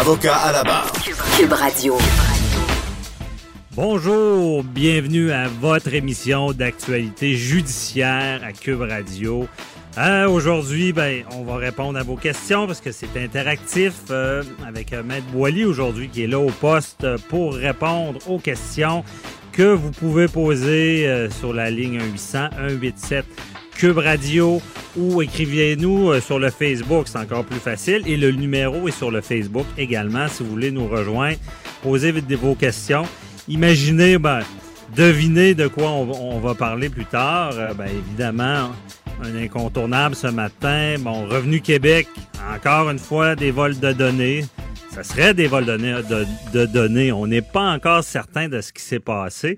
Avocat à la barre. Cube Radio. Bonjour, bienvenue à votre émission d'actualité judiciaire à Cube Radio. Euh, Aujourd'hui, ben, on va répondre à vos questions parce que c'est interactif euh, avec euh, Maître Boily aujourd'hui qui est là au poste pour répondre aux questions que vous pouvez poser euh, sur la ligne 1-800-187 Cube Radio ou écrivez-nous euh, sur le Facebook, c'est encore plus facile. Et le numéro est sur le Facebook également si vous voulez nous rejoindre. Posez vos questions. Imaginez, ben, devinez de quoi on, va parler plus tard. Euh, ben, évidemment, un incontournable ce matin. Bon, Revenu Québec, encore une fois, des vols de données. Ça serait des vols de données. On n'est pas encore certain de ce qui s'est passé.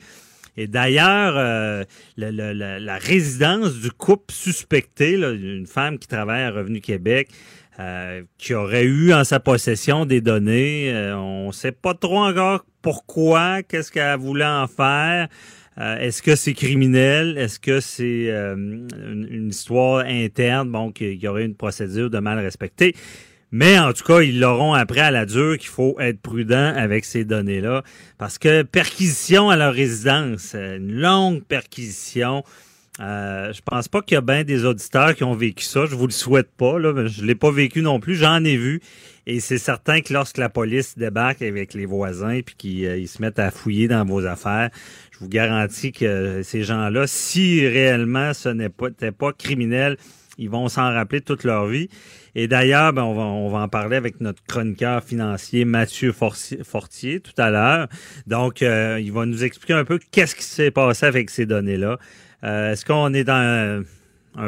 Et d'ailleurs, euh, la résidence du couple suspecté, là, une femme qui travaille à Revenu Québec, euh, qui aurait eu en sa possession des données, euh, on ne sait pas trop encore pourquoi, qu'est-ce qu'elle voulait en faire. Euh, Est-ce que c'est criminel? Est-ce que c'est euh, une, une, histoire interne, bon, qu'il y aurait une procédure de mal respectée? Mais en tout cas, ils l'auront appris à la dure qu'il faut être prudent avec ces données-là. Parce que perquisition à leur résidence, une longue perquisition. Euh, je pense pas qu'il y a bien des auditeurs qui ont vécu ça. Je vous le souhaite pas. Là, je l'ai pas vécu non plus. J'en ai vu. Et c'est certain que lorsque la police débarque avec les voisins puis qu'ils euh, se mettent à fouiller dans vos affaires, je vous garantis que ces gens-là, si réellement ce n'est pas, pas criminel, ils vont s'en rappeler toute leur vie. Et d'ailleurs, ben, on, va, en parler avec notre chroniqueur financier Mathieu Fortier, tout à l'heure. Donc, euh, il va nous expliquer un peu qu'est-ce qui s'est passé avec ces données-là. Euh, Est-ce qu'on est un,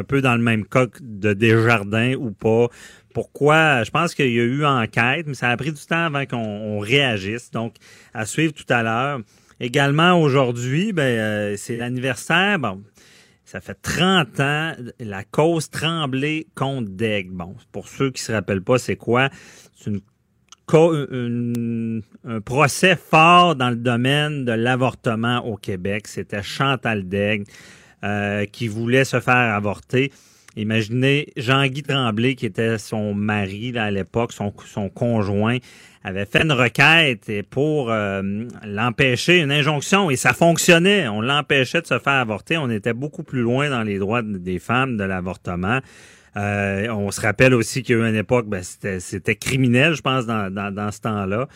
peu dans le même cas de Desjardins ou pas? Pourquoi? Je pense qu'il y a eu enquête, mais ça a pris du temps avant qu'on réagisse. Donc, à suivre tout à l'heure. Également aujourd'hui, ben, euh, c'est l'anniversaire. Bon, ça fait 30 ans, la cause Tremblay contre Daigle. Bon, pour ceux qui se rappellent pas, c'est quoi? C'est une, un procès fort dans le domaine de l'avortement au Québec. C'était Chantal Daigle euh, qui voulait se faire avorter. Imaginez Jean-Guy Tremblay, qui était son mari là, à l'époque, son, son conjoint, avait fait une requête pour euh, l'empêcher, une injonction, et ça fonctionnait. On l'empêchait de se faire avorter. On était beaucoup plus loin dans les droits des femmes de l'avortement. Euh, on se rappelle aussi qu'il y a eu une époque, ben, c'était criminel, je pense, dans, dans, ce temps-là.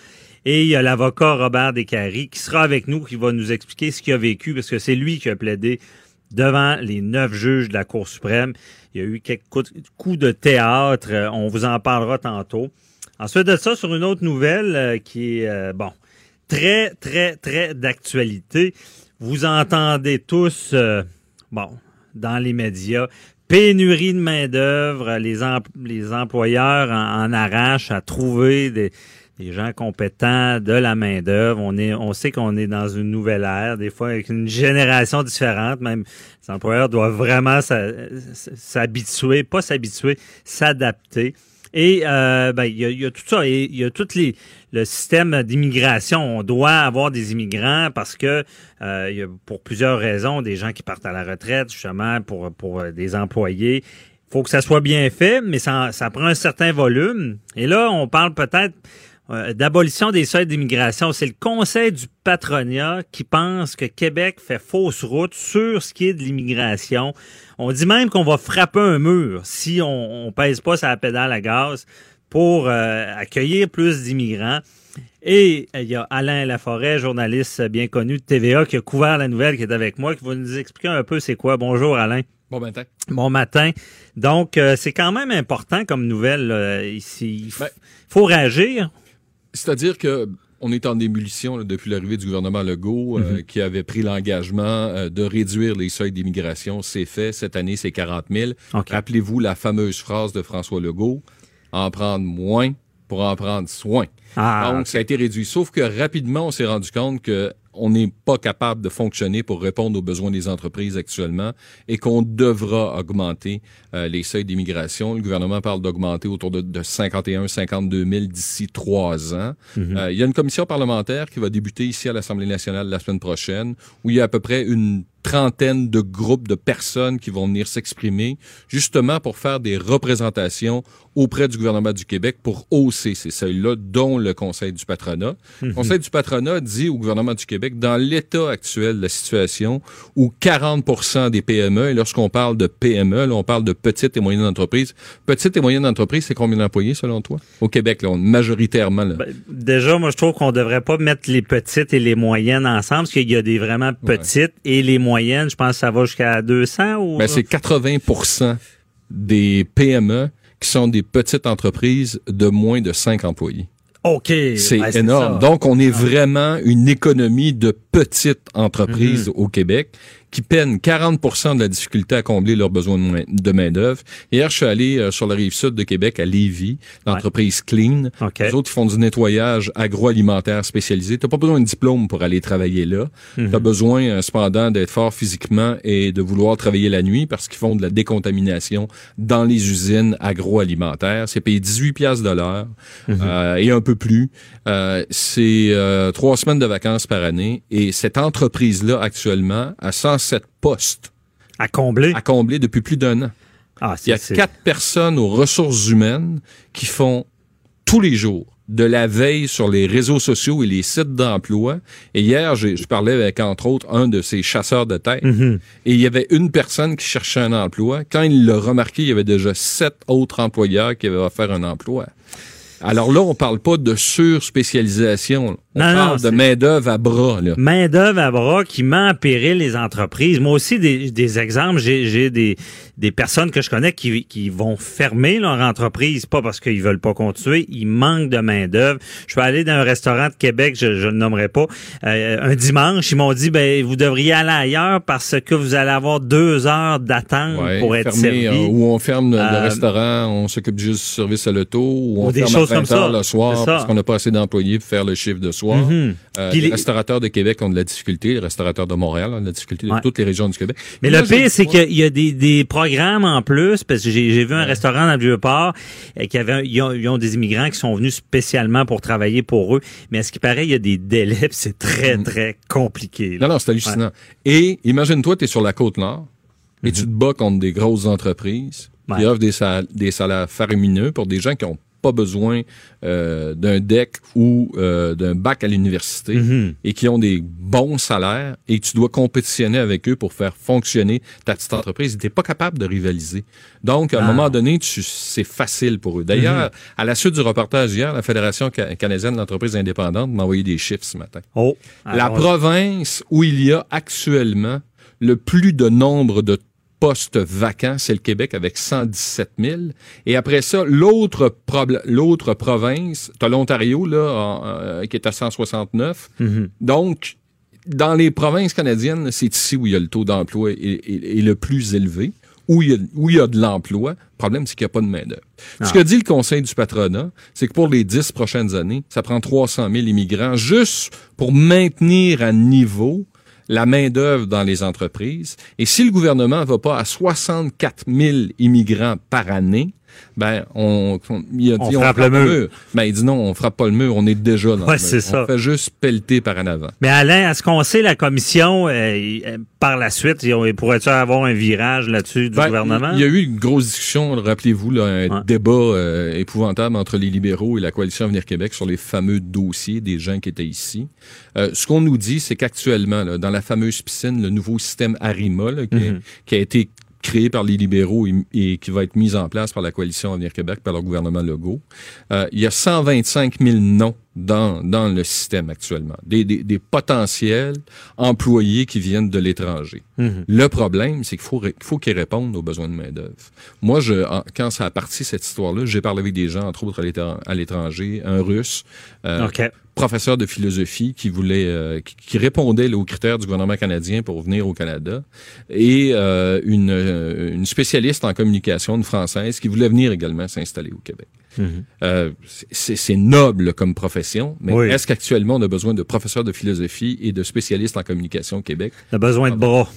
Et il y a l'avocat Robert Descaries qui sera avec nous, qui va nous expliquer ce qu'il a vécu, parce que c'est lui qui a plaidé devant les neuf juges de la Cour suprême. Il y a eu quelques coups de théâtre. On vous en parlera tantôt. Ensuite de ça, sur une autre nouvelle euh, qui est, euh, bon, très, très, très d'actualité. Vous entendez tous, euh, bon, dans les médias, pénurie de main-d'œuvre, les, em les employeurs en, en, arrachent à trouver des, gens compétents, de la main-d'œuvre. On, on sait qu'on est dans une nouvelle ère, des fois avec une génération différente. Même les employeurs doivent vraiment s'habituer, pas s'habituer, s'adapter. Et euh, ben, il, y a, il y a tout ça. Et il y a tout les, le système d'immigration. On doit avoir des immigrants parce que euh, il y a pour plusieurs raisons, des gens qui partent à la retraite, justement, pour, pour des employés. Il faut que ça soit bien fait, mais ça, ça prend un certain volume. Et là, on parle peut-être euh, d'abolition des seuils d'immigration. C'est le Conseil du patronat qui pense que Québec fait fausse route sur ce qui est de l'immigration. On dit même qu'on va frapper un mur si on, on pèse pas sa pédale à gaz pour euh, accueillir plus d'immigrants. Et il y a Alain Laforêt, journaliste bien connu de TVA, qui a couvert la nouvelle, qui est avec moi, qui va nous expliquer un peu c'est quoi. Bonjour Alain. Bon matin. Bon matin. Donc, euh, c'est quand même important comme nouvelle euh, ici. Il ben, faut réagir. C'est-à-dire que on est en ébullition là, depuis l'arrivée du gouvernement Legault, mm -hmm. euh, qui avait pris l'engagement euh, de réduire les seuils d'immigration. C'est fait. Cette année, c'est 40 000. Okay. Rappelez-vous la fameuse phrase de François Legault en prendre moins pour en prendre soin. Ah, Donc, ça a été réduit. Sauf que rapidement, on s'est rendu compte que on n'est pas capable de fonctionner pour répondre aux besoins des entreprises actuellement et qu'on devra augmenter euh, les seuils d'immigration. Le gouvernement parle d'augmenter autour de, de 51 52 000 d'ici trois ans. Euh, il y a une commission parlementaire qui va débuter ici à l'Assemblée nationale la semaine prochaine où il y a à peu près une trentaine de groupes de personnes qui vont venir s'exprimer justement pour faire des représentations auprès du gouvernement du Québec pour hausser ces seuils-là, dont le Conseil du patronat. Le Conseil du patronat dit au gouvernement du Québec, dans l'état actuel de la situation, où 40% des PME, et lorsqu'on parle de PME, là, on parle de petites et moyennes entreprises. Petites et moyennes entreprises, c'est combien d'employés selon toi? Au Québec, là, on- majoritairement. Là? Ben, déjà, moi, je trouve qu'on devrait pas mettre les petites et les moyennes ensemble, parce qu'il y a des vraiment petites et les moyennes. Je pense que ça va jusqu'à 200 ou... Ben, c'est 80% des PME qui sont des petites entreprises de moins de 5 employés. OK. C'est Ouais, énorme. Donc, on est vraiment une économie de petites entreprises Mhm. au Québec qui peinent 40 de la difficulté à combler leurs besoins de main- de main-d'œuvre. Hier, je suis allé euh, sur la rive sud de Québec, à Lévis, l'entreprise Clean. OK. Les autres, ils font du nettoyage agroalimentaire spécialisé. Tu pas besoin de diplôme pour aller travailler là. Mhm. Tu as besoin, euh, cependant, d'être fort physiquement et de vouloir travailler la nuit parce qu'ils font de la décontamination dans les usines agroalimentaires. C'est payé 18 piastres de l'heure Mhm. euh, et un peu plus. Euh, c'est euh, trois semaines de vacances par année. Et cette entreprise-là, actuellement, a 107 postes À combler? à combler depuis plus d'un an. Ah, Il y a quatre personnes aux ressources humaines qui font tous les jours de la veille sur les réseaux sociaux et les sites d'emploi. Et hier, j'ai- je parlais avec, entre autres, un de ces chasseurs de tête. Mhm. Et il y avait une personne qui cherchait un emploi. Quand il l'a remarqué, il y avait déjà sept autres employeurs qui avaient offert un emploi. Alors là, on parle pas de surspécialisation. On Non, non, parle de main-d'œuvre à bras. Là. main-d'œuvre à bras qui met en péril les entreprises. Moi aussi, des, des exemples, j'ai des, des personnes que je connais qui, qui vont fermer leur entreprise, pas parce qu'ils veulent pas continuer, ils manquent de main-d'œuvre. Je suis allé dans un restaurant de Québec, je, je le nommerai pas, euh, un dimanche, ils m'ont dit, ben vous devriez aller ailleurs parce que vous allez avoir deux heures d'attente Ouais, pour être fermé, servi. euh, où on ferme le, le Euh, restaurant, on s'occupe juste du service à l'auto, ou on Ou des ferme choses à comme 20 heures ça. le soir parce qu'on n'a pas assez d'employés pour faire le chiffre de soir. Mhm. Euh, les, les- restaurateurs de Québec ont de la difficulté, les restaurateurs de Montréal ont de la difficulté, de Ouais. toutes les régions du Québec. Mais le pire, c'est qu'il y a des, des programmes en plus, parce que j'ai vu un restaurant dans le Vieux-Port, euh, qui avait, ils, ont, ils ont des immigrants qui sont venus spécialement pour travailler pour eux, mais à ce qui paraît, il y a des délais, puis c'est très, très compliqué. là. Non, non, c'est hallucinant. Et imagine-toi, tu es sur la côte nord et tu te bats contre des grosses entreprises qui offrent des, sal- des salaires faramineux pour des gens qui n'ont pas besoin euh, d'un deck ou euh, d'un bac à l'université Mhm. et qui ont des bons salaires et tu dois compétitionner avec eux pour faire fonctionner ta petite entreprise. Tu n'es pas capable de rivaliser. Donc, à un Ah. moment donné, c'est facile pour eux. D'ailleurs, à la suite du reportage hier, la Fédération ca- canadienne d'entreprises indépendantes m'a envoyé des chiffres ce matin. Oh. La Alors, province où il y a actuellement le plus de nombre de postes vacants, c'est le Québec avec 117 000. Et après ça, l'autre l'autre province, tu as l'Ontario là, en- euh, qui est à 169. Mhm. Donc, dans les provinces canadiennes, c'est ici où il y a le taux d'emploi est, est- est le plus élevé, où il y a, où il y a de l'emploi. Le problème, c'est qu'il n'y a pas de main-d'œuvre. Ce Ah. que dit le Conseil du patronat, c'est que pour les dix prochaines années, ça prend 300 000 immigrants juste pour maintenir à niveau la main-d'œuvre dans les entreprises. Et si le gouvernement ne va pas à 64 000 immigrants par année, ben, on, on, il a On dit, frappe le mur. Ben, il dit non, on frappe pas le mur, on est déjà dans Ouais, le mur. On ça. fait juste pelleter par en avant. Mais Alain, à ce qu'on sait, la commission, euh, euh, par la suite, pourrait-tu avoir un virage là-dessus du Ben, gouvernement? Il y a eu une grosse discussion, rappelez-vous, un Ouais. débat euh, épouvantable entre les libéraux et la coalition Avenir Québec sur les fameux dossiers des gens qui étaient ici. Euh, ce qu'on nous dit, c'est qu'actuellement, dans la fameuse piscine, le nouveau système Arima, là, qui, Mhm. qui a été créé par les libéraux et, et qui va être mis en place par la coalition Avenir Québec, par le gouvernement Legault, euh, il y a 125 000 noms dans, dans le système actuellement. Des, des, des potentiels employés qui viennent de l'étranger. Mhm. Le problème, c'est qu'il faut, faut qu'ils répondent aux besoins de main-d'œuvre. Moi, je, en- quand ça a parti, cette histoire-là, j'ai parlé avec des gens, entre autres à l'étran- à l'étranger, un russe, euh, OK. Professeur de philosophie qui voulait, euh, qui, qui répondait là, aux critères du gouvernement canadien pour venir au Canada, et euh, une, euh, une spécialiste en communication, une française, qui voulait venir également s'installer au Québec. Euh, c'est c'est noble comme profession, mais Oui. est-ce qu'actuellement on a besoin de professeurs de philosophie et de spécialistes en communication au Québec? On a besoin de bras.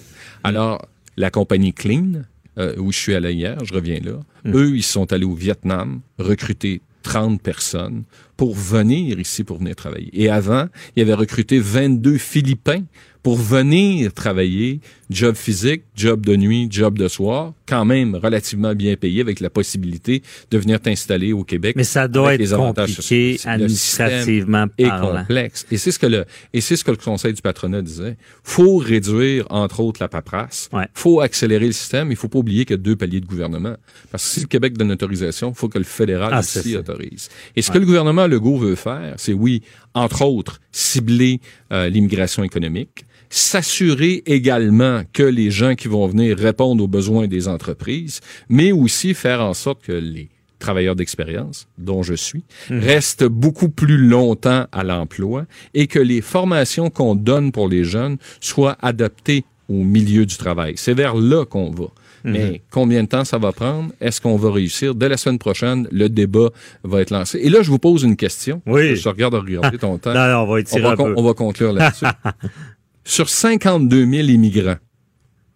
Alors, la compagnie Clean, euh, où je suis allé hier, je reviens là, eux, ils sont allés au Vietnam recruter 30 personnes pour venir ici, pour venir travailler. Et avant, ils avaient recruté 22 Philippins pour venir travailler, job physique, job de nuit, job de soir, quand même relativement bien payé avec la possibilité de venir t'installer au Québec. Mais ça doit être compliqué. Le administrativement parlant. complexe. Et c'est ce que le et c'est ce que le Conseil du patronat disait. Faut réduire entre autres la paperasse. Ouais. Faut accélérer le système. Il faut pas oublier qu'il y a deux paliers de gouvernement. Parce que si le Québec donne l'autorisation, il faut que le fédéral Ah, aussi autorise. Et ce que le gouvernement Legault veut faire, c'est oui, entre autres, cibler euh, l'immigration économique, s'assurer également que les gens qui vont venir répondent aux besoins des entreprises, mais aussi faire en sorte que les travailleurs d'expérience, dont je suis, restent beaucoup plus longtemps à l'emploi et que les formations qu'on donne pour les jeunes soient adaptées au milieu du travail. C'est vers là qu'on va. Mais combien de temps ça va prendre? Est-ce qu'on va réussir? Dès la semaine prochaine, le débat va être lancé. Et là, je vous pose une question. Oui. Je regarde regarder ton temps. Non, non, on va On étirer va, un peu. on va conclure là-dessus. Sur 52 000 immigrants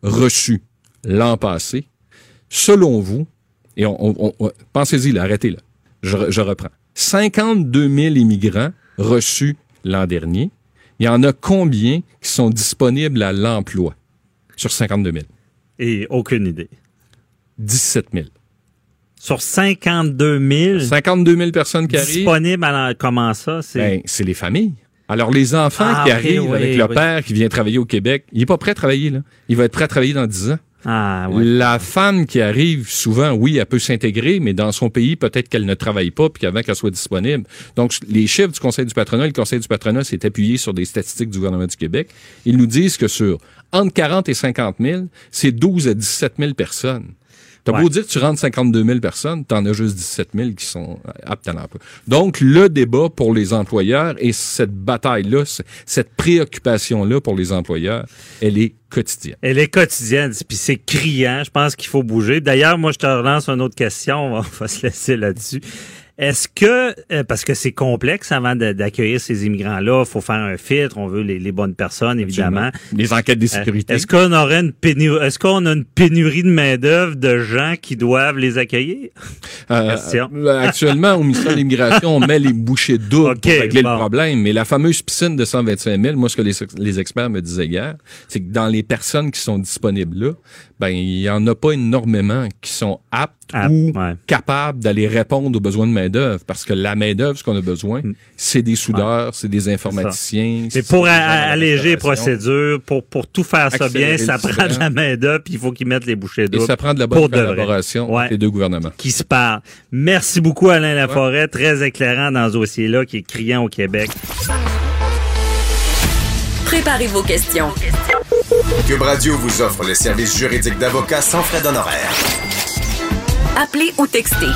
reçus l'an passé, selon vous, et on, on- on- pensez-y, là, arrêtez là, je, je reprends. 52 000 immigrants reçus l'an dernier, il y en a combien qui sont disponibles à l'emploi sur 52 000? Et aucune idée. 17 000. Sur 52 000 52 000 personnes qui arrivent, disponibles, alors comment ça? C'est? Ben, c'est les familles. Alors, les enfants Ah, qui arrivent oui, avec le oui. père qui vient travailler au Québec, il est pas prêt à travailler, là. Il va être prêt à travailler dans 10 ans. Ah, ouais. La femme qui arrive, souvent, oui, elle peut s'intégrer, mais dans son pays, peut-être qu'elle ne travaille pas, puis qu'avant qu'elle soit disponible. Donc, les chiffres du Conseil du patronat, le Conseil du patronat s'est appuyé sur des statistiques du gouvernement du Québec. Ils nous disent que sur entre 40 et 50 000, c'est 12 à 17 000 personnes. T'as Ouais. beau dire que tu rentres 52 000 personnes, t'en as juste 17 000 qui sont aptes à l'emploi. Donc, le débat pour les employeurs et cette bataille-là, cette préoccupation-là pour les employeurs, elle est quotidienne. Elle est quotidienne, puis c'est criant. Je pense qu'il faut bouger. D'ailleurs, moi, je te relance une autre question. On va se laisser là-dessus. Est-ce que, euh, parce que c'est complexe avant d'accueillir ces immigrants-là, il faut faire un filtre, on veut les, les bonnes personnes, évidemment. Les enquêtes de Euh, sécurité. Est-ce qu'on aurait une pénurie, est-ce qu'on a une pénurie de main-d'œuvre de gens qui doivent les accueillir? Euh, euh, actuellement, au ministère de l'Immigration, on met les bouchées doubles pour régler bon. le problème. Mais la fameuse piscine de 125 000, moi, ce que les, les experts me disaient hier, c'est que dans les personnes qui sont disponibles là, ben, il y en a pas énormément qui sont aptes ou ouais. capables d'aller répondre aux besoins de main-d'œuvre. Parce que la main-d'œuvre, ce qu'on a besoin, c'est des soudeurs, c'est des informaticiens. C'est c'est pour alléger les procédures, pour, pour tout faire ça bien, ça prend de la main-d'œuvre, puis il faut qu'ils mettent les bouchées Et doubles. ça prend de la bonne collaboration entre les deux gouvernements. qui se parlent. Merci beaucoup, Alain Laforêt. Très éclairant dans ce dossier-là qui est criant au Québec. Préparez vos questions. Cube Radio vous offre les services juridiques d'avocats sans frais d'honoraires. Appelez ou textez.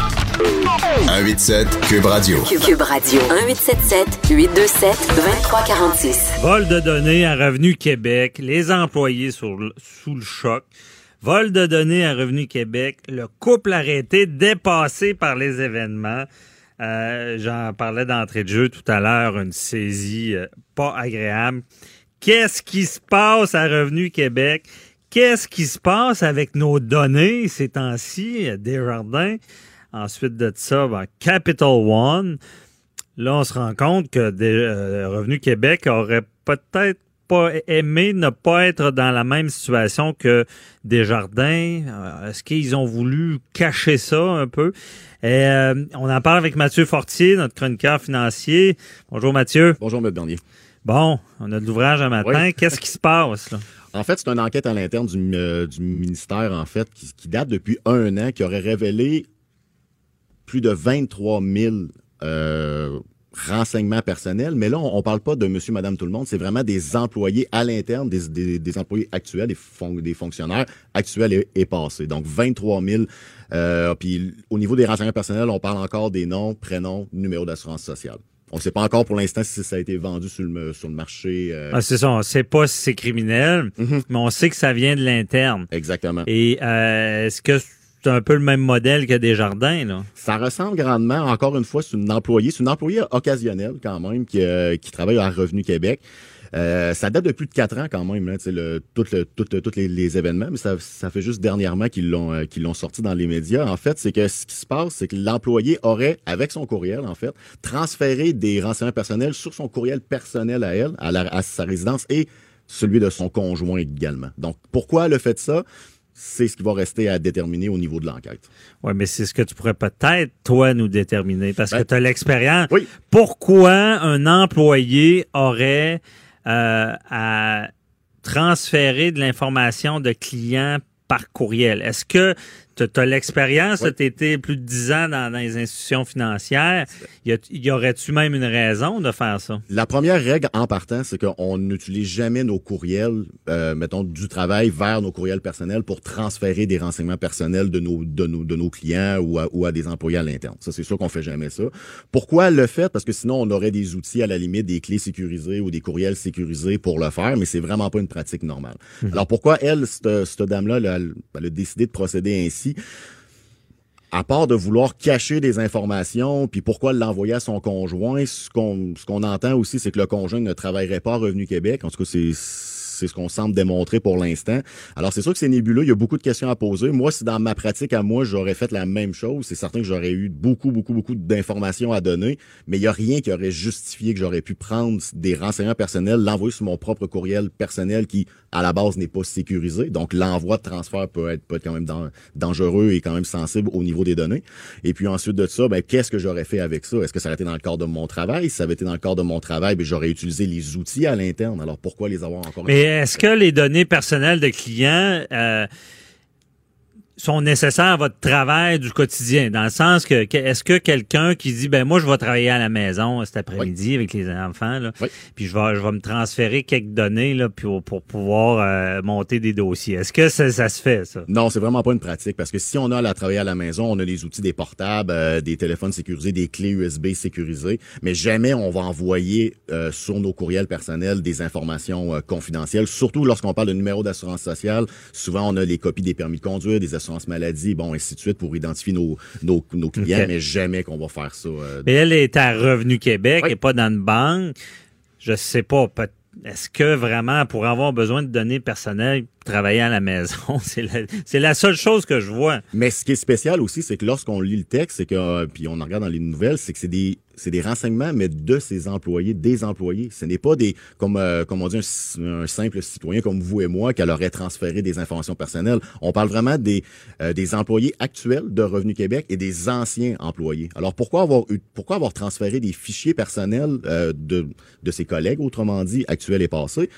187 Cube Radio. Cube Radio. 1877 827 2346. Vol de données à Revenu Québec, les employés sur le- sous le choc. Vol de données à Revenu Québec, le couple arrêté dépassé par les événements. Euh, J'en parlais d'entrée de jeu tout à l'heure, une saisie euh, pas agréable. Qu'est-ce qui se passe à Revenu Québec? Qu'est-ce qui se passe avec nos données ces temps-ci, euh, Desjardins? Ensuite de ça, ben, Capital One. Là, on se rend compte que des, euh, Revenu Québec aurait peut-être pas aimé ne pas être dans la même situation que Desjardins. Euh, Est-ce qu'ils ont voulu cacher ça un peu? Et, euh, on en parle avec Mathieu Fortier, notre chroniqueur financier. Bonjour Mathieu. Bonjour, M. Bernier. Bon, on a de l'ouvrage un matin. Oui. Qu'est-ce qui se passe là? En fait, c'est une enquête à l'interne du, euh, ministère, en fait, qui, date depuis un an, qui aurait révélé plus de 23 000 euh, renseignements personnels. Mais là, on, on parle pas de monsieur, madame, tout le monde. C'est vraiment des employés à l'interne, des, employés actuels, des, fon- des fonctionnaires actuels et, et passés. Donc, 23 000. Euh, puis, au niveau des renseignements personnels, on parle encore des noms, prénoms, numéros d'assurance sociale. On ne sait pas encore pour l'instant si ça a été vendu sur le, sur le marché. euh, Ah, c'est ça, on sait pas si c'est criminel, Mhm. mais on sait que ça vient de l'interne. Exactement. Et euh, est-ce que c'est un peu le même modèle que Desjardins, là? Ça ressemble grandement, encore une fois, c'est une employée, c'est une employée occasionnelle quand même qui, euh, qui travaille à Revenu Québec. Euh, ça date de plus de quatre ans quand même, sais, le, tout le, tout le- tous les, les événements, mais ça, ça fait juste dernièrement qu'ils l'ont euh, qu'ils l'ont sorti dans les médias. En fait, c'est que ce qui se passe, c'est que l'employé aurait, avec son courriel, en fait, transféré des renseignements personnels sur son courriel personnel à elle, à, la- à sa résidence et celui de son conjoint également. Donc, pourquoi elle a fait ça? C'est ce qui va rester à déterminer au niveau de l'enquête. Oui, mais c'est ce que tu pourrais peut-être, toi, nous déterminer, parce que Ben, tu as l'expérience. oui. Pourquoi un employé aurait euh, à transférer de l'information de clients par courriel? Est-ce que tu as l'expérience, Oui. tu été plus de 10 ans dans, dans les institutions financières, y, a- y aurait-tu même une raison de faire ça? La première règle en partant, c'est qu'on n'utilise jamais nos courriels, euh, mettons, du travail vers nos courriels personnels pour transférer des renseignements personnels de nos, de nos, de nos clients ou à, ou à des employés à l'interne. Ça, c'est sûr qu'on fait jamais ça. Pourquoi le fait? Parce que sinon, on aurait des outils à la limite, des clés sécurisées ou des courriels sécurisés pour le faire, mais c'est vraiment pas une pratique normale. Alors, pourquoi elle, cette, cette dame-là, elle a décidé de procéder ainsi? À part de vouloir cacher des informations, puis pourquoi l'envoyer à son conjoint, ce qu'on ce qu'on entend aussi, c'est que le conjoint ne travaillerait pas à Revenu Québec. En tout cas, c'est c'est ce qu'on semble démontrer pour l'instant. Alors, c'est sûr que c'est nébuleux. Il y a beaucoup de questions à poser. Moi, si dans ma pratique à moi, j'aurais fait la même chose, c'est certain que j'aurais eu beaucoup, beaucoup, beaucoup d'informations à donner, mais il n'y a rien qui aurait justifié que j'aurais pu prendre des renseignements personnels, l'envoyer sur mon propre courriel personnel qui, à la base, n'est pas sécurisé. Donc, l'envoi de transfert peut être, peut être quand même dan- dangereux et quand même sensible au niveau des données. Et puis ensuite de ça, ben, qu'est-ce que j'aurais fait avec ça? Est-ce que ça aurait été dans le cadre de mon travail? Si ça avait été dans le cadre de mon travail, ben, j'aurais utilisé les outils à l'interne. Alors, pourquoi les avoir encore est-ce que les données personnelles de clients euh, sont nécessaires à votre travail du quotidien? Dans le sens que, que- est-ce que quelqu'un qui dit ben moi je vais travailler à la maison cet après-midi avec les enfants, là, Oui. puis je vais je vais me transférer quelques données là, pour, pour pouvoir euh, monter des dossiers. Est-ce que ça, ça se fait, ça? Non, c'est vraiment pas une pratique parce que si on a à la travailler à la maison, on a les outils des portables, euh, des téléphones sécurisés, des clés USB sécurisées, mais jamais on va envoyer euh, sur nos courriels personnels des informations euh, confidentielles, surtout lorsqu'on parle de numéro d'assurance sociale. Souvent, on a les copies des permis de conduire, des assurances maladie, bon, ainsi de suite pour identifier nos, nos, nos clients, mais jamais qu'on va faire ça. euh, Mais elle est à Revenu Québec Oui. et pas dans une banque. Je sais pas. Est-ce que vraiment, pour avoir besoin de données personnelles, travailler à la maison, c'est la, c'est la seule chose que je vois. Mais ce qui est spécial aussi, c'est que lorsqu'on lit le texte, c'est que euh, puis on en regarde dans les nouvelles, c'est que c'est des c'est des renseignements, mais de ses employés, des employés. Ce n'est pas des comme euh, on dit un, simple citoyen comme vous et moi qui aurait transféré des informations personnelles. On parle vraiment des euh, des employés actuels de Revenu Québec et des anciens employés. Alors pourquoi avoir pourquoi avoir transféré des fichiers personnels euh, de de ses collègues, autrement dit actuels et passés,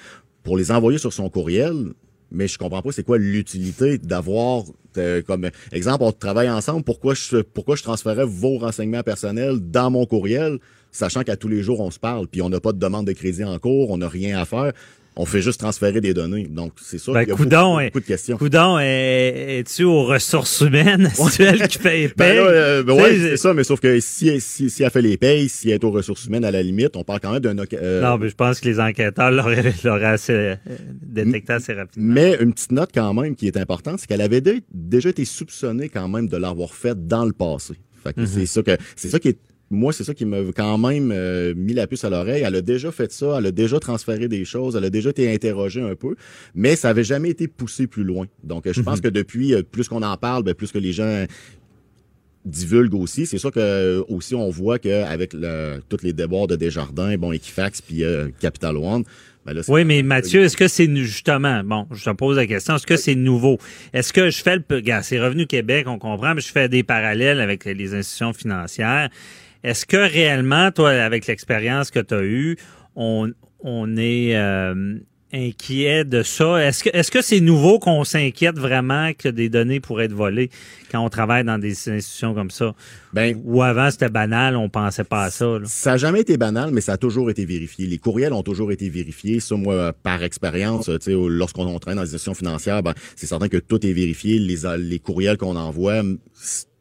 pour les envoyer sur son courriel? Mais je comprends pas c'est quoi l'utilité d'avoir euh, comme exemple on travaille ensemble pourquoi je pourquoi je transférais vos renseignements personnels dans mon courriel sachant qu'à tous les jours on se parle puis on n'a pas de demande de crédit en cours on n'a rien à faire on fait juste transférer des données donc c'est sûr Ben, qu'il y a coudonc, beaucoup, beaucoup de questions Coudon, es- es-tu aux ressources humaines? C'est elle qui fait les ben payes? là, euh, ben ouais, c'est ça, mais sauf que si, si, si elle fait les payes, si elle est aux ressources humaines à la limite, on parle quand même d'un... euh, Non, mais je pense que les enquêteurs l'auraient l'auraient assez euh, détecté assez rapidement. Mais une petite note quand même qui est importante, c'est qu'elle avait dé- déjà été soupçonnée quand même de l'avoir fait dans le passé. Fait que c'est ça que c'est ça qui est moi, c'est ça qui m'a quand même euh, mis la puce à l'oreille. Elle a déjà fait ça, elle a déjà transféré des choses, elle a déjà été interrogée un peu, mais ça avait jamais été poussé plus loin. Donc, euh, je pense que depuis, euh, plus qu'on en parle, ben, plus que les gens divulguent aussi. C'est sûr que aussi on voit qu'avec le, tous les déboires de Desjardins, bon, Equifax puis euh, Capital One, ben là, Oui, mais Mathieu, est-ce que c'est justement, bon, je te pose la question, est-ce que c'est nouveau? Est-ce que je fais le, c'est Revenu Québec, on comprend, mais je fais des parallèles avec les institutions financières. Est-ce que réellement, toi, avec l'expérience que tu as eue, on, on est euh, inquiet de ça? Est-ce que est-ce que c'est nouveau qu'on s'inquiète vraiment que des données pourraient être volées quand on travaille dans des institutions comme ça? ben, Ou avant, c'était banal, on pensait pas à ça. là? Ça n'a jamais été banal, mais ça a toujours été vérifié. Les courriels ont toujours été vérifiés. Ça, moi, par expérience, tu sais, lorsqu'on travaille dans les institutions financières, ben, c'est certain que tout est vérifié. Les, les courriels qu'on envoie,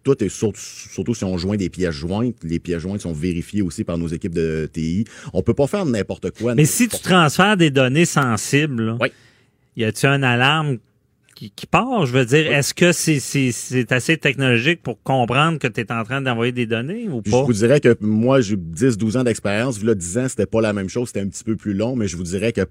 tout est surtout, surtout si on joint des pièces jointes, les pièces jointes sont vérifiées aussi par nos équipes de TI. On peut pas faire n'importe quoi. Mais si tu transfères des données sensibles, là, Oui. y a-tu une alarme qui, qui part? Je veux dire, est-ce que c'est assez technologique pour comprendre que tu es en train d'envoyer des données ou pas? Je vous dirais que moi, j'ai 10-12 ans d'expérience. Là, 10 ans, c'était pas la même chose, c'était un petit peu plus long, mais je vous dirais que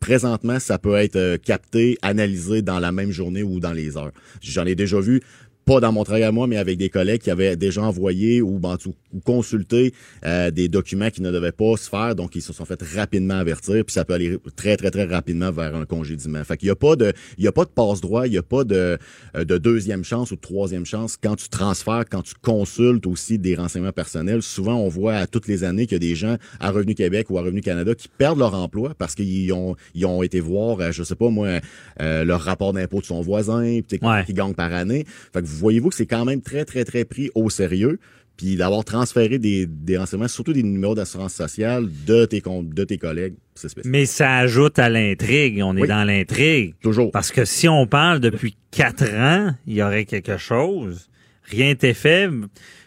présentement, ça peut être euh, capté, analysé dans la même journée ou dans les heures. J'en ai déjà vu pas dans mon travail à moi, mais avec des collègues qui avaient déjà envoyé ou, ben, tout- ou consulté euh, des documents qui ne devaient pas se faire, donc ils se sont fait rapidement avertir, puis ça peut aller très très très rapidement vers un congédiement. Fait qu'il y a pas de, il y a pas de passe droit, il y a pas de, euh, de deuxième chance ou de troisième chance quand tu transfères, quand tu consultes aussi des renseignements personnels. Souvent, on voit à toutes les années qu'il y a des gens à Revenu Québec ou à Revenu Canada qui perdent leur emploi parce qu'ils ont, ils ont été voir, euh, je sais pas moi, euh, leur rapport d'impôt de son voisin, puis Ouais. qui gagne par année. Fait que vous voyez-vous que c'est quand même très, très, très pris au sérieux. Puis d'avoir transféré des, des renseignements, surtout des numéros d'assurance sociale de tes, comptes- de tes collègues, c'est spécial. Mais ça ajoute à l'intrigue. On est dans l'intrigue. Toujours. Parce que si on parle depuis quatre ans, il y aurait quelque chose. Rien n'était fait.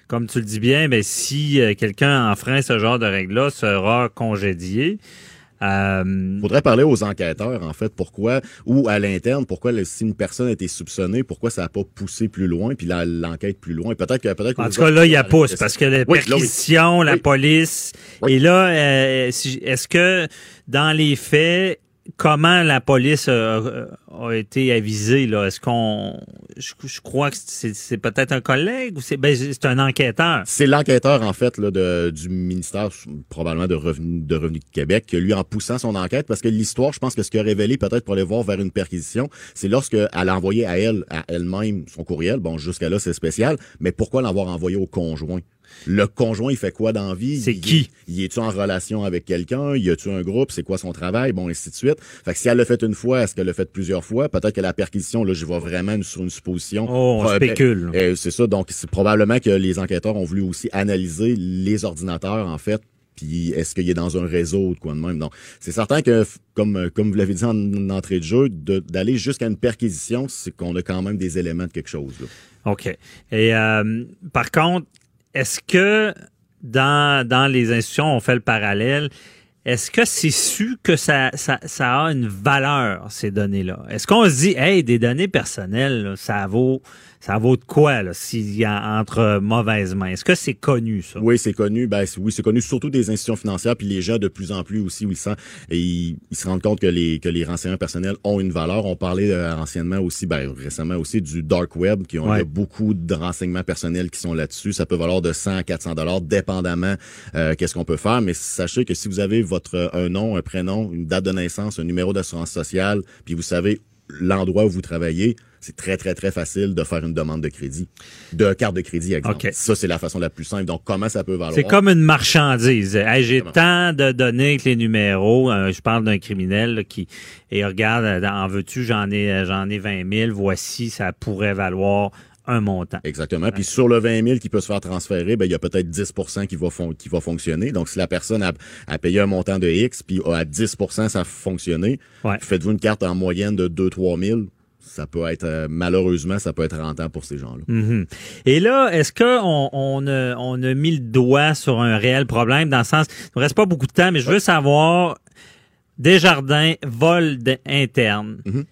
Comme tu le dis bien, ben, si euh, quelqu'un enfreint ce genre de règles-là, sera congédié. Euh, faudrait parler aux enquêteurs, en fait, pourquoi, ou à l'interne, pourquoi si une personne a été soupçonnée, pourquoi ça n'a pas poussé plus loin, puis l'enquête plus loin. Peut-être que peut-être en tout cas, là, il y a pousse parce que la Oui, la police. Oui. Et là, euh, est-ce que dans les faits, comment la police a, été avisée là? Est-ce qu'on, je, crois que c'est peut-être un collègue ou c'est ben, c'est un enquêteur. C'est l'enquêteur, en fait, du ministère, probablement de Revenu, de Revenu Québec, que lui, en poussant son enquête, parce que l'histoire, je pense que ce qui a révélé, peut-être pour aller voir vers une perquisition, c'est lorsque elle a envoyé à elle, à elle-même, son courriel. Bon, jusqu'à là, c'est spécial. Mais pourquoi l'avoir envoyé au conjoint? Le conjoint, il fait quoi dans la vie? C'est Il- qui? Il est-tu en relation avec quelqu'un? Y a-tu un groupe? C'est quoi son travail? Bon, ainsi de suite. Fait que si elle l'a fait une fois, est-ce qu'elle l'a fait plusieurs fois? Peut-être que la perquisition, là, je vais vraiment une- sur une supposition. Oh, on Euh, ben, spécule. euh, c'est ça. Donc, c'est probablement que les enquêteurs ont voulu aussi analyser les ordinateurs, en fait. Puis, est-ce qu'il est dans un réseau ou de quoi de même? Donc, c'est certain que, comme, euh, comme vous l'avez dit en, en entrée de jeu, d'aller jusqu'à une perquisition, c'est qu'on a quand même des éléments de quelque chose. là. OK. Et euh, par contre, est-ce que dans, dans les institutions, on fait le parallèle, est-ce que c'est su que ça, ça, a une valeur, ces données-là? Est-ce qu'on se dit, hey, des données personnelles, ça vaut ça vaut de quoi là, s'il y a entre mauvaises mains? Est-ce que c'est connu, ça? Oui, c'est connu. Ben, c'est- oui, c'est connu surtout des institutions financières, puis les gens de plus en plus aussi, où ils, et ils, ils se rendent compte que les, que les renseignements personnels ont une valeur. On parlait euh, anciennement aussi, ben, récemment aussi, du dark web, qui ont Ouais. beaucoup de renseignements personnels qui sont là-dessus. Ça peut valoir de 100 à 400 dollars, dépendamment euh, qu'est-ce qu'on peut faire. Mais sachez que si vous avez votre un nom, un prénom, une date de naissance, un numéro d'assurance sociale, puis vous savez l'endroit où vous travaillez, c'est très, très, très facile de faire une demande de crédit, de carte de crédit, exemple. Ça, c'est la façon la plus simple. Donc, comment ça peut valoir? C'est comme une marchandise. Hey, j'ai tant de données avec les numéros. Euh, je parle d'un criminel là, qui et regarde, euh, en veux-tu, j'en ai euh, j'en ai 20 000. Voici, ça pourrait valoir un montant. Exactement. Puis sur le 20 000 qui peut se faire transférer, ben il y a peut-être 10% qui va, qui va fonctionner. Donc, si la personne a, a payé un montant de X, puis à 10% ça a fonctionné, Ouais. faites-vous une carte en moyenne de 2-3 000. Ça peut être, euh, malheureusement, ça peut être rentable pour ces gens-là. Mhm. Et là, est-ce qu'on on a, on a mis le doigt sur un réel problème dans le sens, il ne reste pas beaucoup de temps, mais je veux savoir, Desjardins, vol interne. Mhm.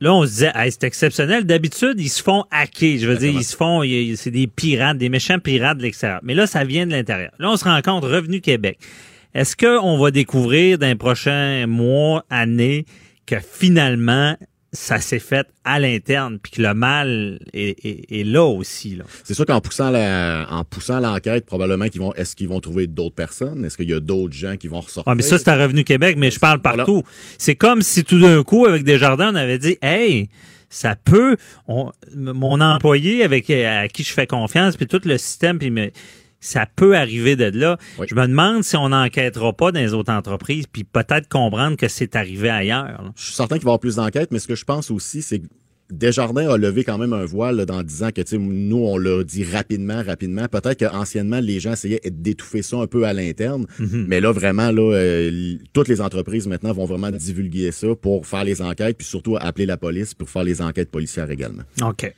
Là, on se disait, hey, c'est exceptionnel. D'habitude, ils se font hacker. Je veux dire, ils se font, c'est des pirates, des méchants pirates de l'extérieur. Mais là, ça vient de l'intérieur. Là, on se rend compte, Revenu Québec. Est-ce qu'on va découvrir dans les prochains mois, années, que finalement, ça s'est fait à l'interne, puis que le mal est, est- est là aussi. Là. C'est sûr qu'en poussant la, en poussant l'enquête, probablement qu'ils vont, est-ce qu'ils vont trouver d'autres personnes? Est-ce qu'il y a d'autres gens qui vont ressortir? Ah, mais ça, c'est à Revenu Québec, mais je parle Voilà. partout. C'est comme si tout d'un coup, avec Desjardins, on avait dit, hey, ça peut, on- mon employé avec à qui je fais confiance, puis tout le système, puis ça peut arriver de là. Oui. Je me demande si on n'enquêtera pas dans les autres entreprises, puis peut-être comprendre que c'est arrivé ailleurs. là. Je suis certain qu'il va y avoir plus d'enquêtes, mais ce que je pense aussi, c'est que Desjardins a levé quand même un voile là, en disant que nous, on l'a dit rapidement, rapidement. Peut-être qu'anciennement, les gens essayaient d'étouffer ça un peu à l'interne. Mhm. Mais là, vraiment, là, euh, toutes les entreprises maintenant vont vraiment divulguer ça pour faire les enquêtes, puis surtout appeler la police pour faire les enquêtes policières également. OK.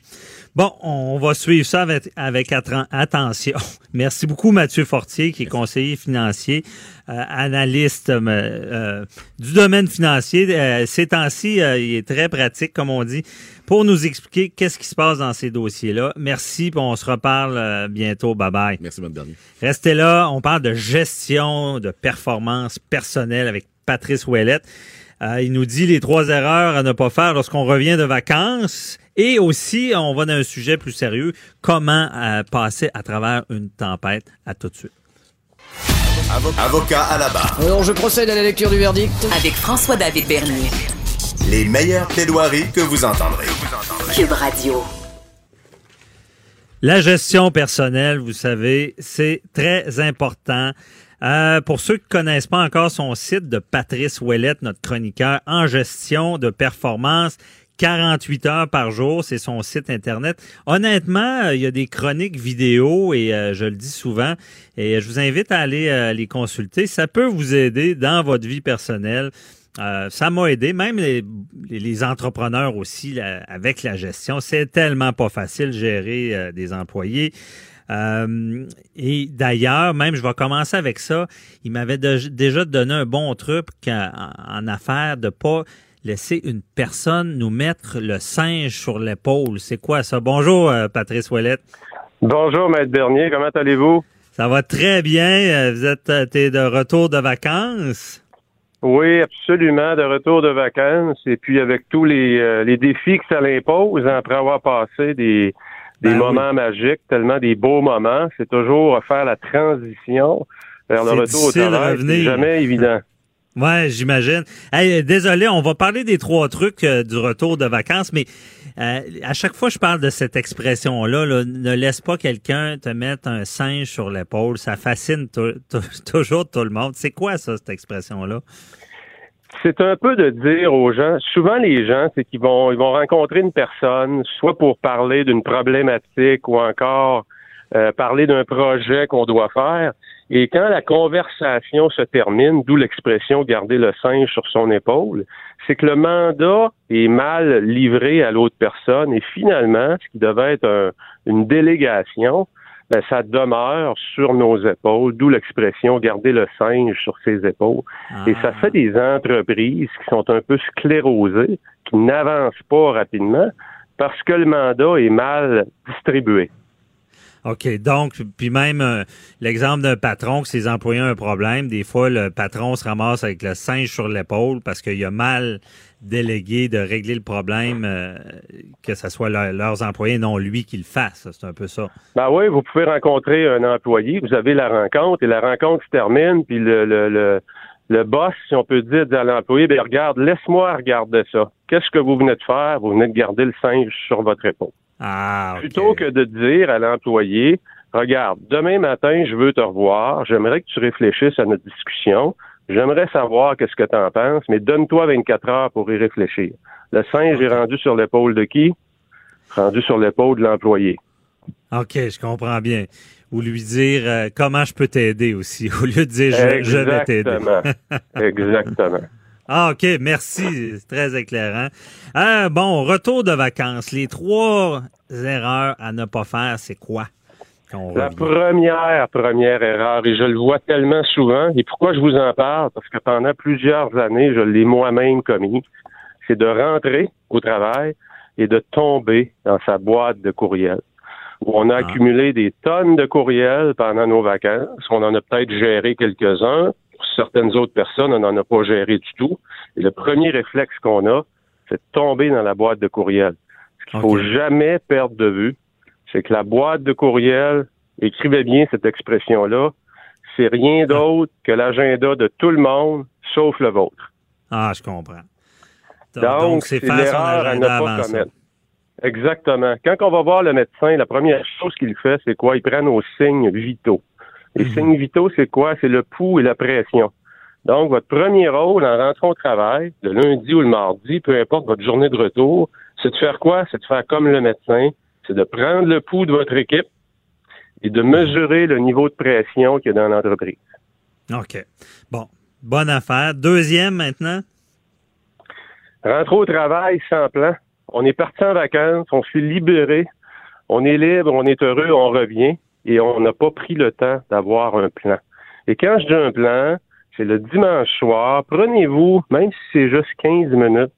Bon, on va suivre ça avec, avec attention. Merci beaucoup, Mathieu Fortier, qui est conseiller financier, analyste euh, euh, du domaine financier. ces temps-ci, il est très pratique, comme on dit, pour nous expliquer qu'est-ce qui se passe dans ces dossiers-là. Merci, puis on se reparle bientôt. Bye-bye. Merci, bonne dernier. Restez là. On parle de gestion, de performance personnelle avec Patrice Ouellette. il nous dit les trois erreurs à ne pas faire lorsqu'on revient de vacances. Et aussi, on va dans un sujet plus sérieux, comment euh, passer à travers une tempête? À tout de suite. Avocat à la barre. Alors, je procède à la lecture du verdict. Avec François-David Bernier. Les meilleures plaidoiries que vous entendrez. Cube Radio. La gestion personnelle, vous savez, c'est très important. Euh, pour ceux qui ne connaissent pas encore son site de Patrice Ouellette, notre chroniqueur en gestion de performance, 48 heures par jour, c'est son site internet. Honnêtement, euh, il y a des chroniques vidéo et euh, je le dis souvent et je vous invite à aller euh, les consulter. Ça peut vous aider dans votre vie personnelle. ça m'a aidé, même les, entrepreneurs aussi avec la gestion. C'est tellement pas facile gérer des employés. et d'ailleurs, même je vais commencer avec ça. Il m'avait déjà donné un bon truc en, en de pas laisser une personne nous mettre le singe sur l'épaule. C'est quoi ça? Bonjour, euh, Patrice Ouellette. Bonjour, Maître Bernier. Comment allez-vous? Ça va très bien. Euh, vous êtes euh, de retour de vacances? Oui, absolument, de retour de vacances. Et puis avec tous les, les défis que ça l'impose, hein, après avoir passé des, des ben moments magiques, tellement des beaux moments, c'est toujours faire la transition vers le retour au travail. C'est jamais évident. Ouais, j'imagine. Hey, désolé, on va parler des trois trucs euh, du retour de vacances, mais euh, à chaque fois je parle de cette expression-là, ne laisse pas quelqu'un te mettre un singe sur l'épaule. Ça fascine toujours tout le monde. C'est quoi ça, cette expression-là? C'est un peu de dire aux gens, souvent les gens, c'est qu'ils vont, ils vont rencontrer une personne, soit pour parler d'une problématique ou encore euh, parler d'un projet qu'on doit faire. Et quand la conversation se termine, d'où l'expression garder le singe sur son épaule, c'est que le mandat est mal livré à l'autre personne et finalement, ce qui devait être une délégation, ben, ça demeure sur nos épaules, d'où l'expression garder le singe sur ses épaules. Et ça fait des entreprises qui sont un peu sclérosées, qui n'avancent pas rapidement parce que le mandat est mal distribué. OK. Donc, puis même euh, l'exemple d'un patron que ses employés ont un problème, des fois, le patron se ramasse avec le singe sur l'épaule parce qu'il a mal délégué de régler le problème, euh, que ce soit leurs employés, non lui qui le fasse. C'est un peu ça. Ben oui, vous pouvez rencontrer un employé, vous avez la rencontre et la rencontre se termine, puis le, le, le, le boss, si on peut dire, dit à l'employé, ben regarde, laisse-moi regarder ça. Qu'est-ce que vous venez de faire? Vous venez de garder le singe sur votre épaule. Ah, Plutôt que de dire à l'employé, regarde, demain matin, je veux te revoir, j'aimerais que tu réfléchisses à notre discussion, j'aimerais savoir qu'est-ce que tu en penses, mais donne-toi 24 heures pour y réfléchir. Le singe est rendu sur l'épaule de qui? Rendu sur l'épaule de l'employé. OK, je comprends bien. Ou lui dire euh, comment je peux t'aider aussi, au lieu de dire je, je vais t'aider. Exactement. Ah, OK, merci. C'est très éclairant. Euh, bon, retour de vacances. Les trois erreurs à ne pas faire, c'est quoi? La première, première erreur, et je le vois tellement souvent, et pourquoi je vous en parle? Parce que pendant plusieurs années, je l'ai moi-même commis, c'est de rentrer au travail et de tomber dans sa boîte de courriel. Où on a ah. accumulé des tonnes de courriels pendant nos vacances. On en a peut-être géré quelques-uns, certaines autres personnes, on n'en a pas géré du tout. Et le premier réflexe qu'on a, c'est de tomber dans la boîte de courriel. Ce qu'il ne faut jamais perdre de vue, c'est que la boîte de courriel, écrivez bien cette expression-là, c'est rien d'autre que l'agenda de tout le monde, sauf le vôtre. Ah, je comprends. Donc, c'est l'erreur à ne pas commettre. Exactement. Quand on va voir le médecin, la première chose qu'il fait, c'est quoi? Il prend nos signes vitaux. Les mhm. signes vitaux, c'est quoi? C'est le pouls et la pression. Donc, votre premier rôle en rentrant au travail, le lundi ou le mardi, peu importe votre journée de retour, c'est de faire quoi? C'est de faire comme le médecin, c'est de prendre le pouls de votre équipe et de mesurer le niveau de pression qu'il y a dans l'entreprise. OK. Bon, bonne affaire. Deuxième maintenant? Rentrer au travail sans plan. On est parti en vacances, on s'est libéré, on est libre, on est heureux, on revient et on n'a pas pris le temps d'avoir un plan. Et quand je dis un plan, c'est le dimanche soir. Prenez-vous, même si c'est juste 15 minutes,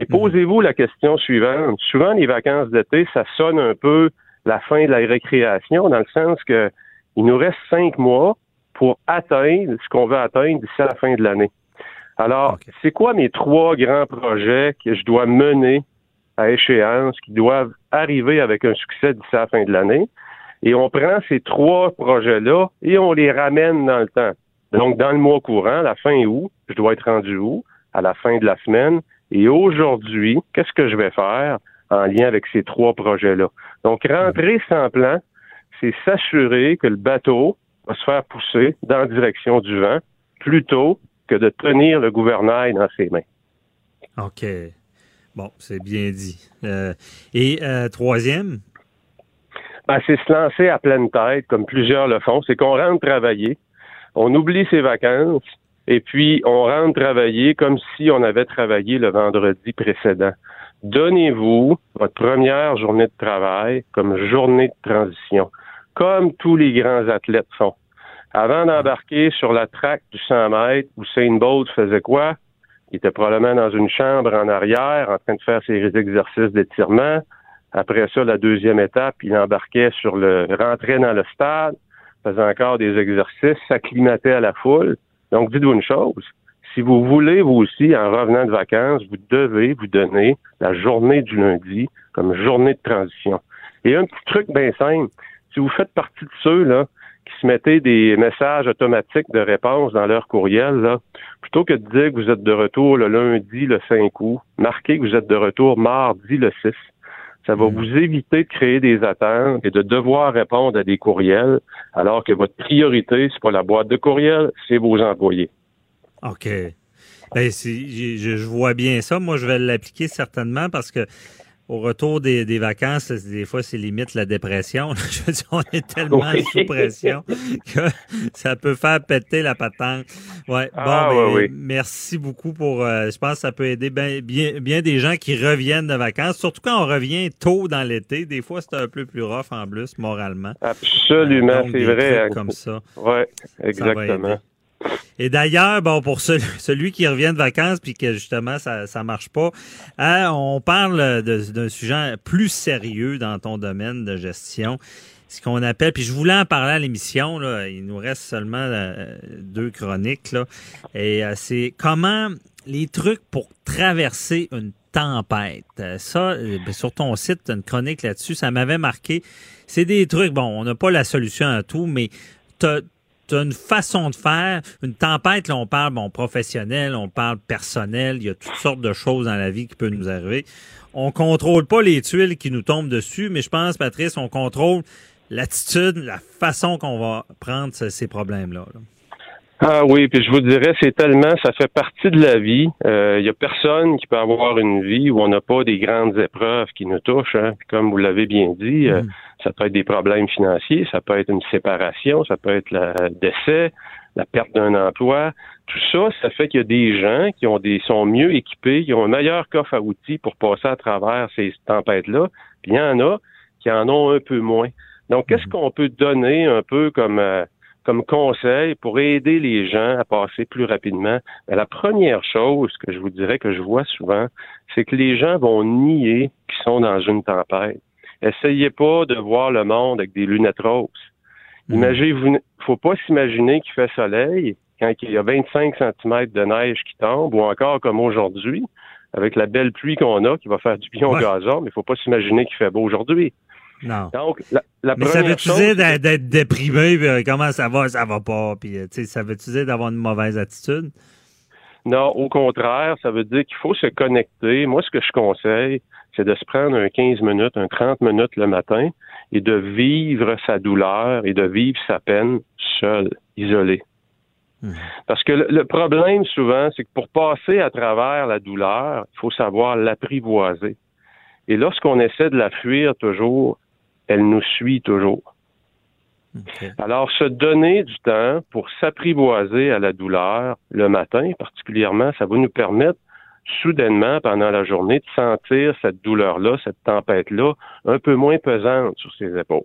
et mhm. posez-vous la question suivante. Souvent, les vacances d'été, ça sonne un peu la fin de la récréation, dans le sens que il nous reste cinq mois pour atteindre ce qu'on veut atteindre d'ici à la fin de l'année. Alors, c'est quoi mes trois grands projets que je dois mener à échéance, qui doivent arriver avec un succès d'ici à la fin de l'année? Et on prend ces trois projets-là et on les ramène dans le temps. Donc, dans le mois courant, la fin août, je dois être rendu où? À la fin de la semaine. Et aujourd'hui, qu'est-ce que je vais faire en lien avec ces trois projets-là? Donc, rentrer sans plan, c'est s'assurer que le bateau va se faire pousser dans la direction du vent plutôt que de tenir le gouvernail dans ses mains. OK. Bon, c'est bien dit. Euh, et euh, troisième? Ben, c'est se lancer à pleine tête, comme plusieurs le font. C'est qu'on rentre travailler, on oublie ses vacances, et puis on rentre travailler comme si on avait travaillé le vendredi précédent. Donnez-vous votre première journée de travail comme journée de transition, comme tous les grands athlètes font. Avant d'embarquer sur la traque du 100 mètres, où Saint Bolt faisait quoi? Il était probablement dans une chambre en arrière, en train de faire ses exercices d'étirement. Après ça, la deuxième étape, il embarquait sur le, rentrait dans le stade, faisait encore des exercices, s'acclimatait à la foule. Donc, dites-vous une chose. Si vous voulez, vous aussi, en revenant de vacances, vous devez vous donner la journée du lundi comme journée de transition. Et un petit truc bien simple. Si vous faites partie de ceux, là, qui se mettaient des messages automatiques de réponse dans leur courriel, plutôt que de dire que vous êtes de retour le lundi, le 5 août, marquez que vous êtes de retour mardi, le 6. Ça va mm. vous éviter de créer des attentes et de devoir répondre à des courriels, alors que votre priorité, c'est pas la boîte de courriel, c'est vos employés. OK. Ben, je, je vois bien ça. Moi, je vais l'appliquer certainement parce que au retour des, vacances, des fois, c'est limite la dépression. Je veux dire, on est tellement sous pression que ça peut faire péter la patente. Ouais. Ah, bon, ben, merci beaucoup pour. Euh, je pense que ça peut aider bien, bien, des gens qui reviennent de vacances, surtout quand on revient tôt dans l'été. Des fois, c'est un peu plus rough en plus, moralement. Absolument, c'est vrai. Hein. Comme ça. Oui, exactement. Et d'ailleurs, bon, pour celui qui revient de vacances puis que justement ça ça marche pas, hein, on parle d'un sujet plus sérieux dans ton domaine de gestion, ce qu'on appelle. Puis je voulais en parler à l'émission. Là, il nous reste seulement euh, deux chroniques là, et euh, c'est comment les trucs pour traverser une tempête. Euh, ça, ben, sur ton site, une chronique là-dessus, ça m'avait marqué. C'est des trucs, bon, on n'a pas la solution à tout, mais tu une façon de faire. Une tempête, là, on parle bon, professionnel, on parle personnel. Il y a toutes sortes de choses dans la vie qui peuvent nous arriver. On contrôle pas les tuiles qui nous tombent dessus, mais je pense, Patrice, on contrôle l'attitude, la façon qu'on va prendre ces problèmes-là. Ah oui, puis je vous dirais, c'est tellement, ça fait partie de la vie. Il euh, y a personne qui peut avoir une vie où on n'a pas des grandes épreuves qui nous touchent. Hein. Comme vous l'avez bien dit, euh, mm. Ça peut être des problèmes financiers, ça peut être une séparation, ça peut être le décès, la perte d'un emploi. Tout ça, ça fait qu'il y a des gens qui ont des sont mieux équipés, qui ont un meilleur coffre à outils pour passer à travers ces tempêtes-là. Puis il y en a qui en ont un peu moins. Donc, qu'est-ce mhm. qu'on peut donner un peu comme euh, comme conseil pour aider les gens à passer plus rapidement? Ben, la première chose que je vous dirais que je vois souvent, c'est que les gens vont nier qu'ils sont dans une tempête essayez pas de voir le monde avec des lunettes roses. Hmm. Imaginez, vous, faut pas s'imaginer qu'il fait soleil quand il y a 25 cm de neige qui tombe, ou encore comme aujourd'hui, avec la belle pluie qu'on a, qui va faire du bien au gazon, mais il faut pas s'imaginer qu'il fait beau aujourd'hui. Non. Donc, la, mais ça veut-tu dire d'être déprimé, euh, comment ça va, ça va pas, puis euh, ça veut-tu dire d'avoir une mauvaise attitude? Non, au contraire, ça veut dire qu'il faut se connecter. Moi, ce que je conseille, c'est de se prendre un 15 minutes, un 30 minutes le matin et de vivre sa douleur et de vivre sa peine seul, isolé. Hmm. Parce que le, problème souvent, c'est que pour passer à travers la douleur, il faut savoir l'apprivoiser. Et lorsqu'on essaie de la fuir toujours, elle nous suit toujours. Alors, se donner du temps pour s'apprivoiser à la douleur le matin, particulièrement, ça va nous permettre soudainement, pendant la journée, de sentir cette douleur-là, cette tempête-là, un peu moins pesante sur ses épaules.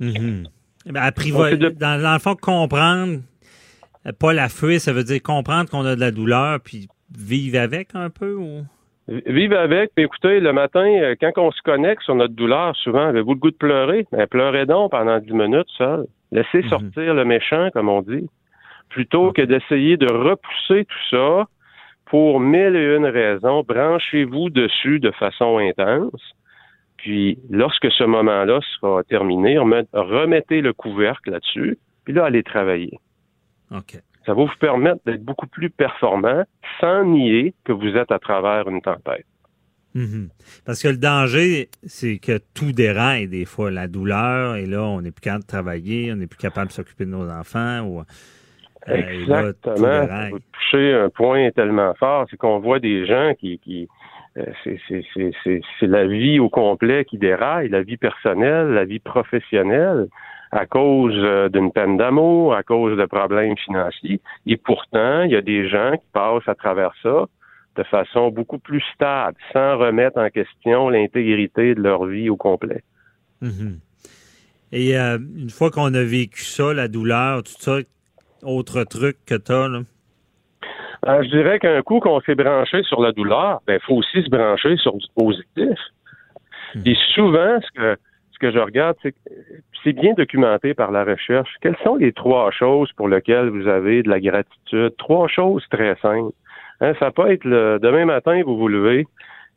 Mm-hmm. Apprivoiser, dans, dans, le fond, comprendre, pas la fuir, ça veut dire comprendre qu'on a de la douleur, puis vivre avec un peu ou? Vivre avec, puis écoutez, le matin, euh, quand on se connecte sur notre douleur, souvent, avez-vous le goût de pleurer? Ben, pleurez donc pendant dix minutes seul. Laissez mhm. sortir le méchant, comme on dit, plutôt que d'essayer de repousser tout ça pour mille et une raisons. Branchez-vous dessus de façon intense. Puis, lorsque ce moment-là sera terminé, remettez le couvercle là-dessus, puis là, allez travailler. OK. Ça va vous permettre d'être beaucoup plus performant sans nier que vous êtes à travers une tempête. Mhm. Parce que le danger, c'est que tout déraille des fois. La douleur, et là, on n'est plus capable de travailler, on n'est plus capable de s'occuper de nos enfants. Ou, Exactement. vous touchez un point tellement fort, c'est qu'on voit des gens qui, qui euh, c'est la vie au complet qui déraille, la vie personnelle, la vie professionnelle à cause euh, d'une peine d'amour, à cause de problèmes financiers. Et pourtant, il y a des gens qui passent à travers ça de façon beaucoup plus stable, sans remettre en question l'intégrité de leur vie au complet. Mhm. Et euh, une fois qu'on a vécu ça, la douleur, tout ça, autre truc que tu as, là? Euh, je dirais qu'un coup qu'on s'est branché sur la douleur, il ben, faut aussi se brancher sur du positif. Mhm. Et souvent, ce que que je regarde, c'est c'est bien documenté par la recherche. Quelles sont les trois choses pour lesquelles vous avez de la gratitude? Trois choses très simples. Hein, ça peut être le demain matin, vous vous levez,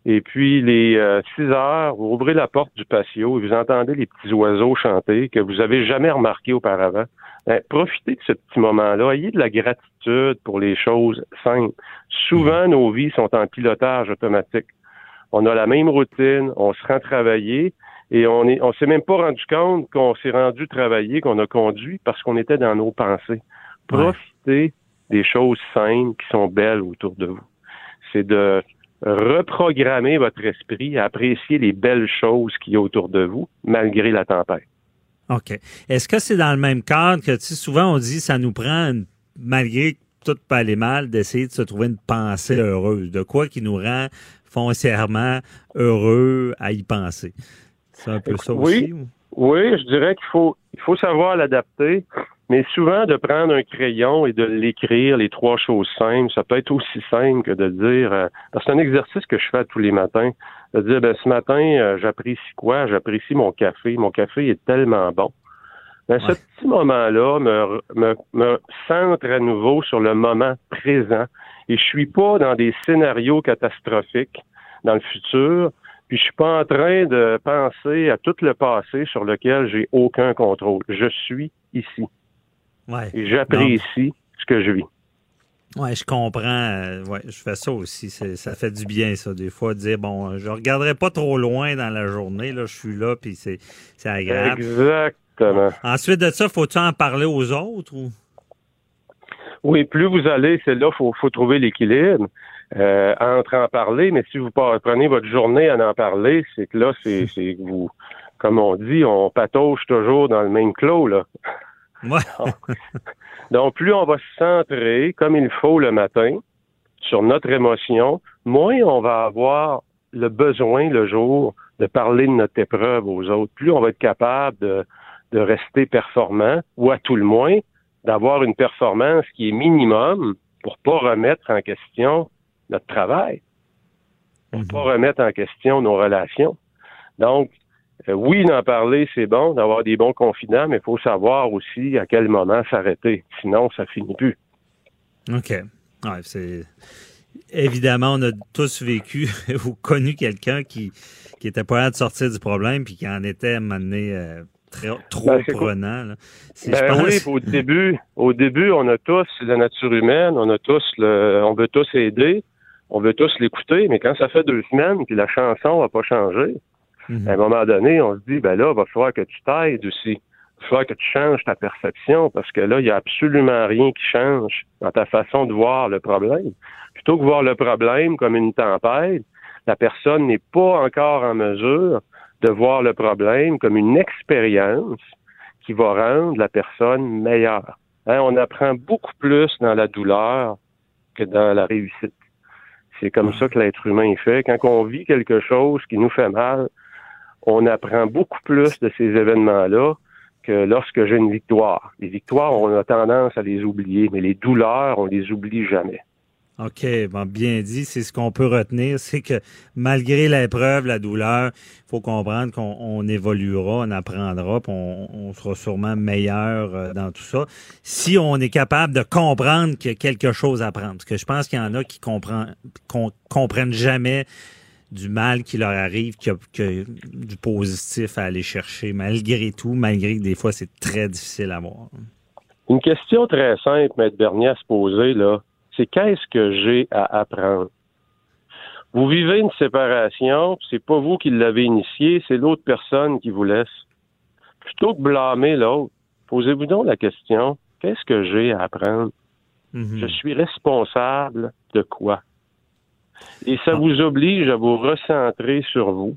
et puis les euh, six heures, vous ouvrez la porte du patio et vous entendez les petits oiseaux chanter que vous avez jamais remarqué auparavant. Ben, profitez de ce petit moment-là. Ayez de la gratitude pour les choses simples. Souvent, nos vies sont en pilotage automatique. On a la même routine, on se rend travailler, et on est, on s'est même pas rendu compte qu'on s'est rendu travailler, qu'on a conduit parce qu'on était dans nos pensées. Profitez des choses simples qui sont belles autour de vous. C'est de reprogrammer votre esprit à apprécier les belles choses qui y a autour de vous, malgré la tempête. OK. Est-ce que c'est dans le même cadre que, tu sais, souvent on dit ça nous prend, malgré tout pas aller mal, d'essayer de se trouver une pensée heureuse, de quoi qui nous rend foncièrement heureux à y penser? C'est un peu ça oui, aussi? Oui, je dirais qu'il faut, il faut savoir l'adapter, mais souvent de prendre un crayon et de l'écrire, les trois choses simples, ça peut être aussi simple que de dire, euh, c'est un exercice que je fais tous les matins, de dire, ben, ce matin, euh, j'apprécie quoi? J'apprécie mon café. Mon café est tellement bon. Ben, Ce petit moment-là me, me, me centre à nouveau sur le moment présent et je suis pas dans des scénarios catastrophiques dans le futur. Puis je suis pas en train de penser à tout le passé sur lequel j'ai aucun contrôle. Je suis ici. Ouais. Et j'apprécie ce que je vis. Oui, je comprends. Euh, ouais, je fais ça aussi. Ça fait du bien, ça, des fois, de dire, bon, je regarderai pas trop loin dans la journée. Là, je suis là, puis c'est agréable. Exactement. Ensuite de ça, faut-tu en parler aux autres? Ou? Oui, plus vous allez, c'est là, faut, faut trouver l'équilibre euh, entre en parler, mais si vous prenez votre journée à en parler, c'est que là, c'est vous, comme on dit, on patauge toujours dans le même clos, là. Donc, plus on va se centrer comme il faut le matin sur notre émotion, moins on va avoir le besoin le jour de parler de notre épreuve aux autres. Plus on va être capable de, de rester performant, ou à tout le moins, d'avoir une performance qui est minimum pour pas remettre en question notre travail, pour ne pas mhm. remettre en question nos relations. Donc, euh, oui, d'en parler, c'est bon, d'avoir des bons confidents, mais il faut savoir aussi à quel moment s'arrêter. Sinon, ça finit plus. OK. Ouais, c'est... Évidemment, on a tous vécu ou connu quelqu'un qui, qui était pas à de sortir du problème puis qui en était amené euh, trop ben, prenant. Ben oui, au début, au début, on a tous la nature humaine, on a tous le, on veut tous aider, on veut tous l'écouter, mais quand ça fait deux semaines que la chanson n'a pas changé, mhm. à un moment donné, on se dit, ben là, il va falloir que tu t'aides aussi. Il va falloir que tu changes ta perception parce que là, il n'y a absolument rien qui change dans ta façon de voir le problème. Plutôt que voir le problème comme une tempête, la personne n'est pas encore en mesure de voir le problème comme une expérience qui va rendre la personne meilleure. Hein, on apprend beaucoup plus dans la douleur que dans la réussite. C'est comme ça que l'être humain est fait. Quand on vit quelque chose qui nous fait mal, on apprend beaucoup plus de ces événements-là que lorsque j'ai une victoire. Les victoires, on a tendance à les oublier, mais les douleurs, on les oublie jamais. OK, bon, bien dit. C'est ce qu'on peut retenir, c'est que malgré l'épreuve, la douleur, il faut comprendre qu'on évoluera, on apprendra, puis on, sera sûrement meilleur euh, dans tout ça. Si on est capable de comprendre qu'il y a quelque chose à apprendre, parce que je pense qu'il y en a qui comprennent, comprennent jamais du mal qui leur arrive, qu'il y a, du positif à aller chercher, malgré tout, malgré que des fois c'est très difficile à voir. Une question très simple, Maître Bernier, à se poser, là c'est qu'est-ce que j'ai à apprendre? Vous vivez une séparation, c'est pas vous qui l'avez initié, c'est l'autre personne qui vous laisse. Plutôt que blâmer l'autre, posez-vous donc la question, qu'est-ce que j'ai à apprendre? Mhm. Je suis responsable de quoi? Et ça vous oblige à vous recentrer sur vous.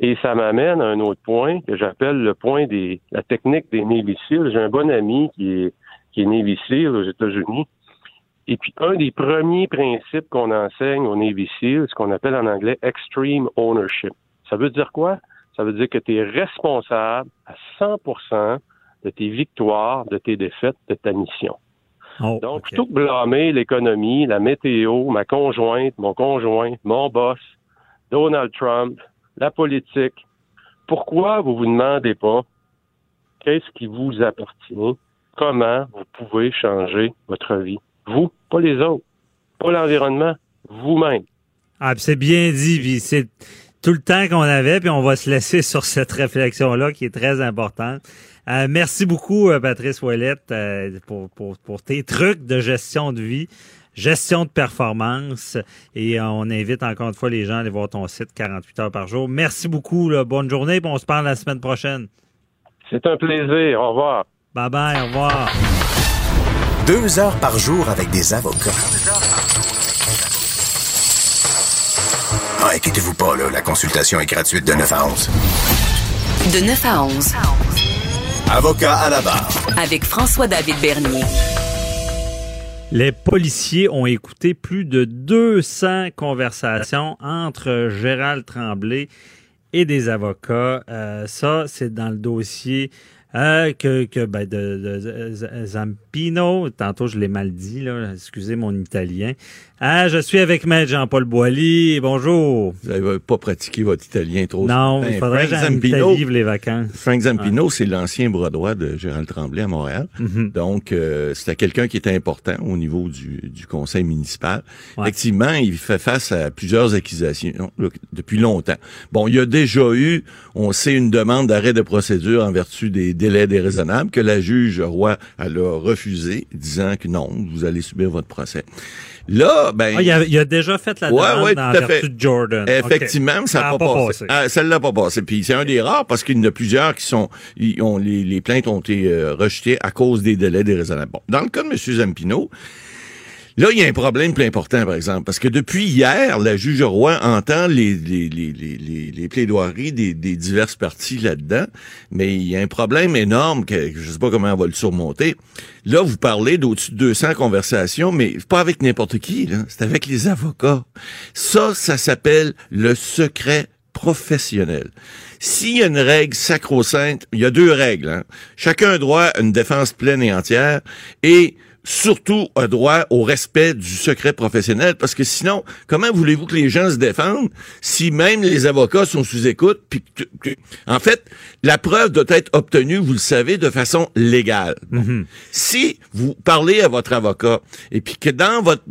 Et ça m'amène à un autre point que j'appelle le point des la technique des Navy J'ai un bon ami qui est qui Navy aux États-Unis et puis, un des premiers principes qu'on enseigne au Navy ce qu'on appelle en anglais extreme ownership. Ça veut dire quoi? Ça veut dire que tu es responsable à 100% de tes victoires, de tes défaites, de ta mission. Oh, Donc, plutôt que blâmer l'économie, la météo, ma conjointe, mon conjoint, mon boss, Donald Trump, la politique, pourquoi vous vous demandez pas qu'est-ce qui vous appartient? Comment vous pouvez changer votre vie? Vous, pas les autres, pas l'environnement, vous-même. Ah, c'est bien dit, c'est tout le temps qu'on avait, puis on va se laisser sur cette réflexion-là qui est très importante. Euh, merci beaucoup, euh, Patrice Ouellette, euh, pour, pour, pour, tes trucs de gestion de vie, gestion de performance. Et on invite encore une fois les gens à aller voir ton site 48 heures par jour. Merci beaucoup. bonne journée, on se parle la semaine prochaine. C'est un plaisir. Au revoir. Bye bye, au revoir. Deux heures par jour avec des avocats. Ah, inquiétez-vous pas, là, la consultation est gratuite de 9 à 11. De 9 à 11. Avocat à la barre. Avec François-David Bernier. Les policiers ont écouté plus de 200 conversations entre Gérald Tremblay et des avocats. Euh, ça, c'est dans le dossier euh, que, que ben, de, de, Zampino, tantôt je l'ai mal dit, là, excusez mon italien. Ah, je suis avec Maître Jean-Paul Boilly. Bonjour. Vous n'avez pas pratiqué votre italien trop Non, il ben, faudrait que vivre les vacances. Frank Zampino, c'est l'ancien bras droit de Gérald Tremblay à Montréal. Mm-hmm. Donc, euh, c'était quelqu'un qui était important au niveau du, du conseil municipal. Effectivement, il fait face à plusieurs accusations depuis longtemps. Bon, il y a déjà eu, on sait, une demande d'arrêt de procédure en vertu des délais déraisonnables que la juge Roy a refusé, disant que non, vous allez subir votre procès. Là, ben. Ah, il, a, il, a, déjà fait la demande ouais, dans vertu de Jordan. Effectivement, ça n'a pas, passé. Ah, ça l'a pas passé. Puis c'est un des rares parce qu'il y en a plusieurs qui sont, ils ont, les, les plaintes ont été euh, rejetées à cause des délais déraisonnables. Bon, dans le cas de M. Zampino, Là, il y a un problème plus important, par exemple, parce que depuis hier, la juge Roy entend les, les, les, les, les plaidoiries des, des diverses parties là-dedans, mais il y a un problème énorme que je sais pas comment on va le surmonter. Là, vous parlez d'au-dessus de 200 conversations, mais pas avec n'importe qui, c'est avec les avocats. Ça, ça s'appelle le secret professionnel. S'il y a une règle sacro-sainte, il y a deux règles. Hein. Chacun a droit à une défense pleine et entière et surtout a droit au respect du secret professionnel parce que sinon, comment voulez-vous que les gens se défendent si même les avocats sont sous écoute puis en fait, la preuve doit être obtenue, vous le savez, de façon légale. Mm-hmm. Si vous parlez à votre avocat et puis que dans votre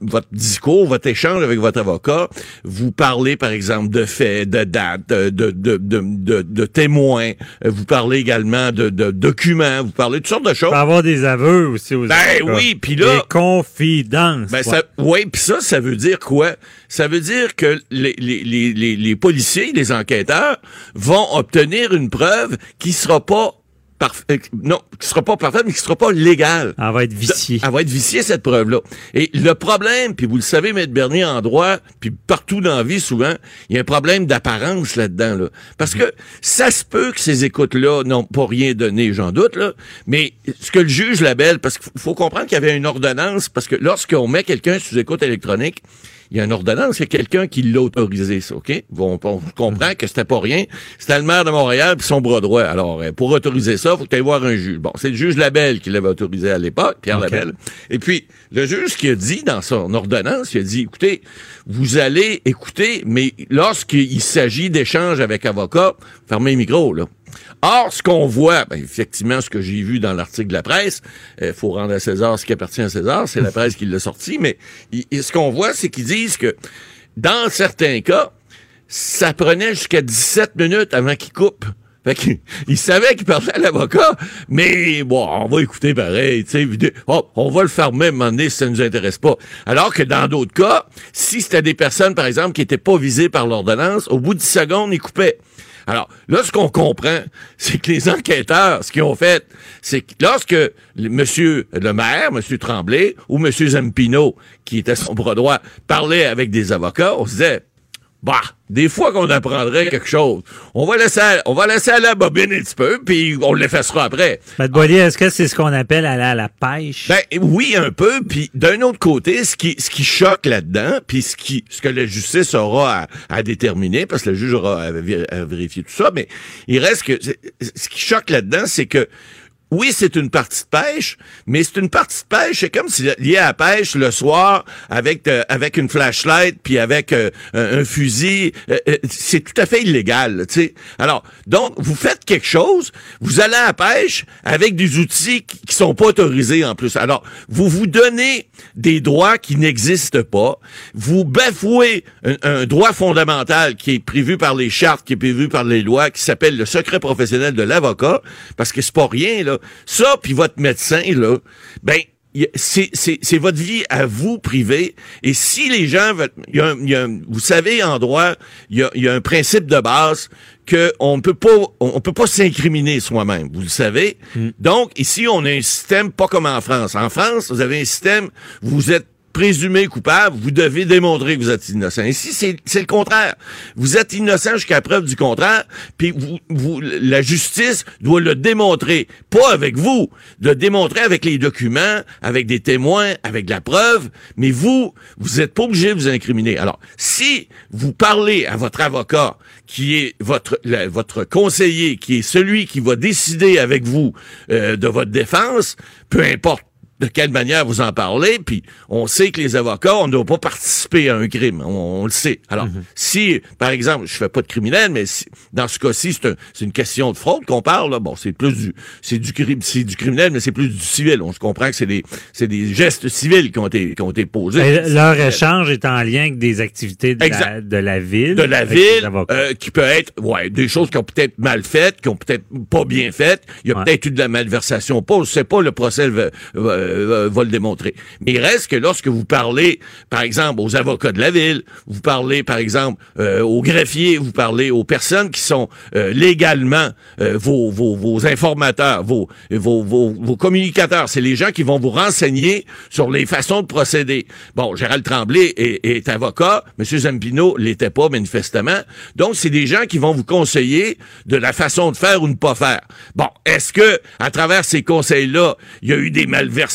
votre discours, votre échange avec votre avocat, vous parlez par exemple de faits, de dates, de, de, de, de, témoins, vous parlez également de, documents, vous parlez de toutes sortes de choses. Avoir des aveux aussi aux Ben oui, puis là... Des confidences. Ben ça, oui, puis ça, ça veut dire quoi? Ça veut dire que les, les, les, les policiers, les enquêteurs vont obtenir une preuve qui sera pas parfait, non, qui sera pas parfaite, mais qui sera pas légale. Elle va être viciée. Elle va être viciée, cette preuve-là. Et le problème, puis vous le savez, Maître Bernier, en droit, puis partout dans la vie, souvent, il y a un problème d'apparence là-dedans, là. Parce que ça se peut que ces écoutes-là n'ont pas rien donné, j'en doute, là. Mais ce que le juge labelle, parce qu'il faut comprendre qu'il y avait une ordonnance, parce que lorsqu'on met quelqu'un sous écoute électronique, il y a une ordonnance, c'est quelqu'un qui l'a autorisé, ça, OK? Bon, on comprend que c'était pas rien. C'était le maire de Montréal puis son bras droit. Alors, euh, pour autoriser ça, faut que tu voir un juge. Bon, c'est le juge Labelle qui l'avait autorisé à l'époque, Pierre Labelle. Et puis, le juge qui a dit dans son ordonnance, il a dit, écoutez, vous allez écouter, mais lorsqu'il s'agit d'échanges avec avocats, fermez le micro, là. Or, ce qu'on voit, ben, effectivement, ce que j'ai vu dans l'article de la presse, il euh, faut rendre à César ce qui appartient à César, c'est la presse qui l'a sorti, mais ce qu'on voit, c'est qu'ils disent que dans certains cas, ça prenait jusqu'à 17 minutes avant qu'il coupe. Fait qu'il il savait qu'il parlait à l'avocat, mais bon, on va écouter pareil, tu sais, oh, on va le fermer un moment donné si ça nous intéresse pas. Alors que dans d'autres cas, si c'était des personnes, par exemple, qui étaient pas visées par l'ordonnance, au bout de 10 secondes, ils coupaient. Alors, là, ce qu'on comprend, c'est que les enquêteurs, ce qu'ils ont fait, c'est que lorsque monsieur le maire, monsieur Tremblay, ou monsieur Zampino, qui était son bras droit, parlait avec des avocats, on se disait, bah, des fois qu'on apprendrait quelque chose, on va laisser, on va laisser aller la bobine un petit peu, puis on l'effacera après. Matt Boilly, est-ce que c'est ce qu'on appelle aller à la pêche? Ben oui, un peu. Puis d'un autre côté, ce qui, ce qui choque là-dedans, puis ce qui, ce que la justice aura à, déterminer, parce que le juge aura à, à, vérifier tout ça, mais il reste que ce qui choque là-dedans, c'est que oui, c'est une partie de pêche, mais c'est une partie de pêche, c'est comme si lié à la pêche le soir avec euh, avec une flashlight puis avec euh, un, fusil, euh, c'est tout à fait illégal, tu sais. Alors, donc vous faites quelque chose, vous allez à pêche avec des outils qui, sont pas autorisés en plus. Alors, vous vous donnez des droits qui n'existent pas, vous bafouez un, un droit fondamental qui est prévu par les chartes, qui est prévu par les lois, qui s'appelle le secret professionnel de l'avocat, parce que c'est pas rien là. Ça, puis votre médecin, là, ben, c'est votre vie à vous privée. Et si les gens veulent, y a, y a, vous savez, en droit, il y a, y a, un principe de base que on ne peut pas, on, peut pas s'incriminer soi-même. Vous le savez. Hmm. Donc ici, on a un système pas comme en France. En France, vous avez un système, vous êtes présumé coupable, vous devez démontrer que vous êtes innocent. Ici, c'est le contraire. Vous êtes innocent jusqu'à preuve du contraire, puis vous, la justice doit le démontrer, pas avec vous, de démontrer avec les documents, avec des témoins, avec la preuve, mais vous, vous êtes pas obligé de vous incriminer. Alors, si vous parlez à votre avocat, qui est votre votre conseiller, qui est celui qui va décider avec vous euh, de votre défense, peu importe de quelle manière vous en parlez, puis on sait que les avocats, on ne doit pas participer à un crime, on, le sait. Alors, mhm. si, par exemple, je fais pas de criminel, mais si, dans ce cas-ci, c'est un, une question de fraude qu'on parle, là, bon, c'est plus du, c'est du crime, c'est du criminel, mais c'est plus du civil. On se comprend que c'est des, c'est des gestes civils qui ont été, qui ont été posés. leur échange est en lien avec des activités de, la, de la, ville. De la ville, euh, qui peut être, ouais, des choses qui ont peut-être mal faites, qui ont peut-être pas bien faites. Il y a peut-être eu de la malversation. Pas, c'est pas le procès euh, va le démontrer. Mais il reste que lorsque vous parlez, par exemple, aux avocats de la ville, vous parlez, par exemple, euh, aux greffiers, vous parlez aux personnes qui sont euh, légalement vos, vos, vos, informateurs, vos, vos, vos, communicateurs, c'est les gens qui vont vous renseigner sur les façons de procéder. Bon, Gérald Tremblay est, est avocat, M. Zampino l'était pas manifestement. Donc, c'est des gens qui vont vous conseiller de la façon de faire ou ne pas faire. Bon, est-ce que à travers ces conseils-là, il y a eu des malversations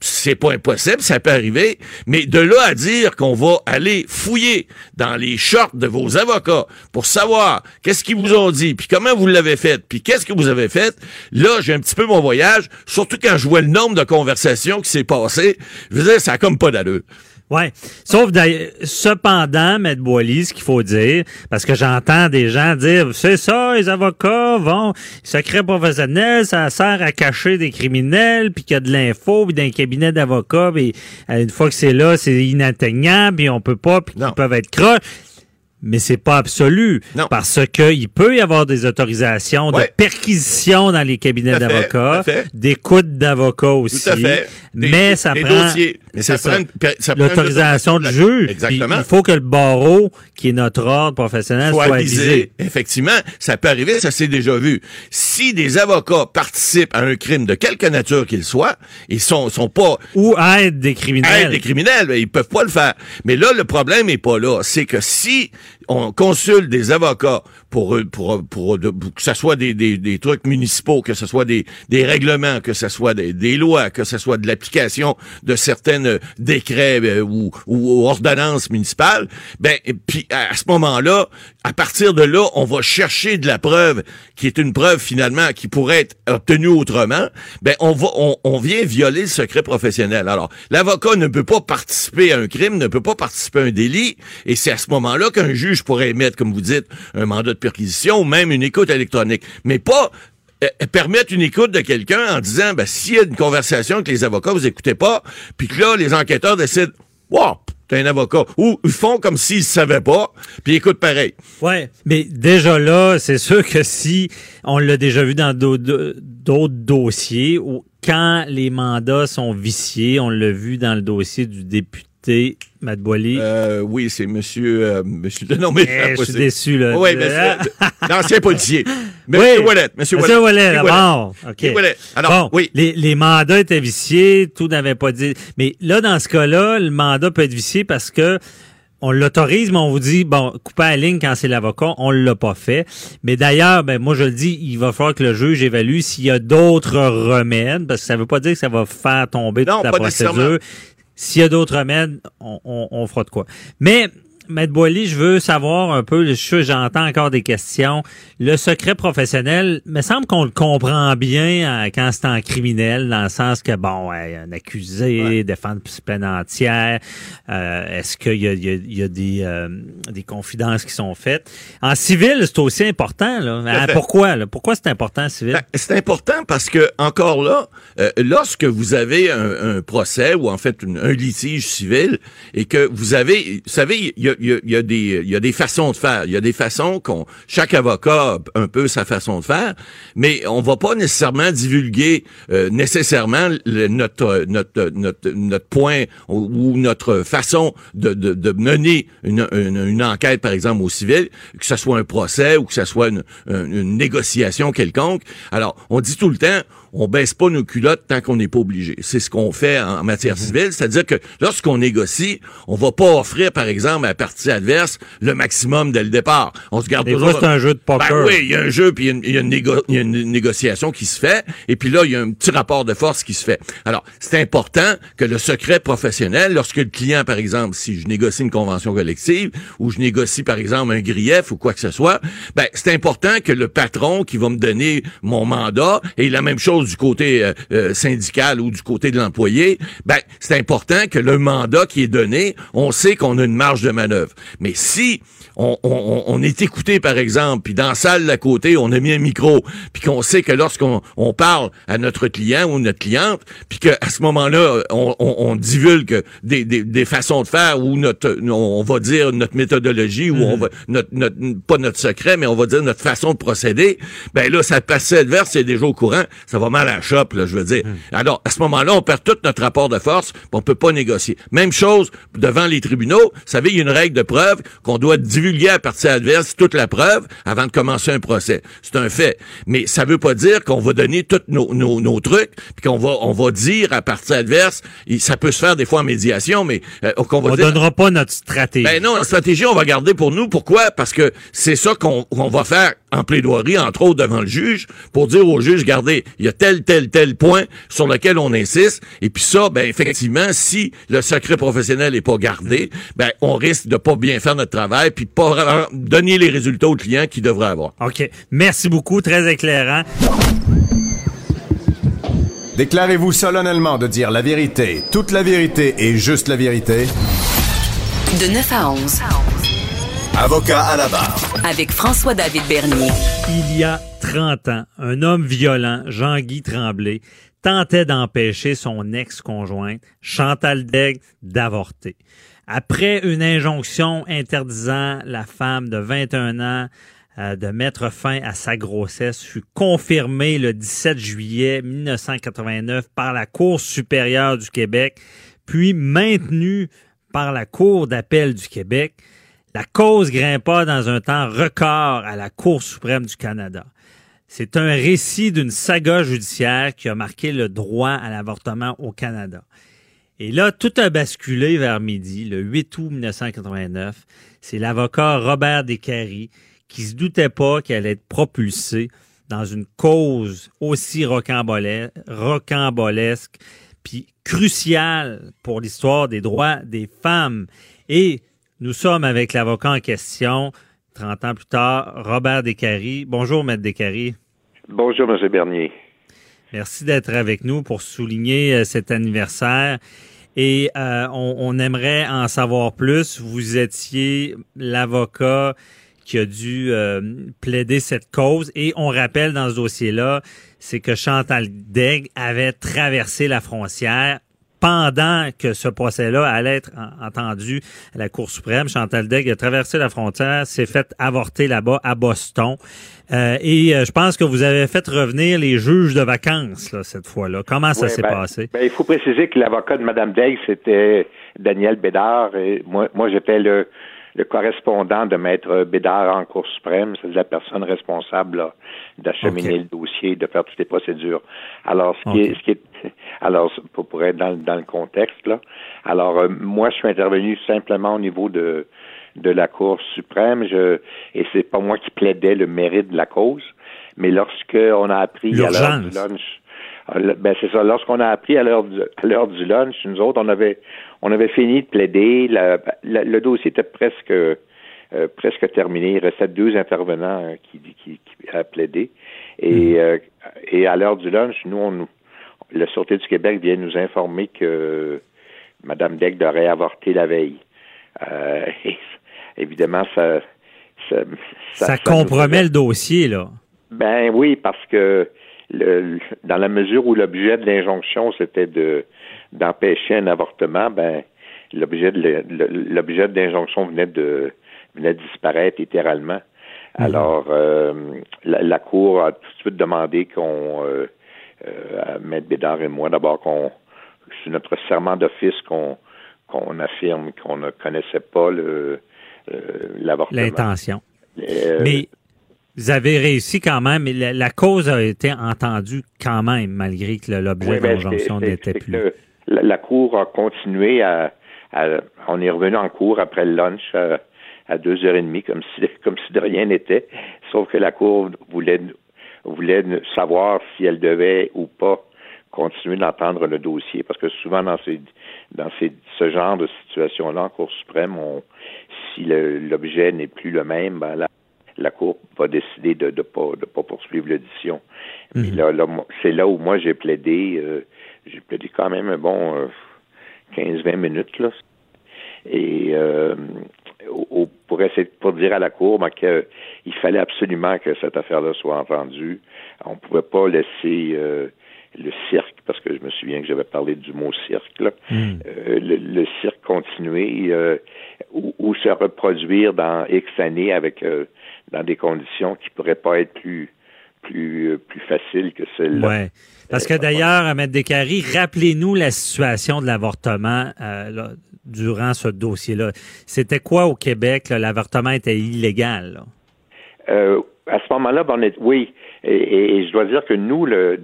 c'est pas impossible, ça peut arriver, mais de là à dire qu'on va aller fouiller dans les shorts de vos avocats pour savoir qu'est-ce qu'ils vous ont dit, puis comment vous l'avez fait, puis qu'est-ce que vous avez fait, là, j'ai un petit peu mon voyage, surtout quand je vois le nombre de conversations qui s'est passé, je veux dire, ça a comme pas d'allure. Ouais. Sauf cependant, Maître Boily, ce qu'il faut dire, parce que j'entends des gens dire, c'est ça, les avocats vont, secret professionnel, ça sert à cacher des criminels, puis qu'il y a de l'info, puis d'un cabinet d'avocats, puis euh, une fois que c'est là, c'est inatteignable, puis on peut pas, puis ils peuvent être croches. Mais c'est pas absolu. Non. Parce qu'il peut y avoir des autorisations de perquisition dans les cabinets d'avocats, d'écoute d'avocats aussi. Tout à fait. Des- mais ça des prend, dossiers. Mais ça ça l'autorisation du juge. Exactement. Puis Il faut que le barreau, qui est notre ordre professionnel, soit, soit avisé. visé. Effectivement, ça peut arriver, ça s'est déjà vu. Si des avocats participent à un crime de quelque nature qu'il soit, ils sont, sont pas Ou aide des criminels. aident des criminels, ben, ils peuvent pas le faire. Mais là, le problème est pas là. C'est que si on consulte des avocats pour, pour, pour, que ce soit des, trucs municipaux, que ce soit des, règlements, que ce soit des, lois, que ce soit de l'application de certains décrets euh, ou, ordonnances municipales, ben puis à, ce moment-là, à partir de là, on va chercher de la preuve qui est une preuve finalement qui pourrait être obtenue autrement. Ben on va on vient violer le secret professionnel. Alors l'avocat ne peut pas participer à un crime, ne peut pas participer à un délit, et c'est à ce moment-là qu'un juge pourrait émettre, comme vous dites, un mandat de perquisition ou même une écoute électronique, mais pas euh, permettre une écoute de quelqu'un en disant ben s'il y a une conversation que les avocats vous écoutez pas, puis que là les enquêteurs décident wow t'es un avocat ou ils font comme s'ils savaient pas, puis écoutent pareil. Ouais, mais déjà là, c'est sûr que si on l'a déjà vu dans d'autres dossiers quand les mandats sont viciés, on l'a vu dans le dossier du député Matt Boily. Euh, oui, c'est monsieur euh, monsieur non mais Eh, je suis déçu là. Oui, mais c'est- l'ancien policier. Monsieur Oui. Wallet, monsieur Monsieur Wallet. Wallet, Monsieur d'abord. OK. Monsieur Wallet. Alors, bon, oui. les, les mandats étaient viciés, tout n'avait pas dit. Mais là, dans ce cas-là, le mandat peut être vicié parce que on l'autorise, mais on vous dit, bon, couper la ligne quand c'est l'avocat, on l'a pas fait. Mais d'ailleurs, ben, moi, je le dis, il va falloir que le juge évalue s'il y a d'autres remèdes, parce que ça veut pas dire que ça va faire tomber Non, toute la procédure. S'il y a d'autres remèdes, on, on, on fera de quoi. Mais, Maître Boily, je veux savoir un peu, je suis- j'entends encore des questions. Le secret professionnel, me semble qu'on le comprend bien euh, quand c'est en criminel, dans le sens que, bon, ouais, un accusé, défendre peine entière, euh, est-ce qu'il y a, il y a- il y a des, euh, des confidences qui sont faites? En civil, c'est aussi important. Là. Ah, fait. pourquoi? Là? Pourquoi c'est important en civil? Ben, c'est important parce que encore là, euh, lorsque vous avez un, un procès ou en fait une- un litige civil et que vous avez, vous savez, il y a, y a- y a des, y a des façons de faire. Il y a des façons qu'on, chaque avocat a un peu sa façon de faire, mais on va pas nécessairement divulguer euh, nécessairement notre, notre, notre, notre point ou, notre façon de, de, de mener une, une, une enquête, par exemple, au civil, que ce soit un procès ou que ce soit une- une négociation quelconque. Alors, on dit tout le temps, on baisse pas nos culottes tant qu'on n'est pas obligé. C'est ce qu'on fait en matière civile, c'est-à-dire que lorsqu'on négocie, on va pas offrir, par exemple, à la partie adverse le maximum dès le départ. On se garde Des toujours... c'est un jeu de poker. Ben oui, il y a un jeu, puis y y, négo- il y a une négociation qui se fait, et puis là, il y a un petit rapport de force qui se fait. Alors, c'est important que le secret professionnel, lorsque le client, par exemple, si je négocie une convention collective, ou je négocie, par exemple, un grief ou quoi que ce soit, ben, c'est important que le patron qui va me donner mon mandat, et la même chose du côté euh, euh, syndical ou du côté de l'employé, ben, c'est important que le mandat qui est donné, on sait qu'on a une marge de manœuvre. Mais si on, on- on est écouté, par exemple, puis dans la salle d'à côté, on a mis un micro, puis qu'on sait que lorsqu'on on parle à notre client ou notre cliente, puis qu'à ce moment-là, on, on- on divulgue des, des- des façons de faire ou notre, on va dire notre méthodologie ou on va notre, notre pas notre secret, mais on va dire notre façon de procéder. Ben là, ça passe adverse, c'est déjà au courant, ça va mal à la chope, là, je veux dire. Alors à ce moment-là, on perd tout notre rapport de force, on peut pas négocier. Même chose devant les tribunaux. Vous savez, il y a une règle de preuve qu'on doit divulguer à partir adverse toute la preuve avant de commencer un procès. C'est un fait. Mais ça veut pas dire qu'on va donner tous nos, nos, nos trucs, puis qu'on va, on va dire à partir adverse, et ça peut se faire des fois en médiation, mais euh, qu'on va on dire... donnera pas notre stratégie. Ben non, la stratégie, on va garder pour nous. Pourquoi? Parce que c'est ça qu'on qu'on va faire en plaidoirie, entre autres devant le juge, pour dire au juge, regardez, il y a tel, tel, tel point sur lequel on insiste. Et puis ça, ben effectivement, si le secret professionnel est pas gardé, ben on risque de pas bien faire notre travail, puis de pas vraiment donner les résultats aux clients qu'il devrait avoir. OK. Merci beaucoup. Très éclairant. Déclarez-vous solennellement de dire la vérité, toute la vérité et juste la vérité. De 9 à 11. Avocat à la barre. Avec François-David Bernier. Il y a 30 ans, un homme violent, Jean-Guy Tremblay, tentait d'empêcher son ex-conjointe, Chantal Daigle, d'avorter. Après une injonction interdisant la femme de 21 ans euh, de mettre fin à sa grossesse fut confirmée le 17 juillet 1989 par la Cour supérieure du Québec, puis maintenue par la Cour d'appel du Québec, la cause grimpa dans un temps record à la Cour suprême du Canada. C'est un récit d'une saga judiciaire qui a marqué le droit à l'avortement au Canada. Et là, tout a basculé vers midi, le 8 août 1989. C'est l'avocat Robert Descaries qui se doutait pas qu'elle allait être propulsée dans une cause aussi rocambolesque, puis cruciale pour l'histoire des droits des femmes. Et nous sommes avec l'avocat en question, 30 ans plus tard, Robert Descaries. Bonjour, Maître Descaries. Bonjour, M. Bernier. Merci d'être avec nous pour souligner euh, cet anniversaire. Et euh, on, aimerait en savoir plus. Vous étiez l'avocat qui a dû euh, plaider cette cause. Et on rappelle dans ce dossier-là, c'est que Chantal Degg avait traversé la frontière pendant que ce procès-là allait être entendu à la Cour suprême, Chantal Degg a traversé la frontière, s'est fait avorter là-bas à Boston. Euh, et euh, je pense que vous avez fait revenir les juges de vacances là, cette fois-là. Comment ça s'est ben, passé? Ben, il faut préciser que l'avocat de Mme Degg, c'était Daniel Bédard. Et moi, moi j'étais le, le correspondant de Maître Bédard en Cour suprême, c'est la personne responsable d'acheminer le dossier, de faire toutes les procédures. Alors, ce qui est, ce qui est, alors pour, pour être dans, dans le contexte là, alors euh, moi je suis intervenu simplement au niveau de de la Cour suprême, je et c'est pas moi qui plaidais le mérite de la cause, mais lorsqu'on a appris à l'heure du lunch euh, ben c'est ça. Lorsqu'on a appris à l'heure du, à l'heure du lunch, nous autres, on avait on avait fini de plaider. le dossier était presque euh, presque terminé. Il restait deux intervenants euh, qui, qui, qui a plaidé. Et, mhm. et à l'heure du lunch, nous, on, la Sûreté du Québec vient nous informer que Mme Deck aurait avorté la veille. évidemment, ça ça, ça, compromet le dossier, là. Ben oui, parce que le, dans la mesure où l'objet de l'injonction c'était de d'empêcher un avortement, ben l'objet de l'objet de l'injonction venait de venait de disparaître littéralement. Mhm. Alors euh, la, cour a tout de suite demandé qu'on euh, euh, Maître Bédard et moi d'abord qu'on c'est notre serment d'office qu'on qu'on affirme qu'on ne connaissait pas le euh, l'avortement. L'intention. Mais vous avez réussi quand même, mais la, cause a été entendue quand même, malgré que l'objet de ben, l'injonction n'était plus. La, Cour a continué à, On est revenu en cours après le lunch à, deux heures et demie, comme si, comme si de rien n'était. Sauf que la Cour voulait, voulait savoir si elle devait ou pas continuer d'entendre le dossier, parce que souvent dans ces dans ces, ce genre de situation-là en Cour suprême, on, si l'objet n'est plus le même, ben là, la Cour va décider de ne de pas, de pas poursuivre l'édition. Mhm. là, c'est là où moi j'ai plaidé. Euh, j'ai plaidé quand même un bon 15-20 euh, minutes. Là. Et euh, pour essayer pour dire à la Cour ben, qu'il fallait absolument que cette affaire-là soit entendue. On ne pouvait pas laisser le cirque, parce que je me souviens que j'avais parlé du mot cirque, là. Mhm. le, cirque continuer ou, ou, se reproduire dans X années avec dans des conditions qui pourraient pas être plus plus, euh, plus faciles que celles-là. Ouais. Parce que d'ailleurs, Ahmed Descaries, rappelez-nous la situation de l'avortement euh, durant ce dossier-là. C'était quoi au Québec? L'avortement était illégal? Euh, à ce moment-là, ben, oui. Et, je dois dire que nous, le,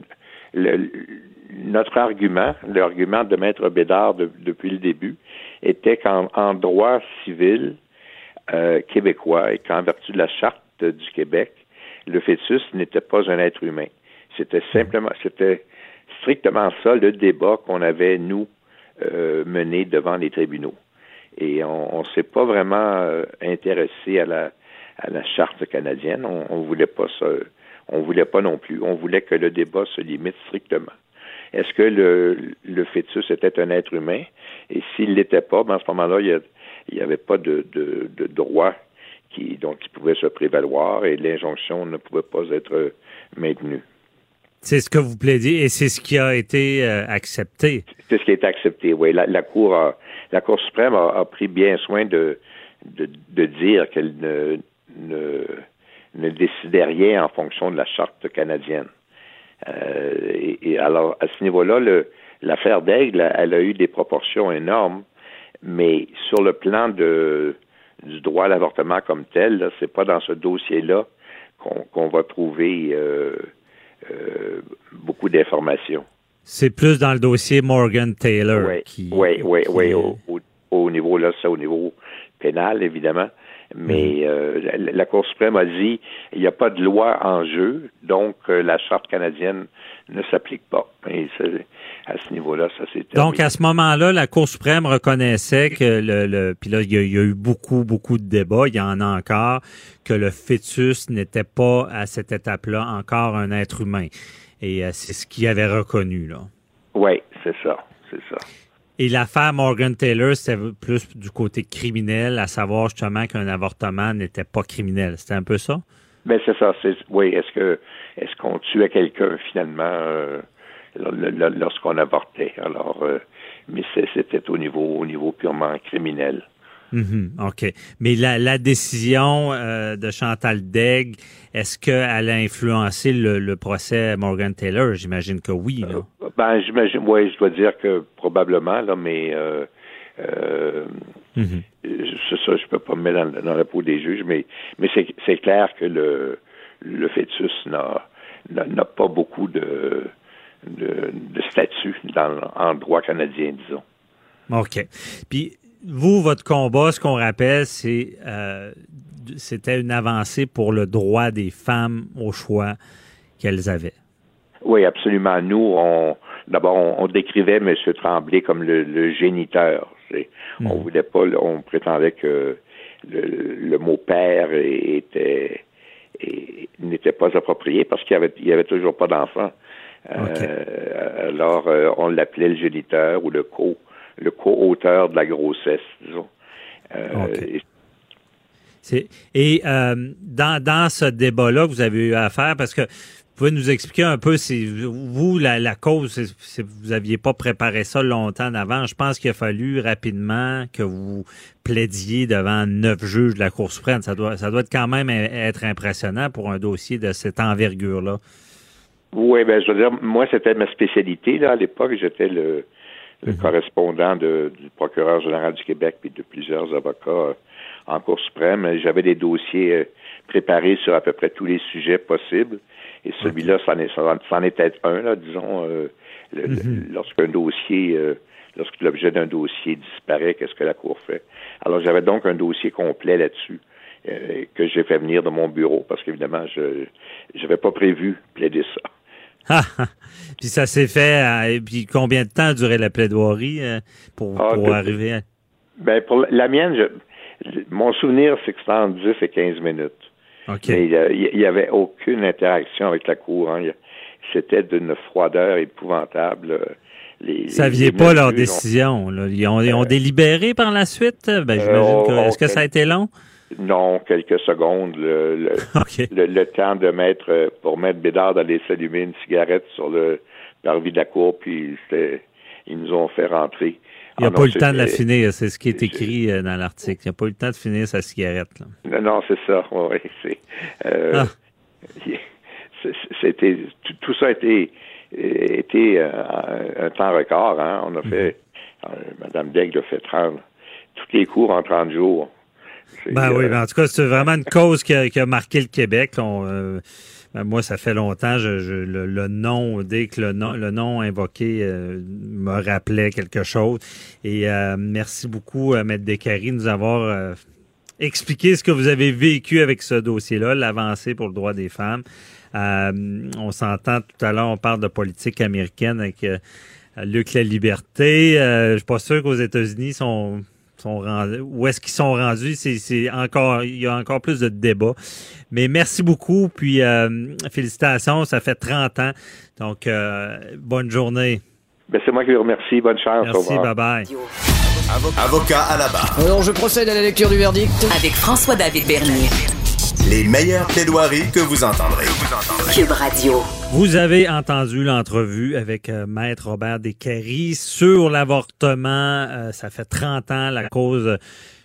notre argument, l'argument de Maître Bédard depuis le début, était qu'en droit civil, euh, québécois et qu'en vertu de la charte du Québec, le fœtus n'était pas un être humain. C'était simplement, c'était strictement ça le débat qu'on avait nous euh, mené devant les tribunaux. Et on, ne s'est pas vraiment euh, intéressé à la à la charte canadienne. On, on voulait pas ça. On voulait pas non plus. On voulait que le débat se limite strictement. Est-ce que le, le fœtus était un être humain? Et s'il l'était pas, ben à ce moment-là, il n'y avait pas de, de, de droit qui, donc, qui pouvait se prévaloir et l'injonction ne pouvait pas être maintenue. C'est ce que vous plaidez et c'est ce qui a été accepté. C'est ce qui a été accepté, oui. La, Cour la Cour suprême a, pris bien soin de, de, dire qu'elle ne, ne, ne, décidait rien en fonction de la charte canadienne. et, alors, à ce niveau-là, l'affaire d'Aigle, elle a eu des proportions énormes, mais sur le plan de, du droit à l'avortement comme tel, c'est pas dans ce dossier-là qu'on va trouver euh, euh, beaucoup d'informations. C'est plus dans le dossier Morgan Taylor. Oui, qui, oui, oui, oui. Au, niveau là, c'est au niveau pénal, évidemment. Mais mhm. euh, la Cour suprême a dit il n'y a pas de loi en jeu, donc la charte canadienne ne s'applique pas. Et à ce niveau-là, ça c'est. Donc à ce moment-là, la Cour suprême reconnaissait que le, le puis là il y, a, eu beaucoup beaucoup de débats, il y en a encore que le fœtus n'était pas à cette étape-là encore un être humain. Et euh, c'est ce qu'il avait reconnu là. Oui, c'est ça, c'est ça. Et l'affaire Morgan Taylor, c'était plus du côté criminel, à savoir justement qu'un avortement n'était pas criminel. C'était un peu ça? Ben c'est ça. oui. Est-ce que est-ce qu'on tuait quelqu'un finalement euh, lorsqu'on avortait? Alors, euh, mais c'était au niveau au niveau purement criminel. Mm-hmm. OK. Mais la, décision euh, de Chantal Degg, est-ce qu'elle a influencé le, procès Morgan Taylor? J'imagine que oui. ben, j'imagine, oui, je dois dire que probablement, là, mais mm-hmm. c'est ça, je peux pas me mettre dans, la peau des juges, mais, mais c'est clair que le, le fœtus n'a pas beaucoup de, de, statut dans, en droit canadien, disons. OK. Puis, vous, votre combat, ce qu'on rappelle, c'est euh, c'était une avancée pour le droit des femmes au choix qu'elles avaient. Oui, absolument. Nous, on d'abord, on, décrivait M. Tremblay comme le, géniteur. On hmm. voulait pas, on prétendait que le mot père était n'était pas approprié parce qu'il n'y avait, toujours pas d'enfant. Euh, alors, euh, on l'appelait le géniteur ou le co le co-auteur de la grossesse, disons. Euh, et, dans, dans ce débat-là que vous avez eu à faire, parce que vous pouvez nous expliquer un peu, si vous, la, la cause, si vous n'aviez pas préparé ça longtemps avant, je pense qu'il a fallu rapidement que vous plaidiez devant neuf juges de la Cour suprême. Ça doit, ça doit quand même être impressionnant pour un dossier de cette envergure-là. Oui, ben je veux dire, moi, c'était ma spécialité. Là, à l'époque, j'étais le, mhm. correspondant du procureur général du Québec puis de plusieurs avocats euh, en Cour suprême. J'avais des dossiers euh, préparés sur à peu près tous les sujets possibles. Et celui-là, c'en était un, là, disons, euh, mhm. lorsqu'un dossier, euh, lorsque l'objet d'un dossier disparaît, qu'est-ce que la Cour fait? Alors, j'avais donc un dossier complet là-dessus euh, que j'ai fait venir de mon bureau parce qu'évidemment, je n'avais pas prévu plaider ça. Puis ça s'est fait. et puis combien de temps a duré la plaidoirie pour, ah, arriver à... Ben pour la mienne, je, mon souvenir, c'est que c'était en 10 et 15 minutes. Mais il n'y avait aucune interaction avec la Cour. Hein. C'était d'une froideur épouvantable. Les, Saviez pas leur décision. Ils, ont, euh, délibéré par la suite? Ben, euh, Est-ce que ça a été long? Non, quelques secondes. Le, le, temps de mettre, pour mettre Bédard d'aller s'allumer une cigarette sur le parvis de la cour, puis ils nous ont fait rentrer. Il n'a ah pas eu le temps de la finir, c'est ce qui est écrit euh, dans l'article. Il n'a pas eu le temps de finir sa cigarette. Non, non, c'est ça. Oui, c'est. Euh, ah. C'était tout, ça a été, été euh, un, temps record. Hein. On a mhm. fait, Madame Daigle a fait 30, tous les cours en 30 jours. Ben oui, en tout cas, c'est vraiment une cause qui a, marqué le Québec. On, ben, moi, ça fait longtemps, je, le, nom, dès que le nom, le nom invoqué euh, me rappelait quelque chose. Et euh, merci beaucoup, euh, Maître Descaries, de nous avoir expliqué ce que vous avez vécu avec ce dossier-là, l'avancée pour le droit des femmes. on s'entend tout à l'heure, on parle de politique américaine avec Luc La Liberté. je suis pas sûr qu'aux États-Unis sont sont rendus, où est-ce qu'ils sont rendus, c'est encore, il y a encore plus de débats. Mais merci beaucoup, puis euh, félicitations, ça fait 30 ans. Donc, euh, bonne journée. Ben, c'est moi qui vous remercie. Bonne chance. Merci, bye-bye. Avocat à la barre. Alors, je procède à la lecture du verdict. Avec François-David Bernier. Les meilleures plaidoiries que vous entendrez. Cube Radio. Vous avez entendu l'entrevue avec euh, Maître Robert Descaries sur l'avortement. Euh, ça fait 30 ans, la cause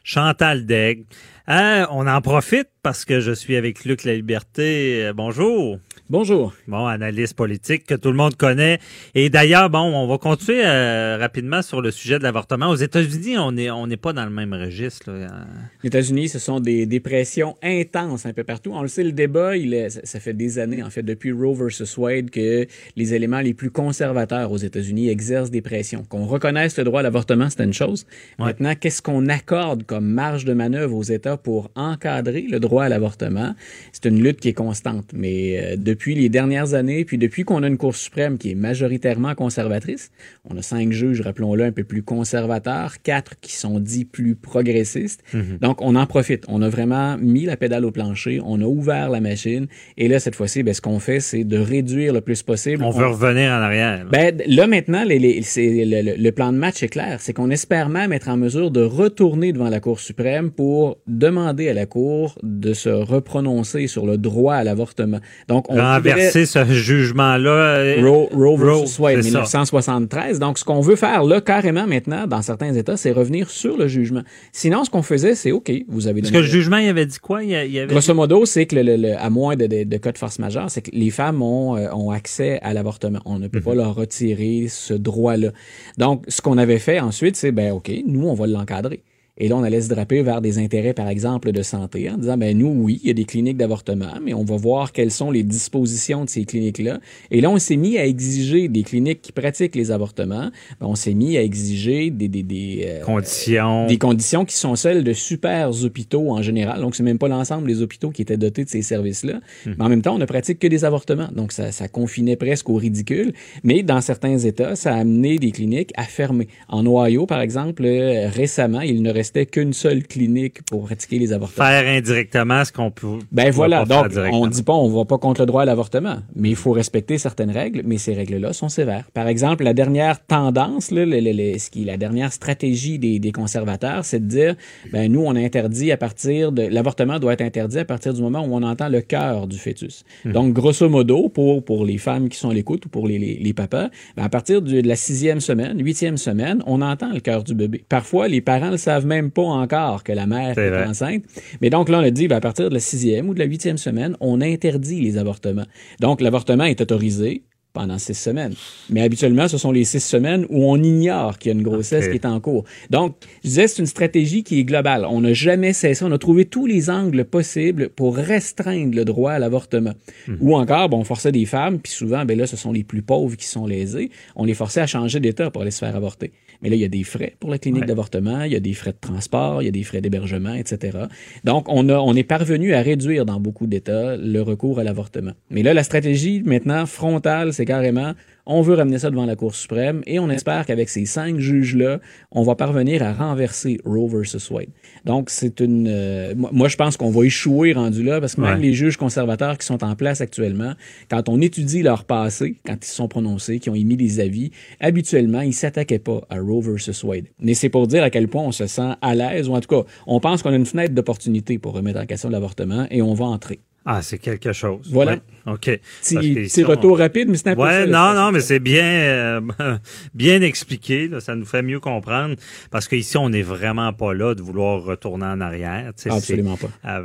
Chantal Daigle. Euh, on en profite parce que je suis avec Luc La Liberté. bonjour. Bonjour. Bon, analyste politique que tout le monde connaît. Et d'ailleurs, bon, on va continuer euh, rapidement sur le sujet de l'avortement. Aux États-Unis, on n'est on pas dans le même registre. Là. Les États-Unis, ce sont des, des, pressions intenses un peu partout. On le sait, le débat, il est, ça fait des années, en fait, depuis Roe versus Wade, que les éléments les plus conservateurs aux États-Unis exercent des pressions. Qu'on reconnaisse le droit à l'avortement, c'est une chose. Maintenant, qu'est-ce qu'on accorde comme marge de manœuvre aux États pour encadrer le droit à l'avortement? C'est une lutte qui est constante. Mais euh, depuis les dernières années, puis depuis qu'on a une Cour suprême qui est majoritairement conservatrice, on a cinq juges, rappelons-le, un peu plus conservateurs, quatre qui sont dits plus progressistes. Mhm. Donc, on en profite. On a vraiment mis la pédale au plancher, on a ouvert la machine, et là, cette fois-ci, ben, ce qu'on fait, c'est de réduire le plus possible. On, veut revenir en arrière. Là, ben, là maintenant, les, les, le, le, plan de match est clair. C'est qu'on espère même être en mesure de retourner devant la Cour suprême pour demander à la Cour de se reprononcer sur le droit à l'avortement. Donc, on renverser ce jugement-là. Euh, Roe, Roe versus Wade, 1973. Donc, ce qu'on veut faire là, carrément maintenant, dans certains États, c'est revenir sur le jugement. Sinon, ce qu'on faisait, c'est OK, vous avez... Parce que le jugement, il avait dit quoi? Il avait... Grosso modo, c'est que, le, à moins de, de, de, cas de force majeure, c'est que les femmes ont, euh, ont accès à l'avortement. On ne peut pas mhm. leur retirer ce droit-là. Donc, ce qu'on avait fait ensuite, c'est, ben OK, nous, on va l'encadrer. Et là, on allait se draper vers des intérêts, par exemple, de santé, en disant, ben nous, oui, il y a des cliniques d'avortement, mais on va voir quelles sont les dispositions de ces cliniques-là. Et là, on s'est mis à exiger des cliniques qui pratiquent les avortements. Ben, on s'est mis à exiger des, des, des euh, conditions, des conditions qui sont celles de super hôpitaux en général. Donc, c'est même pas l'ensemble des hôpitaux qui étaient dotés de ces services-là. Hmm. Mais en même temps, on ne pratique que des avortements. Donc, ça, ça confinait presque au ridicule. Mais dans certains États, ça a amené des cliniques à fermer. En Ohio, par exemple, euh, récemment, il ne restait qu'une seule clinique pour pratiquer les avortements. Faire indirectement ce qu'on peut. Ben voilà. Donc, on dit pas, on va pas contre le droit à l'avortement, mais il faut respecter certaines règles, mais ces règles-là sont sévères. Par exemple, la dernière tendance, là, ce qui est la dernière stratégie des, des conservateurs, c'est de dire, ben nous, on interdit à partir de, l'avortement doit être interdit à partir du moment où on entend le cœur du fœtus. Hmm. Donc, grosso modo, pour, pour les femmes qui sont à l'écoute ou pour les, les, les papas, ben à partir de la sixième semaine, huitième semaine, on entend le cœur du bébé. Parfois, les parents le savent même pas encore que la mère est, enceinte. Mais donc là, on a dit, ben, à partir de la sixième ou de la huitième semaine, on interdit les avortements. Donc, l'avortement est autorisé pendant six semaines. Mais habituellement, ce sont les six semaines où on ignore qu'il y a une grossesse qui est en cours. Donc, je disais, c'est une stratégie qui est globale. On n'a jamais cessé, on a trouvé tous les angles possibles pour restreindre le droit à l'avortement. Mhm. Ou encore, bon, on forçait des femmes, puis souvent, ben là, ce sont les plus pauvres qui sont lésés. On les forçait à changer d'état pour aller se faire avorter. Mais là, il y a des frais pour la clinique d'avortement, il y a des frais de transport, il y a des frais d'hébergement, etc. Donc, on, a, on est parvenu à réduire dans beaucoup d'États le recours à l'avortement. Mais là, la stratégie maintenant frontale, c'est carrément on veut ramener ça devant la Cour suprême et on espère qu'avec ces cinq juges-là, on va parvenir à renverser Roe versus Wade. Donc, c'est une. Euh, moi, je pense qu'on va échouer rendu là parce que même les juges conservateurs qui sont en place actuellement, quand on étudie leur passé, quand ils se sont prononcés, qui ont émis des avis, habituellement, ils s'attaquaient pas à Roe versus Wade. Mais c'est pour dire à quel point on se sent à l'aise ou en tout cas, on pense qu'on a une fenêtre d'opportunité pour remettre en question l'avortement et on va entrer. Ah, c'est quelque chose. Voilà. OK. Petit retour rapide, mais c'est un peu ouais, non, non, mais c'est bien, euh, bien expliqué. Là, ça nous fait mieux comprendre parce qu'ici, on n'est vraiment pas là de vouloir retourner en arrière. Absolument pas.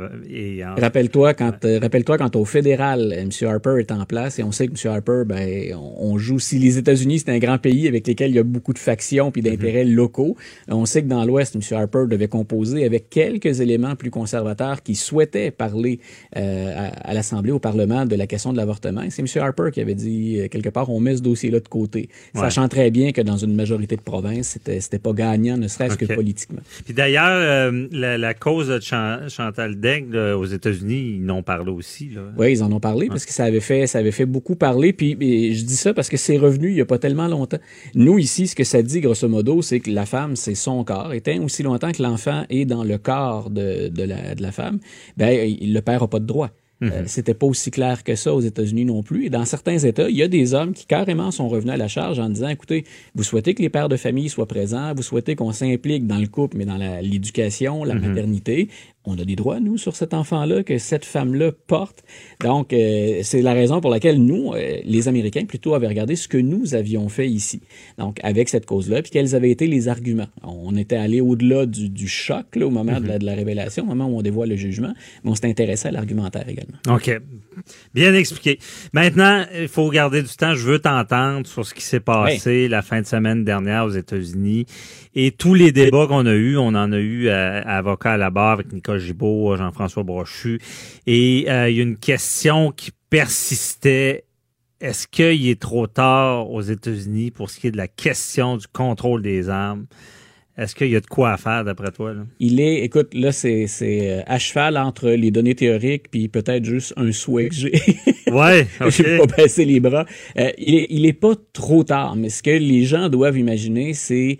Rappelle-toi quand, euh, rappelle-toi quand au fédéral, M. Harper est en place et on sait que M. Harper, ben, on, joue. Si les États-Unis, c'est un grand pays avec lesquels il y a beaucoup de factions puis d'intérêts mm-hmm. locaux, on sait que dans l'Ouest, M. Harper devait composer avec quelques éléments plus conservateurs qui souhaitaient parler. Euh, à, l'Assemblée, au Parlement, de la question de l'avortement. C'est M. Harper qui avait dit, euh, quelque part, on met ce dossier-là de côté, sachant très bien que dans une majorité de provinces, c'était, pas gagnant, ne serait-ce que politiquement. Puis d'ailleurs, euh, la, cause de Chantal Daigle aux États-Unis, ils en ont parlé aussi. Oui, ils en ont parlé parce que ça avait fait, ça avait fait beaucoup parler. Puis je dis ça parce que c'est revenu il y a pas tellement longtemps. Nous ici, ce que ça dit grosso modo, c'est que la femme, c'est son corps. Et tant aussi longtemps que l'enfant est dans le corps de, de, la, de la femme, ben le père a pas de droit. Euh, mhm. C'était pas aussi clair que ça aux États-Unis non plus. Et dans certains États, il y a des hommes qui carrément sont revenus à la charge en disant, écoutez, vous souhaitez que les pères de famille soient présents, vous souhaitez qu'on s'implique dans le couple, mais dans l'éducation, la, mhm. maternité on a des droits, nous, sur cet enfant-là que cette femme-là porte. Donc, euh, c'est la raison pour laquelle nous, euh, les Américains, plutôt, avaient regardé ce que nous avions fait ici. Donc, avec cette cause-là, puis quels avaient été les arguments. On était allé au-delà du, choc, là, au moment de, la, de, la, révélation, au moment où on dévoile le jugement, mais on s'est intéressé à l'argumentaire également. OK. Bien expliqué. Maintenant, il faut garder du temps. Je veux t'entendre sur ce qui s'est passé la fin de semaine dernière aux États-Unis et tous les débats qu'on a eus. On en a eu à, à avocat à la barre avec Nicole Gibault, Jean-François Brochu. Et euh, il y a une question qui persistait. Est-ce qu'il est trop tard aux États-Unis pour ce qui est de la question du contrôle des armes? Est-ce qu'il y a de quoi faire d'après toi? Il est, écoute, là, c'est, euh, à cheval entre les données théoriques puis peut-être juste un souhait que j'ai. ouais, okay. j'ai pas baissé les bras. Euh, il, est, il est pas trop tard, mais ce que les gens doivent imaginer, c'est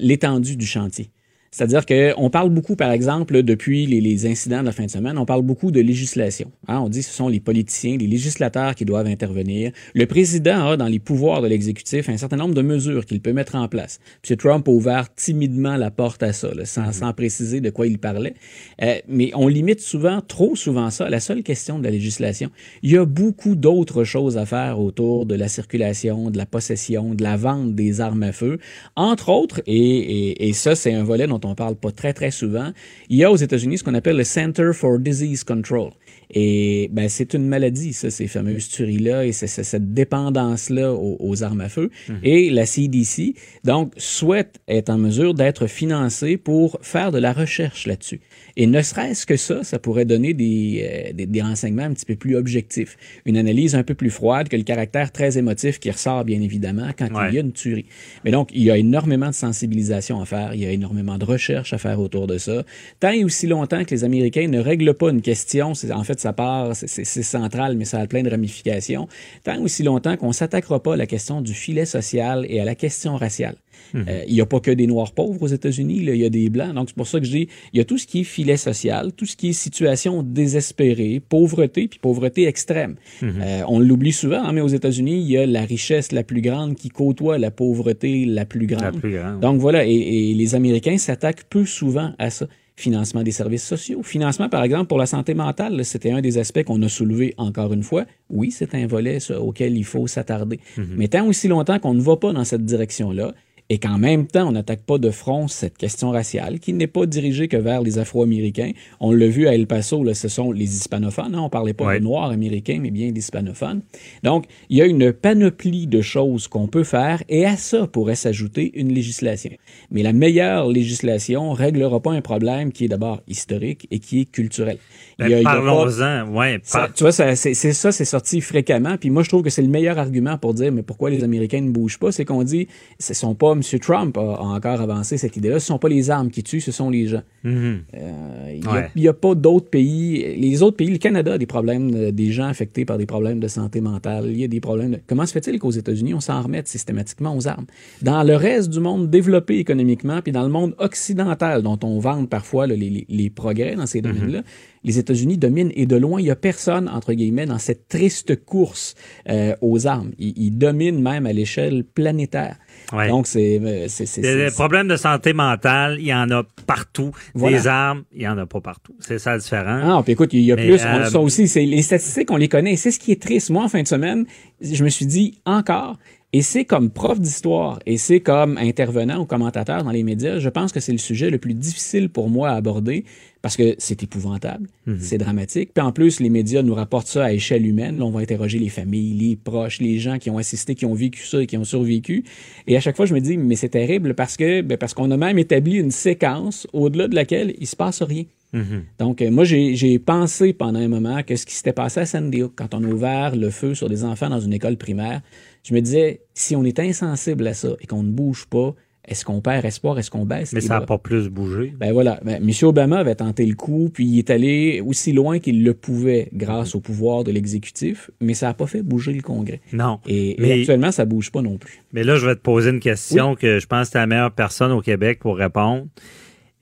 l'étendue du chantier. C'est-à-dire qu'on parle beaucoup, par exemple, depuis les, incidents de la fin de semaine, on parle beaucoup de législation. Hein. On dit que ce sont les politiciens, les législateurs qui doivent intervenir. Le président a dans les pouvoirs de l'exécutif un certain nombre de mesures qu'il peut mettre en place. M. Trump a ouvert timidement la porte à ça, mm-hmm. sans, préciser de quoi il parlait. Euh, mais on limite souvent, trop souvent ça, à la seule question de la législation. Il y a beaucoup d'autres choses à faire autour de la circulation, de la possession, de la vente des armes à feu. Entre autres, et, et ça, c'est un volet dont on parle pas très, très souvent. Il y a aux États-Unis ce qu'on appelle le Center for Disease Control. Et ben, c'est une maladie, ça, ces fameuses tueries-là et c'est, cette dépendance-là aux, armes à feu. Mhm. Et la CDC, donc, souhaite être en mesure d'être financée pour faire de la recherche là-dessus. Et ne serait-ce que ça, ça pourrait donner des, euh, des, renseignements un petit peu plus objectifs. Une analyse un peu plus froide que le caractère très émotif qui ressort, bien évidemment, quand il y a une tuerie. Mais donc, il y a énormément de sensibilisation à faire, il y a énormément de recherche à faire autour de ça. Tant et aussi longtemps que les Américains ne règlent pas une question, c'est, en fait, ça part, c'est, central, mais ça a plein de ramifications. Tant et aussi longtemps qu'on s'attaquera pas à la question du filet social et à la question raciale. Mhm. Euh, il n'y a pas que des Noirs pauvres aux États-Unis, il y a des Blancs. Donc, c'est pour ça que je dis, il y a tout ce qui est filet social, tout ce qui est situation désespérée, pauvreté, puis pauvreté extrême. Mhm. Euh, on l'oublie souvent, hein, mais aux États-Unis, il y a la richesse la plus grande qui côtoie la pauvreté la plus grande. Donc, voilà, et les Américains s'attaquent peu souvent à ça financement des services sociaux. Financement, par exemple, pour la santé mentale, c'était un des aspects qu'on a soulevé encore une fois. Oui, c'est un volet auquel il faut s'attarder. Mhm. Mais tant aussi longtemps qu'on ne va pas dans cette direction-là, et qu'en même temps, on n'attaque pas de front cette question raciale qui n'est pas dirigée que vers les Afro-Américains. On l'a vu à El Paso, là, ce sont les hispanophones. Hein. On parlait pas de noirs américains, mais bien d'hispanophones. Donc, il y a une panoplie de choses qu'on peut faire et à ça pourrait s'ajouter une législation. Mais la meilleure législation réglera pas un problème qui est d'abord historique et qui est culturel. Ben, Parlons-en, ouais. tu vois, c'est ça, c'est sorti fréquemment. Puis moi, je trouve que c'est le meilleur argument pour dire, mais pourquoi les Américains ne bougent pas? C'est qu'on dit, ce sont pas M. Trump a, encore avancé cette idée-là. Ce ne sont pas les armes qui tuent, ce sont les gens. Mm-hmm. Euh, il n'y a, pas d'autres pays. Les autres pays, le Canada a des problèmes, des gens affectés par des problèmes de santé mentale. Il y a des problèmes. Comment se fait-il qu'aux États-Unis, on s'en remette systématiquement aux armes? Dans le reste du monde développé économiquement, puis dans le monde occidental, dont on vante parfois les, progrès dans ces mm-hmm. domaines-là, les États-Unis dominent et de loin, il n'y a personne, entre guillemets, dans cette triste course euh, aux armes. Ils, dominent même à l'échelle planétaire. Donc, c'est... Euh, des problèmes de santé mentale, il y en a partout. Des armes, il n'y en a pas partout. C'est ça différent. Ah, puis écoute, il y a plus. Euh, ça aussi, c'est les statistiques, on les connaît. C'est ce qui est triste. Moi, en fin de semaine, je me suis dit encore, et c'est comme prof d'histoire et c'est comme intervenant ou commentateur dans les médias, je pense que c'est le sujet le plus difficile pour moi à aborder parce que c'est épouvantable, mhm. c'est dramatique. Puis en plus, les médias nous rapportent ça à échelle humaine. Là, on va interroger les familles, les proches, les gens qui ont assisté, qui ont vécu ça et qui ont survécu. Et à chaque fois, je me dis, mais c'est terrible parce que ben, parce qu'on a même établi une séquence au-delà de laquelle il se passe rien. Mhm. Donc, euh, moi, j'ai pensé pendant un moment que ce qui s'était passé à Sandy Hook, quand on a ouvert le feu sur des enfants dans une école primaire, je me disais, si on est insensible à ça et qu'on ne bouge pas, est-ce qu'on perd espoir? Est-ce qu'on baisse? Mais ça n'a pas plus bougé. Ben voilà. Ben, M. Obama avait tenté le coup, puis il est allé aussi loin qu'il le pouvait grâce au pouvoir de l'exécutif, mais ça n'a pas fait bouger le Congrès. Non. Et, actuellement, ça ne bouge pas non plus. Mais là, je vais te poser une question que je pense que tu es la meilleure personne au Québec pour répondre.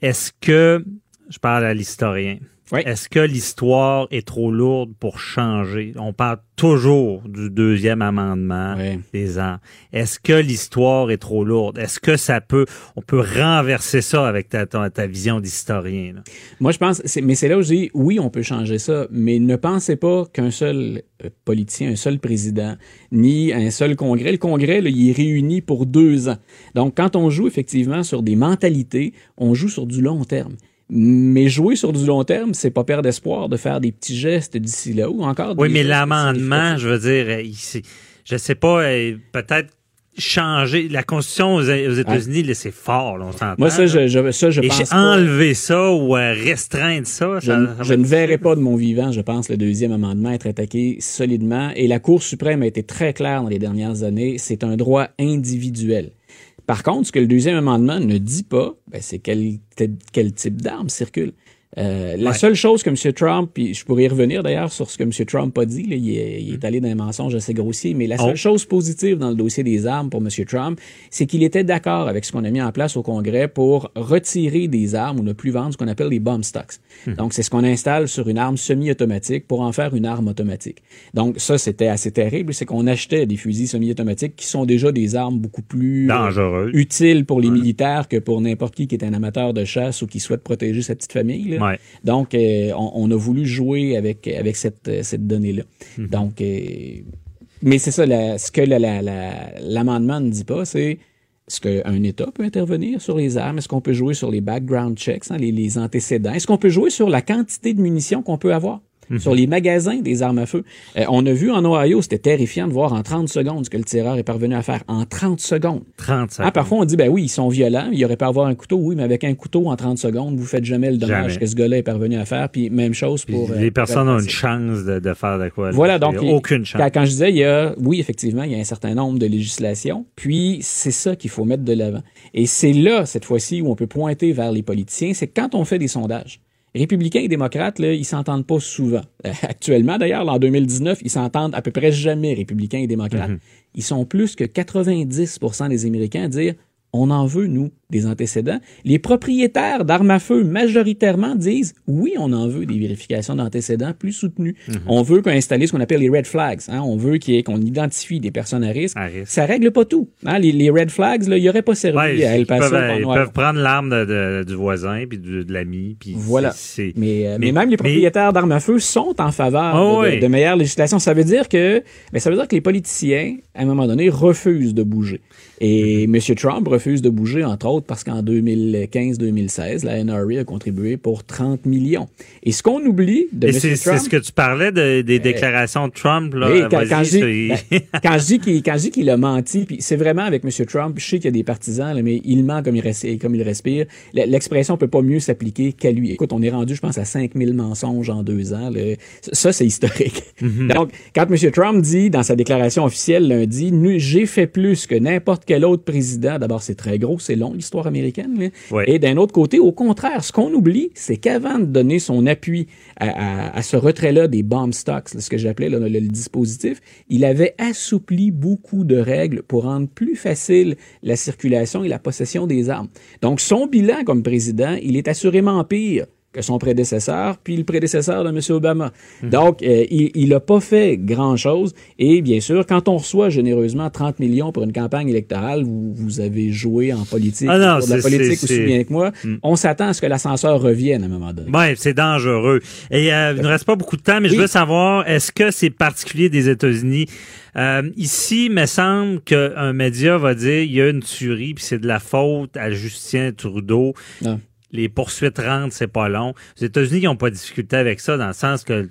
Est-ce que, je parle à l'historien, Est-ce que l'histoire est trop lourde pour changer? On parle toujours du deuxième amendement des ans. Est-ce que l'histoire est trop lourde? Est-ce que ça peut, on peut renverser ça avec ta, ta, vision d'historien? Moi, je pense, mais c'est là où je dis, oui, on peut changer ça, mais ne pensez pas qu'un seul euh, politicien, un seul président, ni un seul congrès, le congrès, il est réuni pour deux ans. Donc, quand on joue effectivement sur des mentalités, on joue sur du long terme. Mais jouer sur du long terme, c'est pas perdre espoir de faire des petits gestes d'ici là ou encore. Oui, mais l'amendement, je veux dire, ici, je sais pas, euh, peut-être changer la constitution aux, États-Unis, c'est fort, on s'entend. Moi, ça, je, je, ça, je Et pense enlever ça ou euh, restreindre ça, je, je ne verrai pas de mon vivant, je pense, le deuxième amendement être attaqué solidement. Et la Cour suprême a été très claire dans les dernières années, c'est un droit individuel. Par contre, ce que le deuxième amendement ne dit pas, ben, c'est quel, type d'arme circule. Euh, la seule chose que M. Trump, puis je pourrais y revenir d'ailleurs sur ce que M. Trump a dit, il, est, il, est, allé dans un mensonge assez grossier, mais la seule oh. chose positive dans le dossier des armes pour M. Trump, c'est qu'il était d'accord avec ce qu'on a mis en place au Congrès pour retirer des armes ou ne plus vendre ce qu'on appelle les bomb stocks. Hmm. Donc, c'est ce qu'on installe sur une arme semi-automatique pour en faire une arme automatique. Donc, ça, c'était assez terrible, c'est qu'on achetait des fusils semi-automatiques qui sont déjà des armes beaucoup plus utiles pour les militaires que pour n'importe qui qui est un amateur de chasse ou qui souhaite protéger sa petite famille. Donc, euh, on, a voulu jouer avec, avec cette, cette donnée-là. Mhm. Donc, euh, mais c'est ça, ce que l'amendement ne dit pas, c'est est-ce qu'un État peut intervenir sur les armes? Est-ce qu'on peut jouer sur les background checks, hein, les, les antécédents? Est-ce qu'on peut jouer sur la quantité de munitions qu'on peut avoir? Mhm. sur les magasins des armes à feu. Euh, on a vu en Ohio, c'était terrifiant de voir en 30 secondes ce que le tireur est parvenu à faire. En 30 secondes. 30 secondes. Ah, parfois, on dit, ben oui, ils sont violents, il aurait pas avoir un couteau. Oui, mais avec un couteau en 30 secondes, vous faites jamais le dommage que ce gars-là est parvenu à faire. Puis même chose pour... les euh, personnes ont une chance de, faire de quoi. Voilà, donc... Il aucune chance. Quand, je disais, il y a, oui, effectivement, il y a un certain nombre de législations. Puis c'est ça qu'il faut mettre de l'avant. Et c'est là, cette fois-ci, où on peut pointer vers les politiciens, c'est quand on fait des sondages républicains et démocrates, là, ils s'entendent pas souvent. Euh, actuellement, d'ailleurs, en 2019, ils s'entendent à peu près jamais, républicains et démocrates. Mm-hmm. Ils sont plus que 90% des Américains à dire on en veut, nous, des antécédents. Les propriétaires d'armes à feu, majoritairement, disent oui, on en veut des vérifications d'antécédents plus soutenues. Mhm. On veut qu'on installe ce qu'on appelle les red flags. Hein. On veut qu'on identifie des personnes à risque. Ça ne Ça règle pas tout. Hein. Les, red flags, il n'y aurait pas servi à El Paso. Ils peuvent, prendre l'arme du voisin puis de, l'ami. Voilà. Euh, mais, mais, même les propriétaires d'armes à feu sont en faveur oh de, de, meilleures législations. Ça veut dire que, mais ça veut dire que les politiciens, à un moment donné, refusent de bouger. Et M. Trump refuse de bouger, entre autres, parce qu'en 2015-2016, la NRA a contribué pour 30 millions. Et ce qu'on oublie de M. Trump... C'est ce que tu parlais des euh, déclarations de Trump. Là, oui, quand, quand, je dis, qu'il a menti, puis c'est vraiment avec M. Trump, je sais qu'il y a des partisans, mais il ment comme il, respire. Comme il respire. L'expression peut pas mieux s'appliquer qu'à lui. Écoute, on est rendu, je pense, à 5000 mensonges en deux ans. Ça, c'est historique. Mm-hmm. Donc, quand M. Trump dit dans sa déclaration officielle lundi, j'ai fait plus que n'importe quel autre président. D'abord, c'est très gros, c'est long, l'histoire américaine. Et d'un autre côté, au contraire, ce qu'on oublie, c'est qu'avant de donner son appui à, ce retrait-là des bomb stocks, ce que j'appelais le, le, dispositif, il avait assoupli beaucoup de règles pour rendre plus facile la circulation et la possession des armes. Donc, son bilan comme président, il est assurément pire que son prédécesseur, puis le prédécesseur de M. Obama. Donc, euh, il n'a pas fait grand-chose. Et bien sûr, quand on reçoit généreusement 30 millions pour une campagne électorale, vous, vous avez joué en politique, ah pour la politique aussi bien que moi, on s'attend à ce que l'ascenseur revienne à un moment donné. Oui, c'est dangereux. Et euh, il ne reste pas beaucoup de temps, mais je veux savoir, est-ce que c'est particulier des États-Unis? Euh, ici, il me semble qu'un média va dire il y a une tuerie, puis c'est de la faute à Justin Trudeau. Non les poursuites rentrent, c'est pas long. Les États-Unis n'ont pas de difficulté avec ça, dans le sens que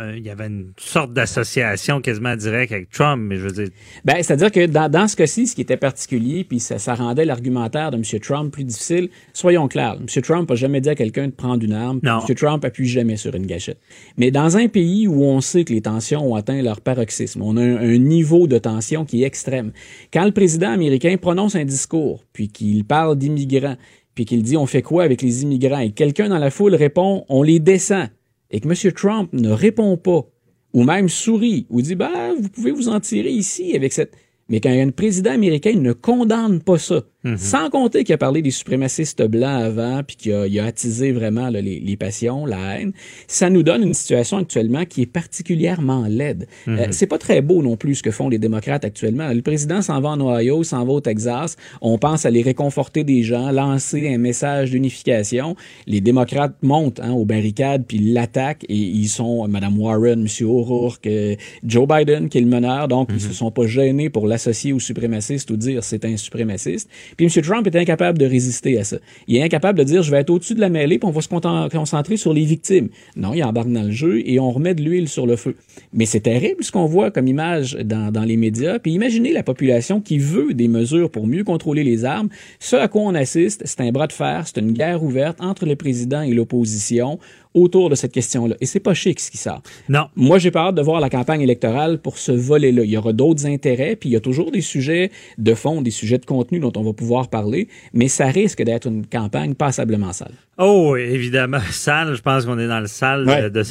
euh, il y avait une sorte d'association quasiment directe avec Trump, mais je veux dire. Ben, c'est-à-dire que dans, dans ce cas-ci, ce qui était particulier, puis ça, ça rendait l'argumentaire de M. Trump plus difficile, soyons clairs. M. Trump n'a jamais dit à quelqu'un de prendre une arme. Non. M. Trump appuie jamais sur une gâchette. Mais dans un pays où on sait que les tensions ont atteint leur paroxysme, on a un niveau de tension qui est extrême. Quand le président américain prononce un discours, puis qu'il parle d'immigrants, puis qu'il dit on fait quoi avec les immigrants? Et quelqu'un dans la foule répond on les descend. Et que M. Trump ne répond pas ou même sourit ou dit bah vous pouvez vous en tirer ici avec cette mais quand un président américain ne condamne pas ça Mhm. Sans compter qu'il a parlé des suprémacistes blancs avant, puis qu'il a, il a attisé vraiment les, les, passions, la haine. Ça nous donne une situation actuellement qui est particulièrement laide. Mhm. Euh, c'est pas très beau non plus ce que font les démocrates actuellement. Le président s'en va en Ohio, s'en va au Texas. On pense à les réconforter des gens, lancer un message d'unification. Les démocrates montent hein, aux barricades puis l'attaquent et ils sont Madame Warren, Monsieur O'Rourke, euh, Joe Biden qui est le meneur. Donc ils mhm. se sont pas gênés pour l'associer aux suprémacistes ou dire c'est un suprémaciste. Puis M. Trump est incapable de résister à ça. Il est incapable de dire je vais être au-dessus de la mêlée puis on va se concentrer sur les victimes. Non, il embarque dans le jeu et on remet de l'huile sur le feu. Mais c'est terrible ce qu'on voit comme image dans, dans les médias. Puis imaginez la population qui veut des mesures pour mieux contrôler les armes. Ce à quoi on assiste, c'est un bras de fer, c'est une guerre ouverte entre le président et l'opposition autour de cette question-là. Et c'est pas chic ce qui sort. Non. Moi, j'ai pas hâte de voir la campagne électorale pour ce volet-là. Il y aura d'autres intérêts, puis il y a toujours des sujets de fond, des sujets de contenu dont on va pouvoir parler, mais ça risque d'être une campagne passablement sale. Oh, évidemment, sale. Je pense qu'on est dans le sale de, de,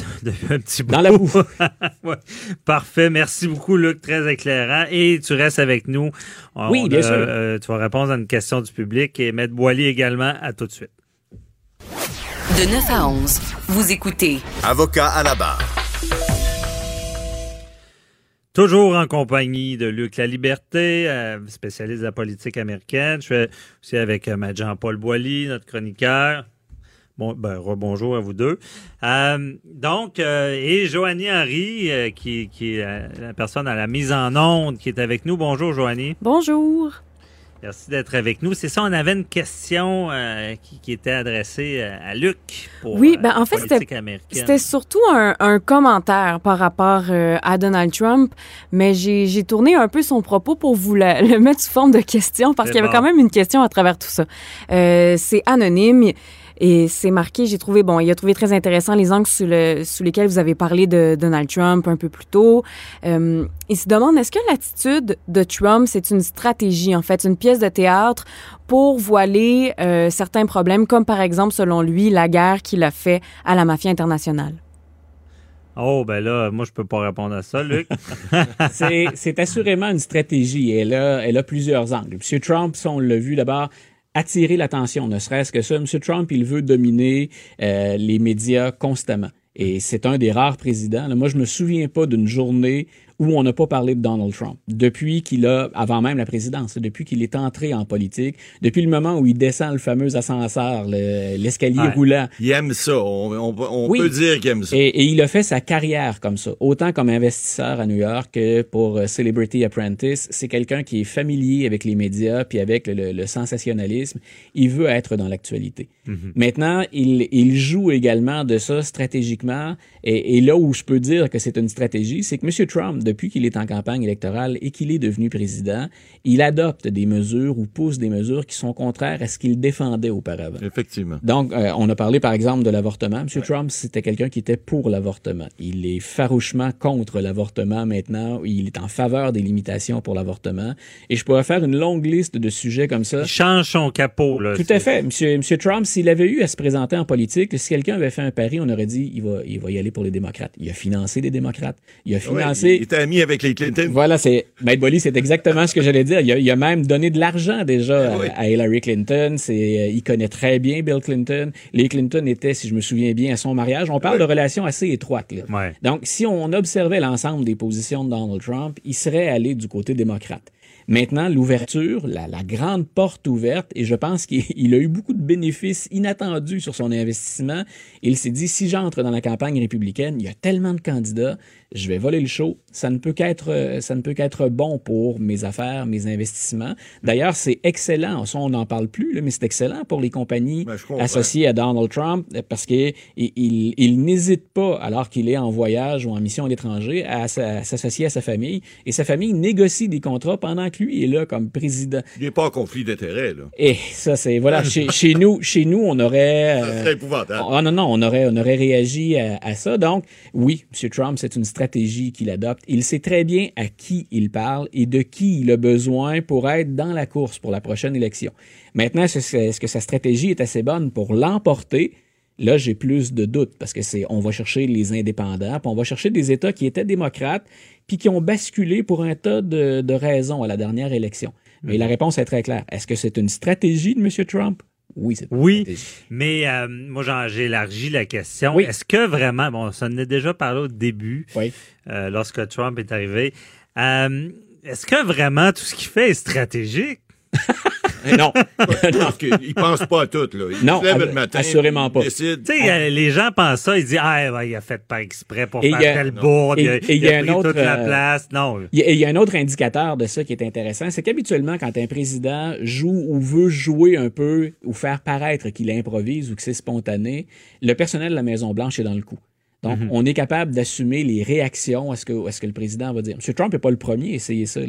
un petit bout. Dans la boue. Parfait. Merci beaucoup, Luc. Très éclairant. Et tu restes avec nous. oui, bien sûr. Euh, tu vas répondre à une question du public et Maître Boily également. À tout de suite. De 9 à 11, vous écoutez Avocat à la barre. Toujours en compagnie de Luc La Liberté, euh, spécialiste de la politique américaine. Je suis aussi avec euh, Jean-Paul Boilly, notre chroniqueur. Bon, ben, rebonjour à vous deux. Euh, donc, et Joanie Henry, qui, qui est la personne à la mise en onde, qui est avec nous. Bonjour, Joanie. Bonjour. Merci d'être avec nous. C'est ça, on avait une question euh, qui, était adressée euh, à Luc pour oui, ben, en fait, c'était surtout un, commentaire par rapport euh, à Donald Trump, mais j'ai tourné un peu son propos pour vous le mettre sous forme de question parce qu'il y avait quand même une question à travers tout ça. C'est anonyme. Et c'est marqué, j'ai trouvé, bon, il a trouvé très intéressant les angles sous, le, sous lesquels vous avez parlé de Donald Trump un peu plus tôt. Euh, il se demande, est-ce que l'attitude de Trump, c'est une stratégie, en fait, une pièce de théâtre pour voiler euh, certains problèmes, comme par exemple, selon lui, la guerre qu'il a fait à la mafia internationale? Oh, ben là, moi, je peux pas répondre à ça, Luc. c'est assurément une stratégie. Elle a, elle a plusieurs angles. M. Trump, on l'a vu d'abord, attirer l'attention, ne serait-ce que ça. M. Trump, il veut dominer euh, les médias constamment. Et c'est un des rares présidents. moi, je me souviens pas d'une journée où on n'a pas parlé de Donald Trump. Depuis qu'il a, avant même la présidence, depuis qu'il est entré en politique, depuis le moment où il descend le fameux ascenseur, l'escalier roulant. Il aime ça. On, peut dire qu'il aime ça. Et, il a fait sa carrière comme ça. Autant comme investisseur à New York que pour euh, Celebrity Apprentice. C'est quelqu'un qui est familier avec les médias puis avec le, sensationnalisme. Il veut être dans l'actualité. Mm-hmm. Maintenant, il, il joue également de ça stratégiquement. Et, et là où je peux dire que c'est une stratégie, c'est que M. Trump, depuis qu'il est en campagne électorale et qu'il est devenu président, il adopte des mesures ou pousse des mesures qui sont contraires à ce qu'il défendait auparavant. Effectivement. Donc, euh, on a parlé par exemple de l'avortement. M. Trump, c'était quelqu'un qui était pour l'avortement. Il est farouchement contre l'avortement maintenant. Il est en faveur des limitations pour l'avortement. Et je pourrais faire une longue liste de sujets comme ça. Il change son capot. Là, Tout à fait. Monsieur, Monsieur Trump, s'il avait eu à se présenter en politique, si quelqu'un avait fait un pari, on aurait dit il va, il va y aller pour les démocrates. Il a financé des démocrates. Il a financé ami avec les Clinton. Voilà, c'est Maître Bolly, c'est exactement ce que j'allais dire. Il a, même donné de l'argent déjà ah à, Hillary Clinton. C'est, euh, il connaît très bien Bill Clinton. Les Clinton étaient, si je me souviens bien, à son mariage. On parle de relations assez étroites. Là. Donc, si on observait l'ensemble des positions de Donald Trump, il serait allé du côté démocrate. Maintenant, l'ouverture, la, la, grande porte ouverte, et je pense qu'il a eu beaucoup de bénéfices inattendus sur son investissement. Il s'est dit, si j'entre dans la campagne républicaine, il y a tellement de candidats, je vais voler le show. Ça ne peut qu'être, euh, ça ne peut qu'être bon pour mes affaires, mes investissements. D'ailleurs, c'est excellent. on n'en parle plus, mais c'est excellent pour les compagnies ben, associées à Donald Trump parce qu'il il, il, n'hésite pas, alors qu'il est en voyage ou en mission à l'étranger, à, s'associer à sa famille. Et sa famille négocie des contrats pendant que lui est là comme président. Il n'est pas en conflit d'intérêt, là. Et ça, c'est, voilà, chez, chez, nous, chez nous, on aurait. Euh, épouvantable. Oh, non, non, on aurait, on aurait réagi à, à ça. Donc, oui, M. Trump, c'est une stratégie stratégie qu'il adopte. Il sait très bien à qui il parle et de qui il a besoin pour être dans la course pour la prochaine élection. Maintenant, est-ce que sa stratégie est assez bonne pour l'emporter? Là, j'ai plus de doutes parce que c'est, on va chercher les indépendants, puis on va chercher des États qui étaient démocrates, puis qui ont basculé pour un tas de, de raisons à la dernière élection. Mais la réponse est très claire. Est-ce que c'est une stratégie de M. Trump? Oui, c'est Oui, mais euh, moi, j'ai élargi la question. Est-ce que vraiment, bon, ça en a déjà parlé au début, euh, lorsque Trump est arrivé, euh, est-ce que vraiment tout ce qu'il fait est stratégique? non. non. Il pense pas à tout, là. Non, se lève le matin. Assurément pas. Tu sais, les gens pensent ça, ils disent, ah, il a fait pas exprès pour faire telle bourde, il, a, il, il a, pris toute la euh, place. Non. Il y, a un autre indicateur de ça qui est intéressant, c'est qu'habituellement, quand un président joue ou veut jouer un peu ou faire paraître qu'il improvise ou que c'est spontané, le personnel de la Maison-Blanche est dans le coup. Donc, mhm. on est capable d'assumer les réactions à ce, que, ce que le président va dire. M. Trump n'est pas le premier à essayer ça.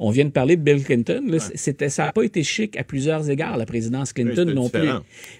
On vient de parler de Bill Clinton. ça n'a pas été chic à plusieurs égards, la présidence Clinton non plus.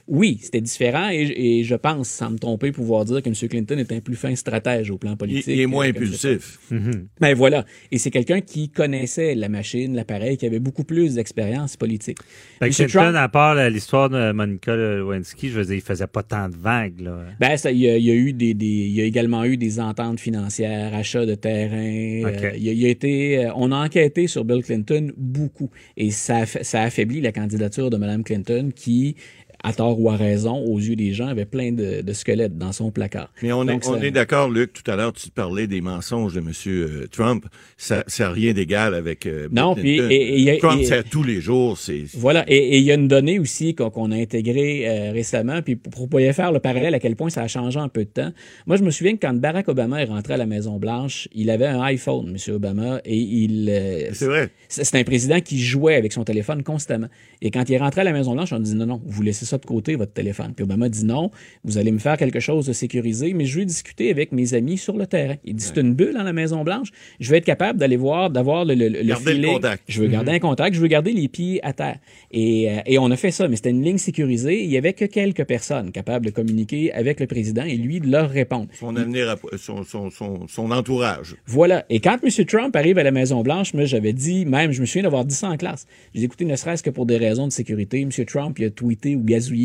Oui, c'était différent et, je pense, sans me tromper, pouvoir dire que M. Clinton est un plus fin stratège au plan politique. Il, est moins impulsif. Mhm. Ben voilà. Et c'est quelqu'un qui connaissait la machine, l'appareil, qui avait beaucoup plus d'expérience politique. Clinton, à part l'histoire de Monica Lewinsky, je veux dire, il faisait pas tant de vagues. Là. Ben, ça, il, y a, eu des il y a également eu des ententes financières, achats de terrain. Euh, il, a, été, euh, on a enquêté sur Bill Clinton beaucoup et ça, ça affaiblit la candidature de Mme Clinton qui à tort ou à raison, aux yeux des gens, avait plein de, squelettes dans son placard. Mais on est, on est d'accord, Luc, tout à l'heure, tu parlais des mensonges de M. Euh, Trump. Ça n'a rien d'égal avec euh, Non, puis... Et, Trump, c'est tous les jours. c'est Voilà, et il y a une donnée aussi qu'on a intégrée euh, récemment, puis pour, pour faire le parallèle à quel point ça a changé un peu de temps. Moi, je me souviens que quand Barack Obama est rentré à la Maison-Blanche, il avait un iPhone, M. Obama, et il... c'est vrai. C'est un président qui jouait avec son téléphone constamment. Et quand il est rentré à la Maison-Blanche, on dit non, non, vous laissez ça de côté, votre téléphone. Puis Obama dit non, vous allez me faire quelque chose de sécurisé, mais je veux discuter avec mes amis sur le terrain. Il dit c'est une bulle dans la Maison-Blanche. Je veux être capable d'aller voir, d'avoir le, le, le filet. contact. Je veux garder mhm. un contact, je veux garder les pieds à terre. Et, euh, et on a fait ça, mais c'était une ligne sécurisée. Il y avait que quelques personnes capables de communiquer avec le président et lui de leur répondre. Son avenir, son, son, son, son entourage. Voilà. Et quand M. Trump arrive à la Maison-Blanche, moi, j'avais dit, même, je me souviens d'avoir dit ça en classe. J'ai écouté, ne serait-ce que pour des raisons de sécurité, M. Trump, il a tweeté ou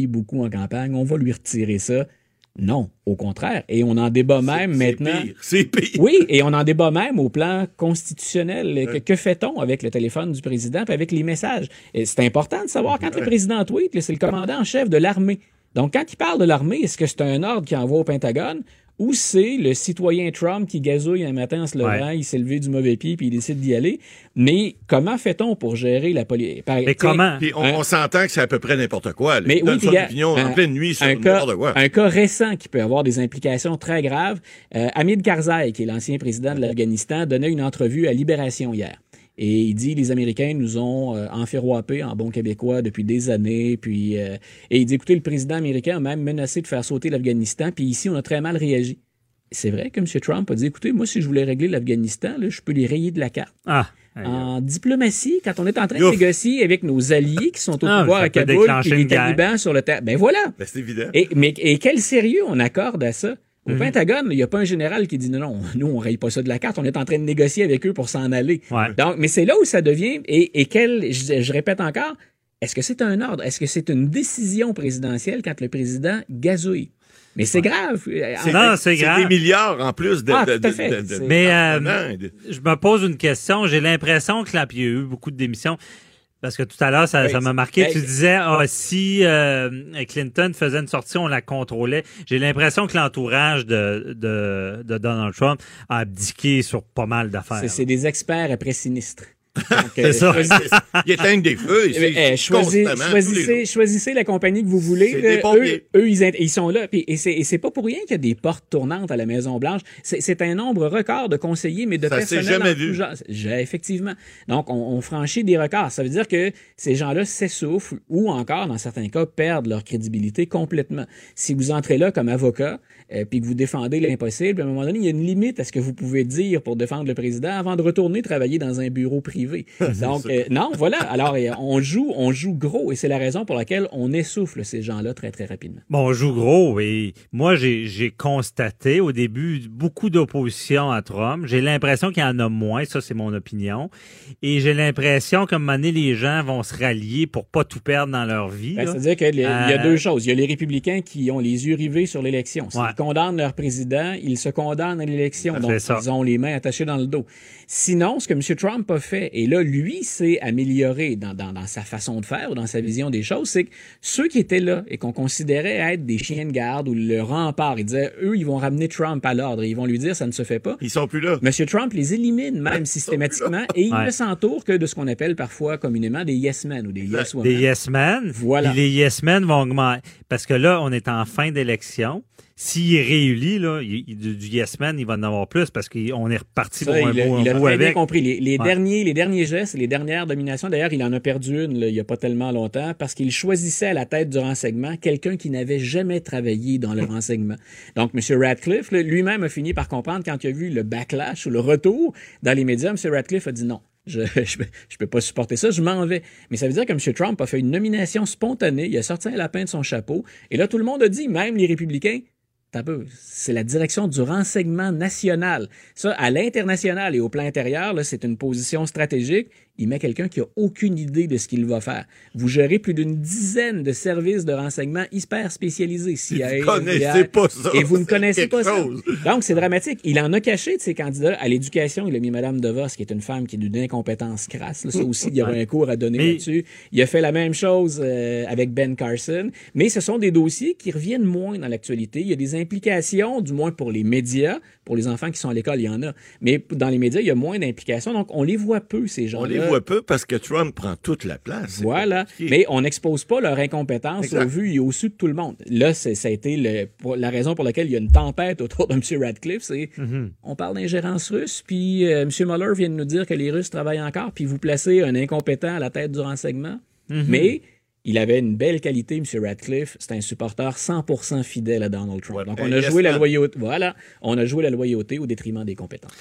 beaucoup en campagne, on va lui retirer ça. Non, au contraire. Et on en débat même maintenant. C'est pire. Oui, et on en débat même au plan constitutionnel. Que, fait-on avec le téléphone du président et avec les messages? C'est important de savoir quand le président tweet, c'est le commandant en chef de l'armée. Donc, quand il parle de l'armée, est-ce que c'est un ordre qui envoie au Pentagone? Ou c'est le citoyen Trump qui gazouille un matin en se levant, il s'est levé du mauvais pied puis il décide d'y aller. Mais comment fait-on pour gérer la police? Mais comment? on, s'entend que c'est à peu près n'importe quoi. Mais oui, son opinion en pleine nuit sur un cas, quoi. Un cas récent qui peut avoir des implications très graves. Euh, Hamid Karzai, qui est l'ancien président de l'Afghanistan, donnait une entrevue à Libération hier. Et il dit les Américains nous ont euh, en bon québécois depuis des années. Puis, euh, et il dit écoutez, le président américain a même menacé de faire sauter l'Afghanistan. Puis ici, on a très mal réagi. C'est vrai que M. Trump a dit écoutez, moi, si je voulais régler l'Afghanistan, je peux les rayer de la carte. Ah. En diplomatie, quand on est en train de négocier avec nos alliés qui sont au ah, pouvoir à Kaboul, et les talibans sur le terrain, ben voilà. Ben, c'est évident. Et, mais et quel sérieux on accorde à ça? Au mhm. Pentagone, il n'y a pas un général qui dit non, non, nous, on raye pas ça de la carte, on est en train de négocier avec eux pour s'en aller. Donc, mais c'est là où ça devient, et, et quel, je, répète encore, est-ce que c'est un ordre? Est-ce que c'est une décision présidentielle quand le président gazouille? Mais c'est grave. Non, c'est grave. des milliards en plus de. Ah, mais euh, je me pose une question. J'ai l'impression que là, il y a eu beaucoup de démissions. Parce que tout à l'heure, ça, m'a marqué. Tu disais, ah, si euh, Clinton faisait une sortie, on la contrôlait. J'ai l'impression que l'entourage de, de, de, Donald Trump a abdiqué sur pas mal d'affaires. C'est des experts après sinistres. C'est ça. Ils éteignent des feux. Eh, choisissez, choisissez, la compagnie que vous voulez. eux, eux ils, sont là. Puis, et c'est pas pour rien qu'il y a des portes tournantes à la Maison-Blanche. C'est un nombre record de conseillers, mais de ça personnel. jamais vu. Effectivement. Donc, on, on, franchit des records. Ça veut dire que ces gens-là s'essoufflent ou encore, dans certains cas, perdent leur crédibilité complètement. Si vous entrez là comme avocat, euh, puis que vous défendez l'impossible, à un moment donné, il y a une limite à ce que vous pouvez dire pour défendre le président avant de retourner travailler dans un bureau privé. Donc, euh, non, voilà. Alors, euh, on joue, on joue gros et c'est la raison pour laquelle on essouffle ces gens-là très, très rapidement. Bon, on joue gros et moi, j'ai constaté au début beaucoup d'opposition à Trump. J'ai l'impression qu'il y en a moins, ça c'est mon opinion. Et j'ai l'impression qu'à un moment donné, les gens vont se rallier pour pas tout perdre dans leur vie. Ben, c'est-à-dire qu'il y a deux choses. Il y a les républicains qui ont les yeux rivés sur l'élection condamnent leur président, ils se condamnent à l'élection. Donc, ils ont les mains attachées dans le dos. Sinon, ce que M. Trump a fait, Et là, lui s'est amélioré dans, dans, dans, sa façon de faire ou dans sa vision des choses. C'est que ceux qui étaient là et qu'on considérait être des chiens de garde ou le rempart, il disait, eux, ils vont ramener Trump à l'ordre. Ils vont lui dire, ça ne se fait pas. Ils sont plus là. Monsieur Trump les élimine même systématiquement et il ne s'entoure que de ce qu'on appelle parfois communément des yes men ou des yes women. Des yes men. Voilà. les yes men vont augmenter. Parce que là, on est en fin d'élection s'il est réélu, là, il, du, Yes Man, il va en avoir plus parce qu'on est reparti pour un il beau, il a bien compris. Les, derniers, les derniers gestes, les dernières dominations, d'ailleurs, il en a perdu une il n'y a pas tellement longtemps parce qu'il choisissait à la tête du renseignement quelqu'un qui n'avait jamais travaillé dans le renseignement. Donc, M. Radcliffe, lui-même a fini par comprendre quand il a vu le backlash ou le retour dans les médias, M. Radcliffe a dit non. Je je, peux pas supporter ça, je m'en vais. Mais ça veut dire que M. Trump a fait une nomination spontanée, il a sorti un lapin de son chapeau, et là, tout le monde a dit, même les républicains, c'est la direction du renseignement national. Ça, à l'international et au plan intérieur, c'est une position stratégique il met quelqu'un qui a aucune idée de ce qu'il va faire. Vous gérez plus d'une dizaine de services de renseignement hyper spécialisés. CIA, vous connaissez pas ça. Et vous ne connaissez pas ça. Donc, c'est dramatique. Il en a caché de ses candidats à l'éducation. Il a mis Mme DeVos, qui est une femme qui est d'une incompétence crasse. ça aussi, il y aura un cours à donner là-dessus. Il a fait la même chose euh, avec Ben Carson. Mais ce sont des dossiers qui reviennent moins dans l'actualité. Il y a des implications, du moins pour les médias. Pour les enfants qui sont à l'école, il y en a. Mais dans les médias, il y a moins d'implications. Donc, on les voit peu, ces gens-là voit peu parce que Trump prend toute la place. Voilà. Mais on n'expose pas leur incompétence au vu et au su de tout le monde. Là, ça a été le, la raison pour laquelle il y a une tempête autour de M. Radcliffe. C'est mm-hmm. on parle d'ingérence russe, puis euh, M. Mueller vient de nous dire que les Russes travaillent encore, puis vous placez un incompétent à la tête du renseignement. Mm-hmm. Mais il avait une belle qualité, M. Radcliffe. C'est un supporter 100% fidèle à Donald Trump. Donc, on a joué la loyauté. Voilà, on a joué la loyauté au détriment des compétences.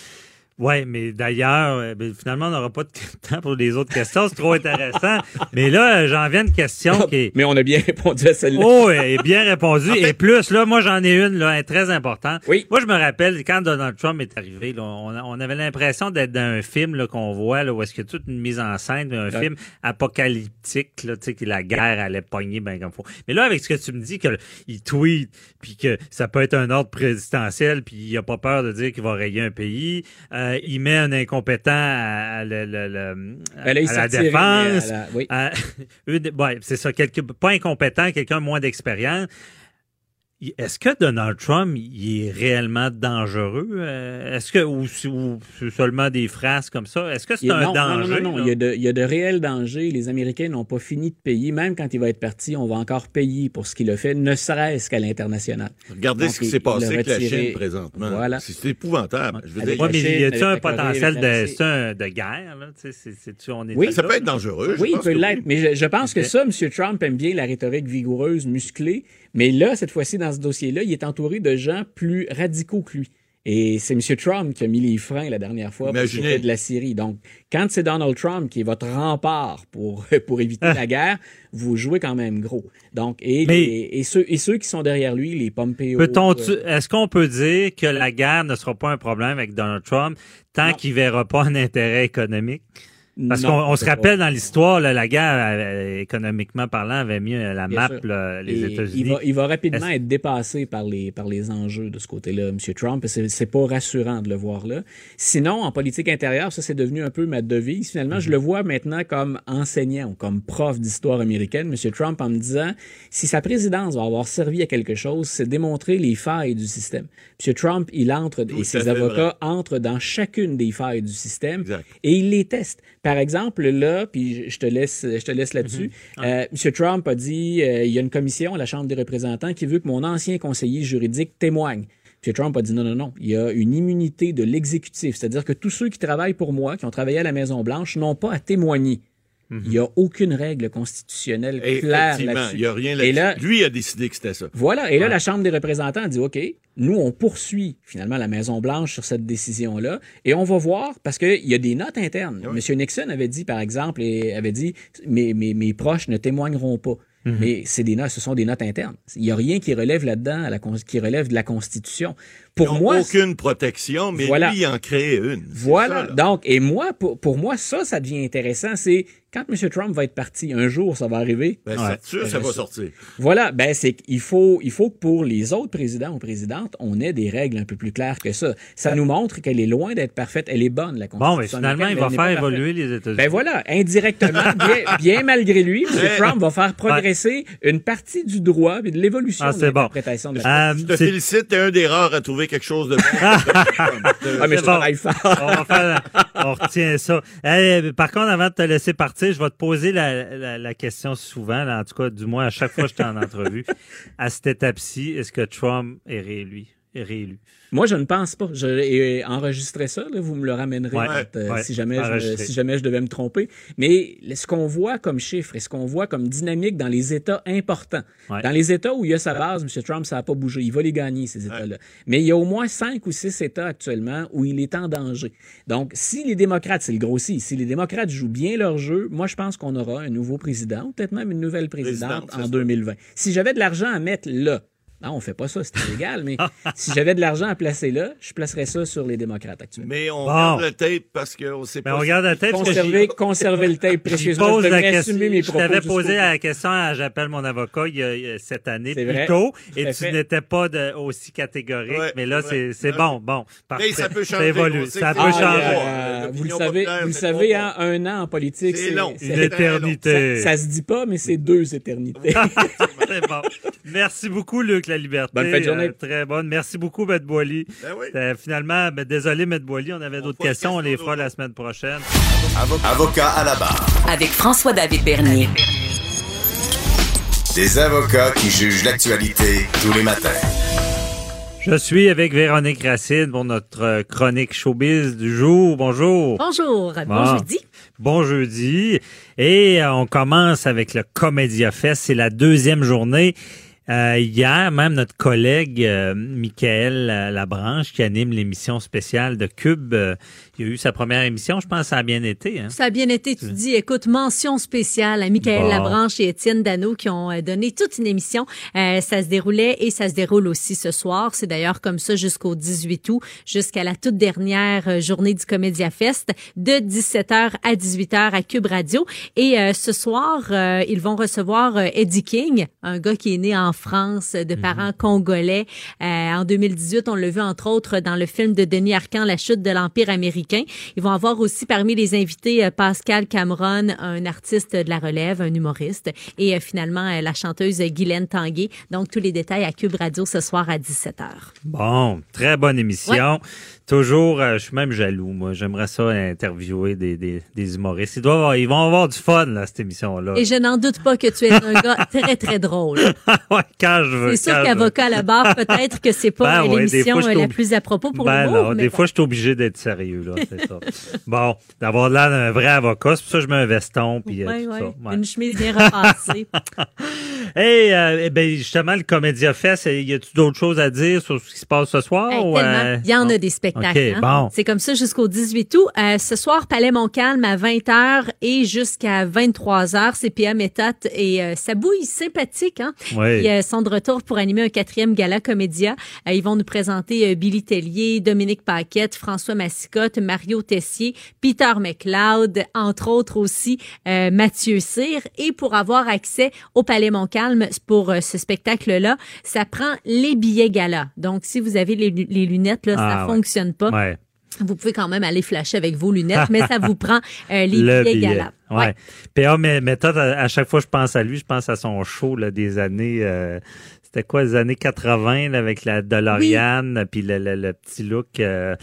Oui, mais d'ailleurs, euh, ben, finalement, on n'aura pas de temps pour les autres questions. C'est trop intéressant. mais là, j'en viens à une question qui est... Mais on a bien répondu à celle-là. Oh, et bien répondu. Et plus, là, moi, j'en ai une, là, très importante. Oui. Moi, je me rappelle, quand Donald Trump est arrivé, là, on, avait l'impression d'être dans un film là, qu'on voit, là, où est-ce qu'il y a toute une mise en scène, un film apocalyptique, là, tu sais, que la guerre allait pogner ben comme faut. Mais là, avec ce que tu me dis, qu'il tweet, puis que ça peut être un ordre présidentiel, puis il a pas peur de dire qu'il va rayer un pays... Euh, euh, il met un incompétent à, la défense. oui. c'est ça, pas incompétent, quelqu'un moins d'expérience. Est-ce que Donald Trump il est réellement dangereux? Euh, est-ce que ou, ou seulement des phrases comme ça? Est-ce que c'est un danger? Non, non, non, Il, y a de, il y a de réels dangers. Les Américains n'ont pas fini de payer. Même quand il va être parti, on va encore payer pour ce qu'il a fait, ne serait-ce qu'à l'international. Regardez ce qui s'est passé avec la Chine présentement. Voilà. C'est épouvantable. Je veux dire, mais y a-t-il un potentiel de, de guerre? Là? on est oui, ça peut être dangereux. Oui, il peut l'être. Mais je, pense que ça, M. Trump aime bien la rhétorique vigoureuse, musclée. Mais là, cette fois-ci, dans ce dossier-là, il est entouré de gens plus radicaux que lui. Et c'est M. Trump qui a mis les freins la dernière fois pour de la Syrie. Donc, quand c'est Donald Trump qui est votre rempart pour, pour éviter ah. la guerre, vous jouez quand même gros. Donc, et, et, ceux, et ceux qui sont derrière lui, les Pompeo... Euh, est-ce qu'on peut dire que la guerre ne sera pas un problème avec Donald Trump tant qu'il verra pas un intérêt économique? Parce qu'on se rappelle dans l'histoire, la guerre, économiquement parlant, avait mis la map les États-Unis. Il va, rapidement être dépassé par les, par les enjeux de ce côté-là, M. Trump. C'est pas rassurant de le voir là. Sinon, en politique intérieure, ça c'est devenu un peu ma devise. Finalement, je le vois maintenant comme enseignant ou comme prof d'histoire américaine, M. Trump, en me disant si sa présidence va avoir servi à quelque chose, c'est démontrer les failles du système. M. Trump, il entre et ses avocats entrent dans chacune des failles du système et il les testent. Par exemple, là, puis je te laisse, je te laisse là-dessus. Mhm. Euh, M. Trump a dit, euh, il y a une commission à la Chambre des représentants qui veut que mon ancien conseiller juridique témoigne. M. Trump a dit non, non, non. Il y a une immunité de l'exécutif, c'est-à-dire que tous ceux qui travaillent pour moi, qui ont travaillé à la Maison Blanche, n'ont pas à témoigner. Mhm. Il n'y a aucune règle constitutionnelle claire là-dessus. Il n'y a rien là, Lui a décidé que c'était ça. Voilà. Et là, la Chambre des représentants a dit, OK, nous, on poursuit finalement la Maison-Blanche sur cette décision-là et on va voir, parce qu'il y a des notes internes. M. Nixon avait dit, par exemple, et avait dit, mes, mes, mes proches ne témoigneront pas. Mhm. Mais c'est des notes, ce sont des notes internes. Il n'y a rien qui relève là-dedans, qui relève de la Constitution. Pour moi, aucune protection, mais lui, il en crée une. Voilà. Donc, et moi, pour, pour moi, ça, ça devient intéressant. C'est quand M. Trump va être parti, un jour, ça va arriver. Ben, c'est sûr, ça va sortir. Voilà, ben c'est qu'il faut, il faut que pour les autres présidents ou présidentes, on ait des règles un peu plus claires que ça. Ça nous montre qu'elle est loin d'être parfaite. Elle est bonne, la Constitution. Bon, mais finalement, il va faire évoluer les États-Unis. Ben voilà, indirectement, bien, bien, malgré lui, M. Trump va faire progresser une partie du droit et de l'évolution ah, de l'interprétation bon. de euh, Je te félicite, t'es un des rares à trouver quelque chose de bon. ah, mais je travaille fort. on, on retient ça. par contre, avant de te laisser partir, je vais te poser la, question souvent, en tout cas, du moins à chaque fois que je suis en entrevue. À cette étape-ci, est-ce que Trump est réélu? Réélu? Moi, je ne pense pas. Je enregistré ça, vous me le ramènerez euh, si, jamais je, si jamais je devais me tromper. Mais ce qu'on voit comme chiffre et ce qu'on voit comme dynamique dans les États importants, dans les États où il y a sa base, M. Trump, ça n'a pas bougé. Il va les gagner, ces États-là. Mais il y a au moins cinq ou six États actuellement où il est en danger. Donc, si les démocrates, c'est le gros si, les démocrates jouent bien leur jeu, moi, je pense qu'on aura un nouveau président, ou peut-être même une nouvelle présidente en 2020. Si j'avais de l'argent à mettre là, non, on fait pas ça, c'est illégal, mais si j'avais de l'argent à placer là, je placerais ça sur les démocrates actuellement. Mais on regarde le tape parce qu'on sait pas. Mais on regarde le tape conserver, conserver le tape précieusement. Je, la question, je t'avais posé la question à J'appelle mon avocat il y a, cette année plus tôt et tu n'étais pas de, aussi catégorique, mais là, c'est bon, bon. Parfait. Mais ça peut changer. Ça évolue, ça peut changer. Euh, vous le savez, vous savez, hein, un an en politique, c'est long. Une éternité. Ça, se dit pas, mais c'est deux éternités. c'est bon. Merci beaucoup, Luc la liberté. Bonne fête de journée. Euh, très bonne. Merci beaucoup, M. Boily. Ben oui. euh, finalement, ben, désolé, M. Boily, on avait d'autres questions. On les fera la semaine prochaine. Avocat à la barre. Avec François-David Bernier. Des avocats qui jugent l'actualité tous les matins. Je suis avec Véronique Racine pour notre chronique showbiz du jour. Bonjour. Bonjour. Bon, jeudi. Bon jeudi. Et euh, on commence avec le Comédia Fest. C'est la deuxième journée. Euh, hier, même notre collègue euh, Michael Labranche, qui anime l'émission spéciale de Cube, euh, il a eu sa première émission. Je pense que ça a bien été. Hein? Ça a bien été. Tu dis, écoute, mention spéciale à Michael Labranche et Étienne Dano qui ont donné toute une émission. ça se déroulait et ça se déroule aussi ce soir. C'est d'ailleurs comme ça jusqu'au 18 août, jusqu'à la toute dernière journée du Comédia Fest, de 17h à 18h à Cube Radio. Et ce soir, ils vont recevoir Eddie King, un gars qui est né en France de mhm. parents congolais. Euh, en 2018, on l'a vu entre autres dans le film de Denis Arcand, La chute de l'Empire américain. Ils vont avoir aussi parmi les invités euh, Pascal Cameron, un artiste de la relève, un humoriste, et euh, finalement la chanteuse Guylaine Tanguay. Donc tous les détails à Cube Radio ce soir à 17h. Bon, très bonne émission. Toujours, je suis même jaloux, moi. J'aimerais ça interviewer des, des, des humoristes. Ils, doivent ils vont avoir du fun, là, cette émission-là. Et je n'en doute pas que tu es un gars très, très drôle. C'est sûr qu'avocat à la barre, peut-être que c'est pas ben l'émission la plus à propos pour ben non, des fois, je suis obligé d'être sérieux, là, c'est ça. bon, d'avoir l'air d'un vrai avocat, c'est pour ça que je mets un veston, puis euh, tout ça. Une chemise bien repassée. Hey, euh, eh ben, justement, le Comédia Fest, y a-tu d'autres choses à dire sur ce qui se passe ce soir? Euh? Il y en a des spectacles. Hein? C'est comme ça jusqu'au 18 août. ce soir, Palais Montcalm à 20h et jusqu'à 23h, c'est PA Méthode et ça bouille sympathique. Hein? Oui. Ils sont de retour pour animer un quatrième gala comédia. Euh, ils vont nous présenter euh, Billy Tellier, Dominique Paquette, François Massicotte, Mario Tessier, Peter McLeod, entre autres aussi euh, Mathieu Cyr. Et pour avoir accès au Palais Montcalm pour ce spectacle-là, ça prend les billets gala. Donc, si vous avez les, lunettes, là, ça ah, fonctionne pas. Vous pouvez quand même aller flasher avec vos lunettes, mais ça vous prend euh, les billets gala. Ouais. PA méthode, à, chaque fois je pense à lui, je pense à son show là, des années. Euh, c'était quoi, les années 80 avec la DeLorean, puis le, le, petit look. Euh,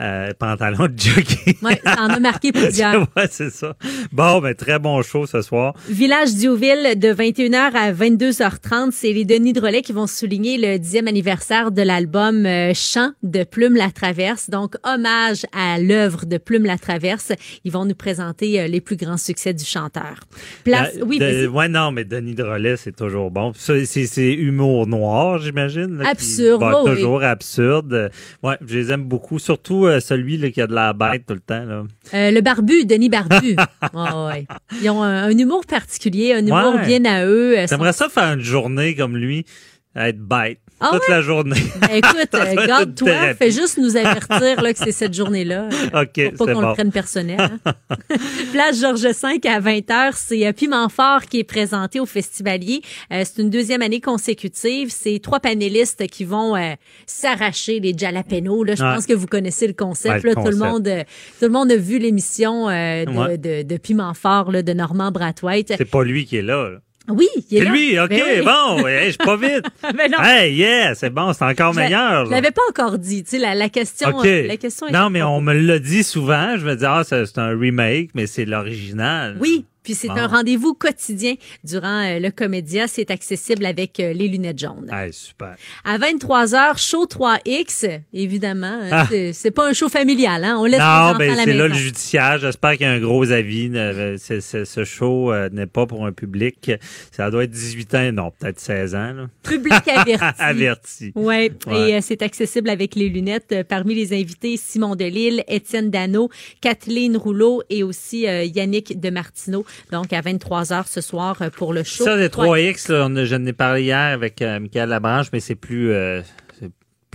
euh, pantalon de jogging. Oui, ça en a marqué plusieurs. ouais, c'est ça. Bon, ben, très bon show ce soir. Village Diouville de 21h à 22h30. C'est les Denis Drolet qui vont souligner le dixième anniversaire de l'album euh, Chant de Plume la Traverse. Donc, hommage à l'œuvre de Plume la Traverse. Ils vont nous présenter euh, les plus grands succès du chanteur. Place, oui, de, ouais, non, mais Denis Drolet, c'est toujours bon. C'est humour noir, j'imagine. Absurde. Qui, toujours absurde. Ouais, je les aime beaucoup. Surtout euh, celui là, qui a de la bête tout le temps. Là. Euh, le barbu, Denis Barbu. ouais. Ils ont un, humour particulier, un humour bien à eux. J'aimerais ça faire une journée comme lui. être bête. Ah toute la journée. Ben, écoute, garde-toi, fais juste nous avertir là, que c'est cette journée-là. OK, Pour pas qu'on le prenne personnel. Hein. Place Georges V à 20h, c'est euh, Piment Fort qui est présenté au Festivalier. Euh, c'est une deuxième année consécutive. C'est trois panélistes qui vont euh, s'arracher les jalapenos. Là. Je pense que vous connaissez le concept. là, Tout, le monde, tout le monde a vu l'émission de, de, de, Piment Fort là, de Normand Brathwaite. C'est pas lui qui est là. là. Oui, il est, C'est lui, OK, Ben oui. bon, ouais, je suis pas vite. Mais non. Hey, yeah, c'est bon, c'est encore Je meilleur. Je là. l'avais pas encore dit. Tu sais, la, la question, OK. euh, la question est non, mais on me l'a dit souvent. Je me dis, ah, c'est un remake, mais c'est l'original. Oui, puis c'est Bon. un rendez-vous quotidien durant euh, le Comédia. C'est accessible avec euh, les lunettes jaunes. Hey, super. À 23h, show 3X, évidemment. hein, Ah. c'est- pas un show familial, hein? On laisse Non, ben à la c'est là le judiciaire. J'espère qu'il y a un gros avis. Euh, ce show n'est pas pour un public. Ça doit être 18 ans, non, peut-être 16 ans. Là. Public averti. Averti. Ouais, Ouais. et c'est accessible avec les lunettes. Parmi les invités, Simon Delille, Étienne Dano, Kathleen Rouleau et aussi Yannick de Martineau. Donc à 23h ce soir euh, pour le show. Ça, les 3X. 3X, là, on je n'ai parlé hier avec euh, Michael Labranche, mais c'est plus. euh,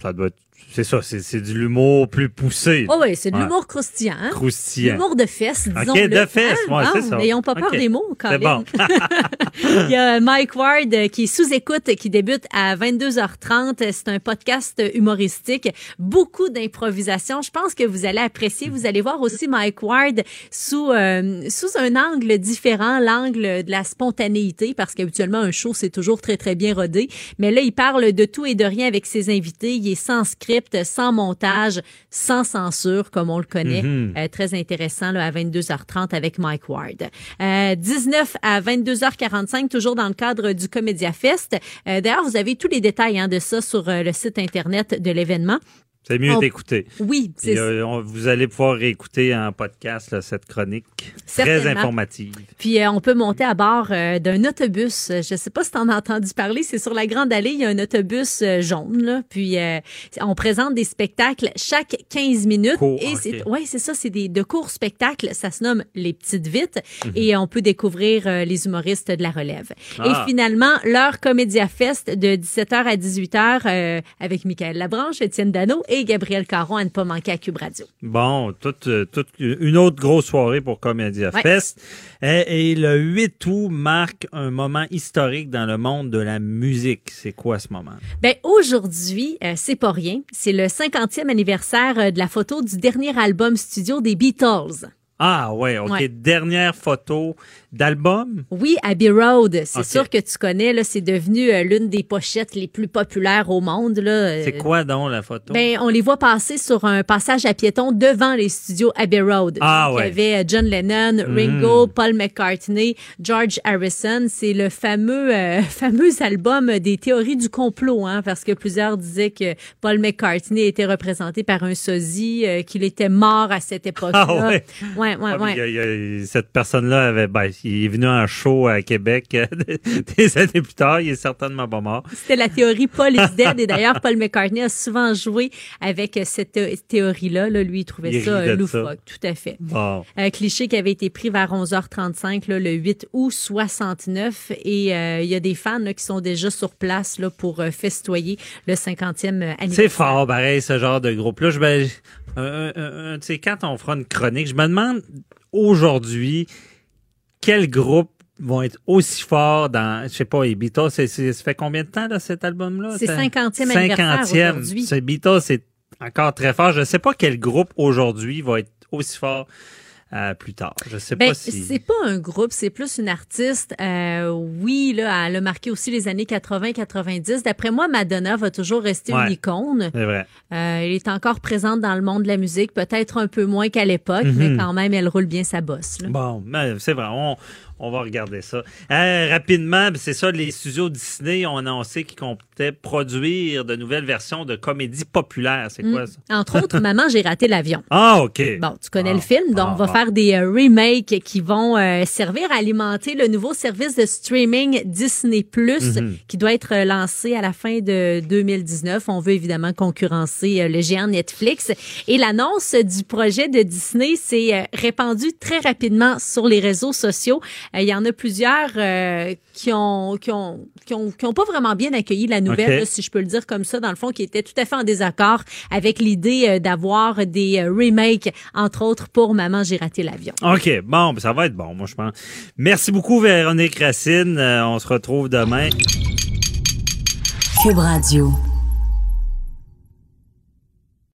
ça doit être- C'est ça, c'est c'est de l'humour plus poussé. Oh oui, c'est de Ouais. l'humour croustillant. Hein? Croustillant. L'humour de fesses, disons. OK, de fesses, ouais, c'est ça. N'ayons pas peur des mots, C'est Colin. bon. Il y a Mike Ward qui est sous écoute, qui débute à 22h30. C'est un podcast humoristique. Beaucoup d'improvisation. Je pense que vous allez apprécier. Vous allez voir aussi Mike Ward sous, euh, sous un angle différent, l'angle de la spontanéité, parce qu'habituellement, un show, c'est toujours très, très bien rodé. Mais là, il parle de tout et de rien avec ses invités. Il est sans script, sans montage, sans censure, comme on le connaît. Mhm. Euh, très intéressant là, à 22h30 avec Mike Ward. Euh, 19 à 22h45, toujours dans le cadre du Comédia Fest. Euh, D'ailleurs, vous avez tous les détails hein, de ça sur euh, le site Internet de l'événement. C'est mieux On- d'écouter. Oui, c'est euh, vous allez pouvoir réécouter en podcast là, cette chronique très informative. Puis euh, on peut monter à bord euh, d'un autobus. Je sais pas si tu en as entendu parler. C'est sur la Grande Allée. Il y a un autobus euh, jaune. Là. Puis on présente des spectacles chaque 15 minutes. Court, et c'est ouais, c'est ça. C'est des de courts spectacles. Ça se nomme les petites vites. Mhm. Et on peut découvrir les humoristes de la relève. Ah. Et finalement, leur Comédia Fest de 17h à 18h euh, avec Michael Labranche, Étienne Dano et Gabriel Caron à ne pas manquer à Cube Radio. Bon, toute, euh, toute une autre grosse soirée pour Comédia Ouais. Fest. Et, et le 8 août marque un moment historique dans le monde de la musique. C'est quoi ce moment? Ben aujourd'hui, euh, c'est pas rien. C'est le 50e anniversaire euh, de la photo du dernier album studio des Beatles. Ah ouais, OK. Ouais. Dernière photo d'album? Oui, Abbey Road. C'est sûr que tu connais. Là, c'est devenu euh, l'une des pochettes les plus populaires au monde. Là. Euh, C'est quoi donc la photo? Ben, on les voit passer sur un passage à piétons devant les studios Abbey Road. Ah, Donc, ouais. Il y avait euh, John Lennon, Mhm. Ringo, Paul McCartney, George Harrison. C'est le fameux euh, fameux album des théories du complot, hein, parce que plusieurs disaient que Paul McCartney était représenté par un sosie, euh, qu'il était mort à cette époque-là. Ah ouais. ouais, ouais, Ah, ouais. mais il y a- il y a- cette personne-là avait, ben, il est venu en show à Québec euh, des années plus tard. Il est certainement pas mort. C'était la théorie Paul is dead. Et d'ailleurs, Paul McCartney a souvent joué avec euh, cette thé- théorie-là. Là, lui, il trouvait Il ça ridait euh, ça. loufoque. Tout à fait. Bon. Un cliché qui avait été pris vers 11h35 là, le 8 août 69 et euh, il y a des fans là, qui sont déjà sur place là, pour euh, festoyer le 50e anniversaire. C'est fort, pareil, ce genre de groupe-là. Je ben, un, un- un- tu sais, quand on fera une chronique, je me demande aujourd'hui quel groupe vont être aussi forts dans, je sais pas, les Beatles, c'est, ça fait combien de temps, là, cet album-là? C'est 50e anniversaire aujourd'hui. C'est Beatles, c'est encore très fort. Je sais pas quel groupe aujourd'hui va être aussi fort euh, plus tard. Je sais Ben, pas si... c'est pas un groupe, c'est plus une artiste. Euh, oui, là, elle a marqué aussi les années 80-90. D'après moi, Madonna va toujours rester Ouais. une icône. C'est vrai. Euh, elle est encore présente dans le monde de la musique, peut-être un peu moins qu'à l'époque, Mhm. mais quand même, elle roule bien sa bosse. là. Bon, mais c'est vrai, on, on va regarder ça. Euh, rapidement, c'est ça, les studios Disney ont annoncé qu'ils comptaient produire de nouvelles versions de comédies populaires. C'est quoi Mm. ça? Entre autres, Maman, j'ai raté l'avion. Ah, OK. Bon, tu connais Ah, le film, donc ah, on va ah. faire des euh, remakes qui vont euh, servir à alimenter le nouveau service de streaming Disney Plus Mhm. qui doit être euh, lancé à la fin de 2019. On veut évidemment concurrencer le géant Netflix et l'annonce du projet de Disney s'est répandue très rapidement sur les réseaux sociaux. Il y en a plusieurs qui ont qui ont, qui ont qui ont pas vraiment bien accueilli la nouvelle, si je peux le dire comme ça, dans le fond, qui étaient tout à fait en désaccord avec l'idée d'avoir des remakes, entre autres pour Maman, j'ai raté l'avion. OK, bon, ben, ça va être bon, moi, je pense. Merci beaucoup, Véronique Racine. on se retrouve demain. Cube Radio.